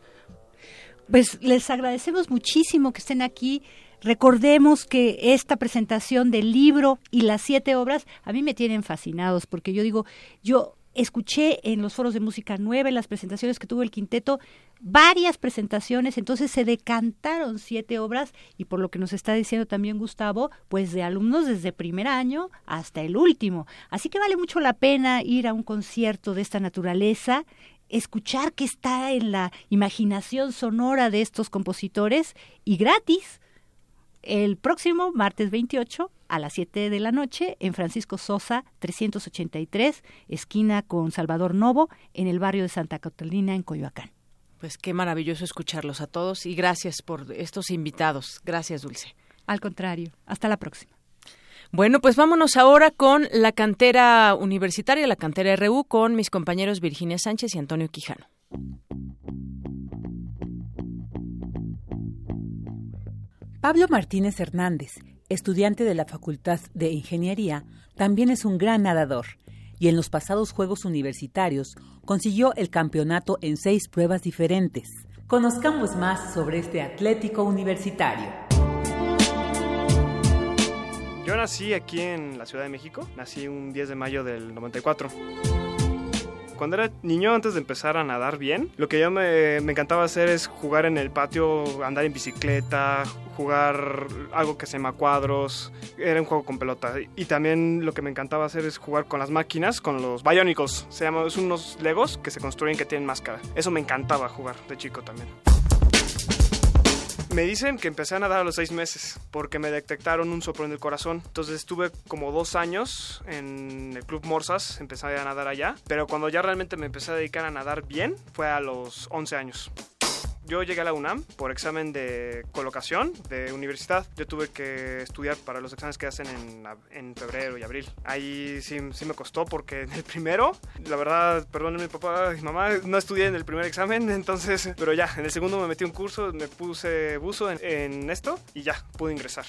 Pues les agradecemos muchísimo que estén aquí. Recordemos que esta presentación del libro y las siete obras a mí me tienen fascinados porque yo digo, yo escuché en los foros de música nueva, en las presentaciones que tuvo el quinteto, varias presentaciones, entonces se decantaron siete obras y por lo que nos está diciendo también Gustavo, pues de alumnos desde primer año hasta el último. Así que vale mucho la pena ir a un concierto de esta naturaleza escuchar qué está en la imaginación sonora de estos compositores y gratis el próximo martes 28 a las 7 de la noche en Francisco Sosa 383, esquina con Salvador Novo, en el barrio de Santa Catalina, en Coyoacán. Pues qué maravilloso escucharlos a todos y gracias por estos invitados. Gracias, Dulce. Al contrario, hasta la próxima. Bueno, pues vámonos ahora con la cantera universitaria, la cantera RU, con mis compañeros Virginia Sánchez y Antonio Quijano. Pablo Martínez Hernández, estudiante de la Facultad de Ingeniería, también es un gran nadador y en los pasados Juegos Universitarios consiguió el campeonato en seis pruebas diferentes. Conozcamos más sobre este atlético universitario. Yo nací aquí en la Ciudad de México, nací un 10 de mayo del 94 cuando era niño, antes de empezar a nadar bien, lo que yo me, encantaba hacer es jugar en el patio, andar en bicicleta, jugar algo que se llama cuadros. Era un juego con pelota. Y también lo que me encantaba hacer es jugar con las máquinas, con los Bionicles. Se unos Legos que se construyen que tienen máscara. Eso me encantaba jugar de chico también. Me dicen que empecé a nadar a los seis meses porque me detectaron un soplo en el corazón. Entonces estuve como dos años en el Club Morsas, empecé a nadar allá. Pero cuando ya realmente me empecé a dedicar a nadar bien fue a los 11 años. Yo llegué a la UNAM por examen de colocación de universidad. Yo tuve que estudiar para los exámenes que hacen en, en febrero y abril. Ahí sí, sí, me costó porque en el primero, la verdad, perdón mi papá y mamá, no estudié en el primer examen, entonces, pero ya, en el segundo me metí un curso, me puse buzo en, en esto y ya, pude ingresar.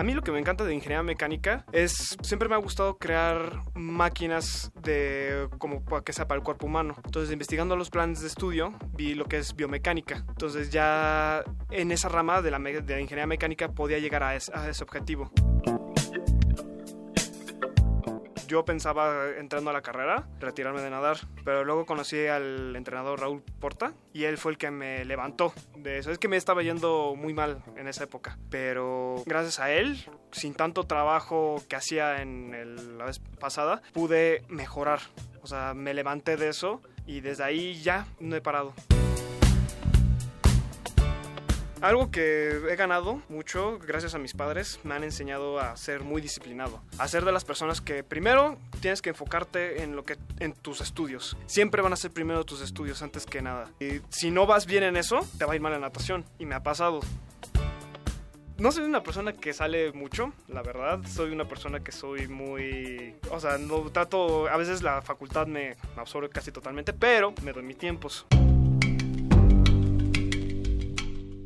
A mí lo que me encanta de ingeniería mecánica es siempre me ha gustado crear máquinas de como que sea para el cuerpo humano. Entonces, investigando los planes de estudio, vi lo que es biomecánica. Entonces, ya en esa rama de la, de ingeniería mecánica podía llegar a ese objetivo yo pensaba entrando a la carrera retirarme de nadar, pero luego conocí al entrenador Raúl Porta y él fue el que me levantó de eso. Es que me estaba yendo muy mal en esa época, pero gracias a él, sin tanto trabajo que hacía en la vez pasada, pude mejorar. O sea, me levanté de eso y desde ahí ya no he parado. Algo que he ganado mucho gracias a mis padres me han enseñado a ser muy disciplinado, a ser de las personas que primero tienes que enfocarte en lo que en tus estudios. Siempre van a ser primero tus estudios antes que nada. Y si no vas bien en eso, te va a ir mal en natación y me ha pasado. No soy una persona que sale mucho, la verdad. Soy una persona que soy muy... O sea, no trato... A veces la facultad me absorbe casi totalmente, pero me doy mis tiempos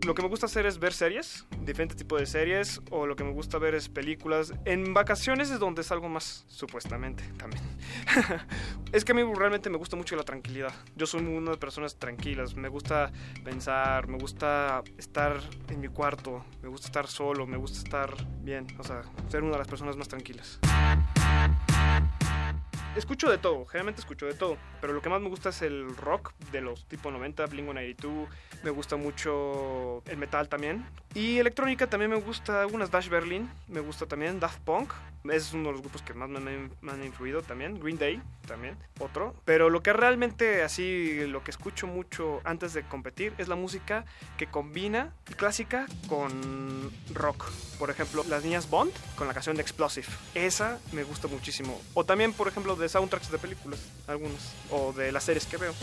lo que me gusta hacer es ver series, diferentes tipos de series, o lo que me gusta ver es películas. En vacaciones es donde salgo más, supuestamente, también. es que a mí realmente me gusta mucho la tranquilidad. Yo soy una de personas tranquilas, me gusta pensar, me gusta estar en mi cuarto, me gusta estar solo, me gusta estar bien, o sea, ser una de las personas más tranquilas escucho de todo, generalmente escucho de todo, pero lo que más me gusta es el rock de los tipo 90, Blink-182, me gusta mucho el metal también, y electrónica también me gusta algunas Dash Berlin, me gusta también Daft Punk, es uno de los grupos que más me, han influido también, Green Day también, otro, pero lo que realmente así, lo que escucho mucho antes de competir es la música que combina clásica con rock, por ejemplo, las niñas Bond con la canción de Explosive, esa me gusta muchísimo, o también por ejemplo de soundtracks de películas, algunos, o de las series que veo.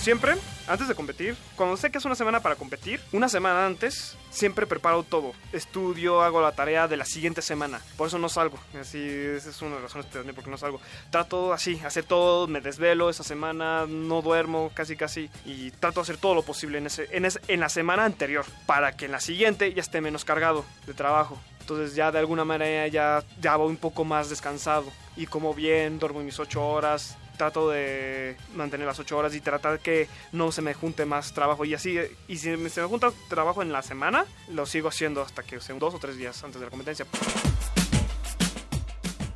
Siempre, antes de competir, cuando sé que es una semana para competir, una semana antes, siempre preparo todo. Estudio, hago la tarea de la siguiente semana. Por eso no salgo. Así, es una de las razones también por no salgo. Trato así, hacer todo, me desvelo esa semana, no duermo casi casi. Y trato de hacer todo lo posible en, ese, la semana anterior, para que en la siguiente ya esté menos cargado de trabajo. Entonces ya de alguna manera ya, ya voy un poco más descansado. Y como bien, duermo mis 8 horas, trato de mantener las 8 horas y tratar que no se me junte más trabajo y así y si se me junta trabajo en la semana lo sigo haciendo hasta que sean dos o tres días antes de la competencia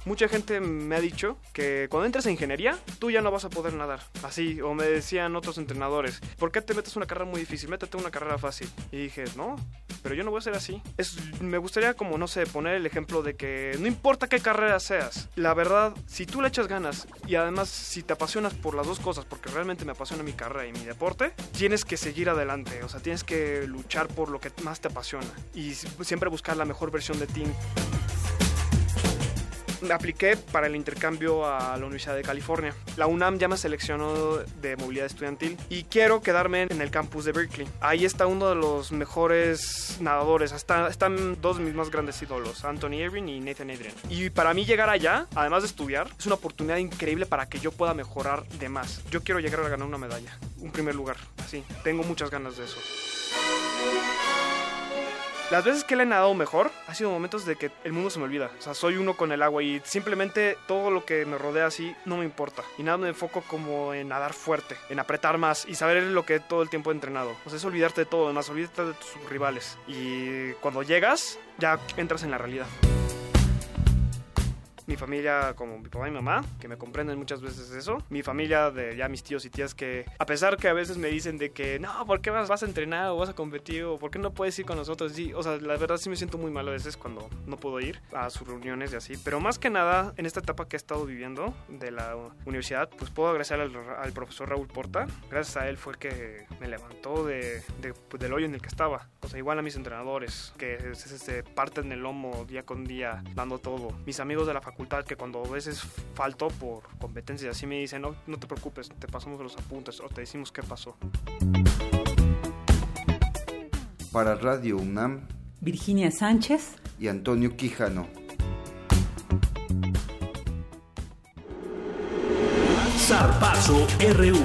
mucha gente me ha dicho que cuando entres a ingeniería, tú ya no vas a poder nadar. Así, o me decían otros entrenadores, ¿por qué te metes una carrera muy difícil? Métete una carrera fácil. Y dije, no, pero yo no voy a ser así. Es, me gustaría como, no sé, poner el ejemplo de que no importa qué carrera seas, la verdad, si tú le echas ganas y además si te apasionas por las dos cosas, porque realmente me apasiona mi carrera y mi deporte, tienes que seguir adelante, o sea, tienes que luchar por lo que más te apasiona y siempre buscar la mejor versión de ti apliqué para el intercambio a la Universidad de California. La UNAM ya me seleccionó de movilidad estudiantil y quiero quedarme en el campus de Berkeley. Ahí está uno de los mejores nadadores. están dos de mis más grandes ídolos, Anthony Irving y Nathan Adrian. Y para mí llegar allá, además de estudiar, es una oportunidad increíble para que yo pueda mejorar de más. Yo quiero llegar a ganar una medalla, un primer lugar. Así, tengo muchas ganas de eso. Las veces que le he nadado mejor, ha sido momentos de que el mundo se me olvida. O sea, soy uno con el agua y simplemente todo lo que me rodea así no me importa. Y nada me enfoco como en nadar fuerte, en apretar más y saber lo que todo el tiempo he entrenado. O sea, es olvidarte de todo, además olvidarte de tus rivales. Y cuando llegas, ya entras en la realidad mi familia como mi papá y mi mamá, que me comprenden muchas veces eso, mi familia de ya mis tíos y tías que a pesar que a veces me dicen de que no, ¿por qué vas, vas a entrenar o vas a competir o por qué no puedes ir con nosotros? Sí, o sea, la verdad sí me siento muy mal a veces cuando no puedo ir a sus reuniones y así, pero más que nada en esta etapa que he estado viviendo de la universidad, pues puedo agradecer al, profesor Raúl Porta, gracias a él fue el que me levantó de, pues, del hoyo en el que estaba, o sea, igual a mis entrenadores que se parten el lomo día con día dando todo, mis amigos de la facultad que cuando a veces faltó por competencias así me dicen, no, no te preocupes, te pasamos los apuntes o te decimos qué pasó. Para Radio UNAM, Virginia Sánchez y Antonio Quijano. Zarpazo RU.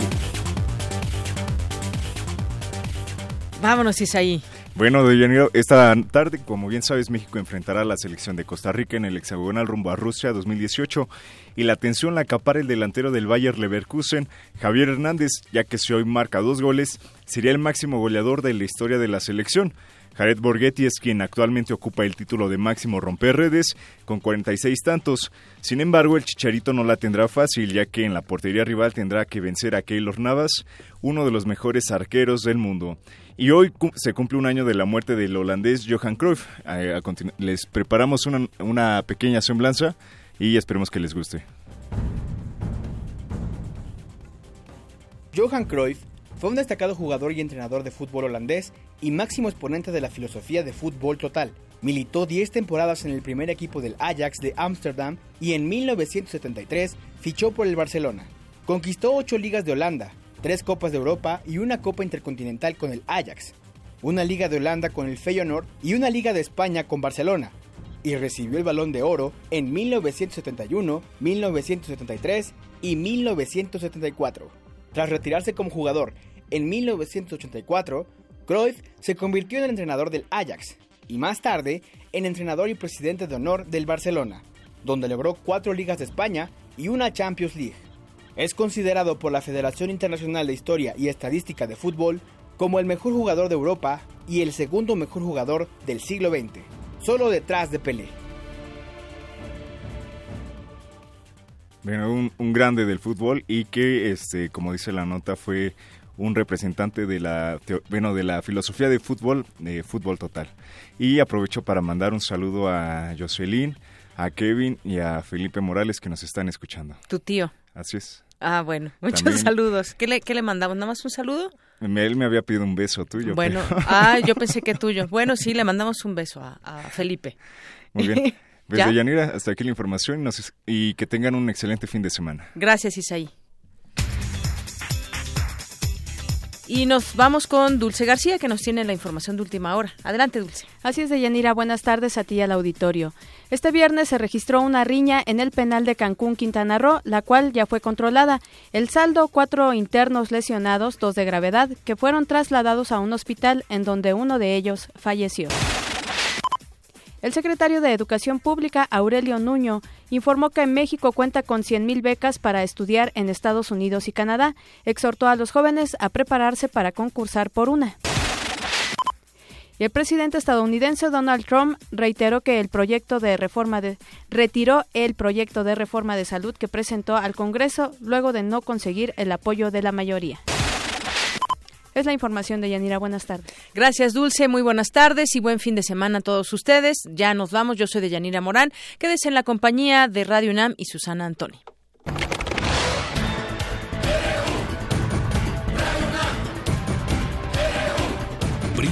Vámonos, Isaí. Bueno, Deyaniro, esta tarde, como bien sabes, México enfrentará a la selección de Costa Rica en el hexagonal rumbo a Rusia 2018 y la atención la acapara el delantero del Bayer Leverkusen, Javier Hernández, ya que si hoy marca dos goles, sería el máximo goleador de la historia de la selección. Jared Borghetti es quien actualmente ocupa el título de máximo romper redes con 46 tantos. Sin embargo, el Chicharito no la tendrá fácil, ya que en la portería rival tendrá que vencer a Keylor Navas, uno de los mejores arqueros del mundo. Y hoy se cumple un año de la muerte del holandés Johan Cruyff. les preparamos una, pequeña semblanza y esperemos que les guste. Johan Cruyff fue un destacado jugador y entrenador de fútbol holandés y máximo exponente de la filosofía de fútbol total. Militó 10 temporadas en el primer equipo del Ajax de Ámsterdam y en 1973 fichó por el Barcelona. Conquistó 8 ligas de Holanda, tres Copas de Europa y una Copa Intercontinental con el Ajax, una Liga de Holanda con el Feyenoord y una Liga de España con Barcelona, y recibió el Balón de Oro en 1971, 1973 y 1974. Tras retirarse como jugador en 1984, Cruyff se convirtió en el entrenador del Ajax y más tarde en entrenador y presidente de honor del Barcelona, donde logró cuatro ligas de España y una Champions League. Es considerado por la Federación Internacional de Historia y Estadística de Fútbol como el mejor jugador de Europa y el segundo mejor jugador del siglo XX, solo detrás de Pelé. Bueno, un, grande del fútbol y que, este, como dice la nota, fue un representante de la, bueno, de la filosofía de fútbol, de fútbol total. Y aprovecho para mandar un saludo a Jocelyn, a Kevin y a Felipe Morales que nos están escuchando. Tu tío. Así es. Ah, bueno, muchos saludos. ¿Qué le, ¿Qué le mandamos? ¿Nada más un saludo? Él me había pedido un beso tuyo. Bueno, ah, yo pensé que tuyo. Bueno, sí, le mandamos un beso a, Felipe. Muy bien. Desde Yanira, hasta aquí la información y que tengan un excelente fin de semana. Gracias, Isaí. Y nos vamos con Dulce García, que nos tiene la información de última hora. Adelante, Dulce. Así es, Deyanira. Buenas tardes a ti y al auditorio. Este viernes se registró una riña en el penal de Cancún, Quintana Roo, la cual ya fue controlada. El saldo, cuatro internos lesionados, dos de gravedad, que fueron trasladados a un hospital en donde uno de ellos falleció. El secretario de Educación Pública, Aurelio Nuño, informó que México cuenta con 100.000 becas para estudiar en Estados Unidos y Canadá. Exhortó a los jóvenes a prepararse para concursar por una. Y el presidente estadounidense Donald Trump reiteró que el proyecto de reforma de retiró el proyecto de reforma de salud que presentó al Congreso luego de no conseguir el apoyo de la mayoría. Es la información de Yanira. Buenas tardes. Gracias, Dulce. Muy buenas tardes y buen fin de semana a todos ustedes. Ya nos vamos. Yo soy de Yanira Morán. Quédese en la compañía de Radio UNAM y Susana Antoni.